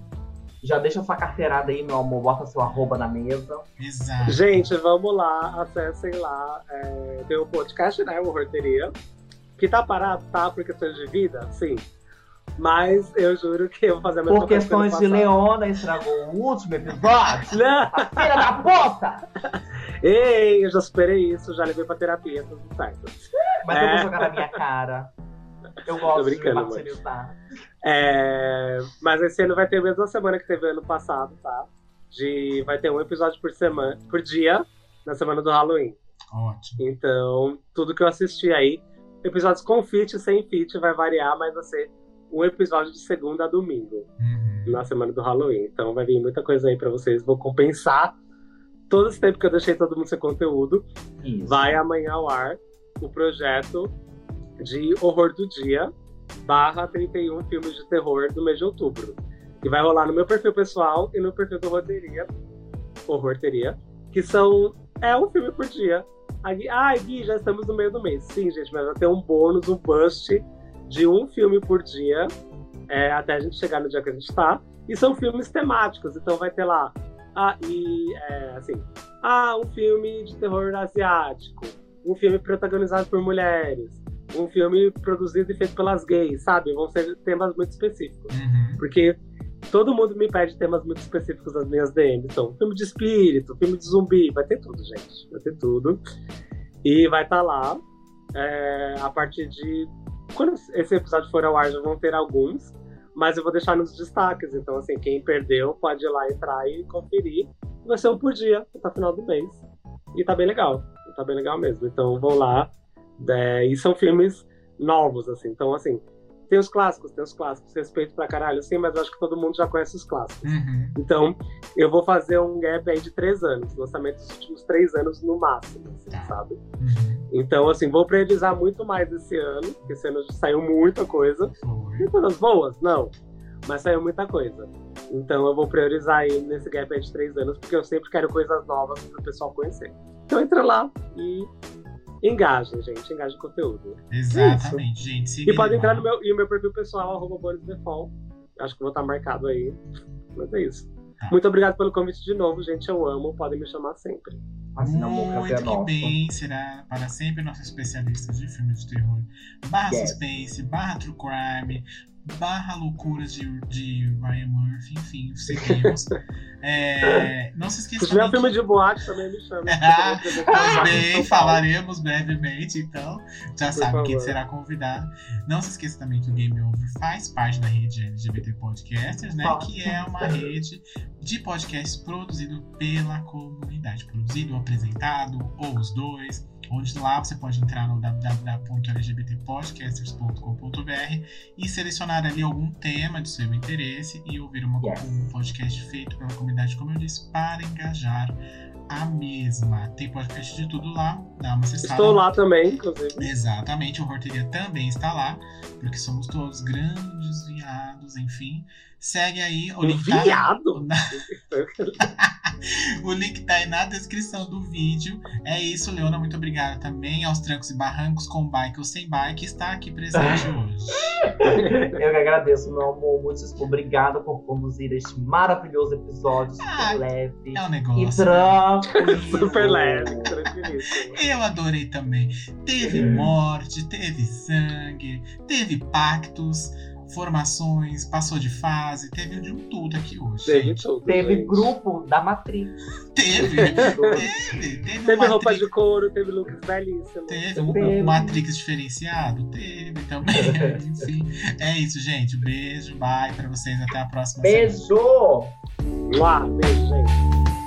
S2: Já deixa sua carteirada aí, meu amor. Bota seu arroba na mesa.
S1: Exato.
S3: Gente, vamos lá, acessem lá. é, tem o podcast, né? O Horteria. Que tá parado, tá? Por questões de vida, sim. Mas eu juro que eu vou fazer a mesma
S2: Por questões de. Leona, estragou o último episódio.
S3: Não!
S2: A filha da puta!
S3: Ei, eu já superei isso, já levei pra terapia, tudo certo.
S2: Mas eu vou
S3: É.
S2: jogar na minha cara. Eu gosto de martirizar.
S3: É, Mas esse ano vai ter a mesma semana que teve ano passado, tá? De... Vai ter um episódio por semana, por dia, na semana do Halloween.
S1: Ótimo.
S3: Então, tudo que eu assisti aí, episódios com feat, sem feat, vai variar, mas vai ser um episódio de segunda a domingo,
S1: Uhum.
S3: na semana do Halloween. Então vai vir muita coisa aí pra vocês. Vou compensar todo esse tempo que eu deixei todo mundo sem conteúdo.
S2: Isso.
S3: Vai amanhã ao ar o projeto de Horror do Dia, barra 31 filmes de terror do mês de outubro. Que vai rolar no meu perfil pessoal e no perfil do Roteria, Horrorteria, que são. É um filme por dia. Ah, Gui, já estamos no meio do mês. Sim, gente, mas vai ter um bônus, um bust de um filme por dia, é, até a gente chegar no dia que a gente tá. E são filmes temáticos, então vai ter lá. Ah, e é, assim. Ah, um filme de terror asiático. Um filme protagonizado por mulheres. Um filme produzido e feito pelas gays, sabe? Vão ser temas muito específicos.
S1: Uhum.
S3: Porque todo mundo me pede temas muito específicos nas minhas DMs. Então, filme de espírito, filme de zumbi, vai ter tudo, gente. Vai ter tudo. E vai estar lá. é, a partir de. Quando esse episódio for ao ar, já vão ter alguns. Mas eu vou deixar nos destaques. Então, assim, quem perdeu pode ir lá entrar e conferir. Vai ser um por dia, até final do mês. E tá bem legal. Tá bem legal mesmo. Então vão lá. É, e são filmes novos, assim. Então, assim, Tem os clássicos, tem os clássicos. Respeito pra caralho, sim, mas eu acho que todo mundo já conhece os clássicos.
S1: Uhum.
S3: Então, eu vou fazer um gap aí de três anos. Lançamento dos últimos três anos no máximo, assim,
S1: Tá.
S3: sabe?
S1: Uhum.
S3: Então, assim, vou priorizar muito mais esse ano, porque esse ano saiu muita coisa.
S1: Foi.
S3: E coisas boas? Não. Mas saiu muita coisa. Então eu vou priorizar aí nesse gap aí de três anos, porque eu sempre quero coisas novas pro pessoal conhecer. Então entra lá e engajem, gente. Engajem o conteúdo.
S1: Exatamente, gente.
S3: E pode
S1: ele
S3: entrar no meu, e o meu perfil pessoal, arroba Boris Default. Acho que vou estar marcado aí. Mas é isso.
S1: Tá.
S3: Muito obrigado pelo convite de novo, gente. Eu amo. Podem me chamar sempre.
S2: Assim,
S1: Muito que
S2: nosso.
S1: bem, será para sempre nosso especialista de filmes de terror. Barra
S2: Yes.
S1: suspense, barra true crime, barra loucuras de, de Ryan Murphy, enfim, seguimos. É, não se esqueça
S3: Se tiver filme
S1: que-
S3: de boate, também me chama.
S1: Também falaremos brevemente, então já
S3: Por
S1: sabe quem
S3: favor.
S1: será convidado. Não se esqueça também que o Game Over faz parte da rede LGBT Podcasters, né?
S2: Nossa.
S1: Que é uma rede de podcasts produzido pela comunidade, produzido, apresentado, ou os dois. Onde lá você pode entrar no www.lgbtpodcasters.com.br e selecionar ali algum tema de seu interesse e ouvir uma-
S2: Yes.
S1: um podcast feito pela comunidade, como eu disse, para engajar a mesma. Tem podcast de tudo lá, dá uma acessada.
S3: Estou lá também, inclusive.
S1: Exatamente, o Horteria também está lá, porque somos todos grandes viados, enfim. Segue aí, o link tá-
S3: viado?
S1: o link tá aí na descrição do vídeo. É isso, Leona, muito obrigada também aos trancos e barrancos com bike ou sem bike, está aqui presente hoje.
S2: Eu que agradeço, meu amor. Muito obrigada por conduzir este maravilhoso episódio super
S1: Ah,
S2: leve
S1: É um
S2: e
S1: negócio.
S2: tranquilo.
S3: Super leve, tranquilíssimo.
S1: Eu adorei também. Teve morte, teve sangue, teve pactos, formações, passou de fase, teve de um tudo aqui hoje.
S3: Teve tudo.
S2: Teve
S3: gente.
S2: grupo da Matrix.
S1: Teve, teve, teve,
S3: Teve roupa de couro, teve looks belíssimos.
S1: Teve um,
S2: Teve.
S1: um Matrix diferenciado? Teve também. Enfim, é isso, gente. Beijo, bye pra vocês. Até a próxima semana.
S2: Beijo!
S3: Lá, beijo, gente.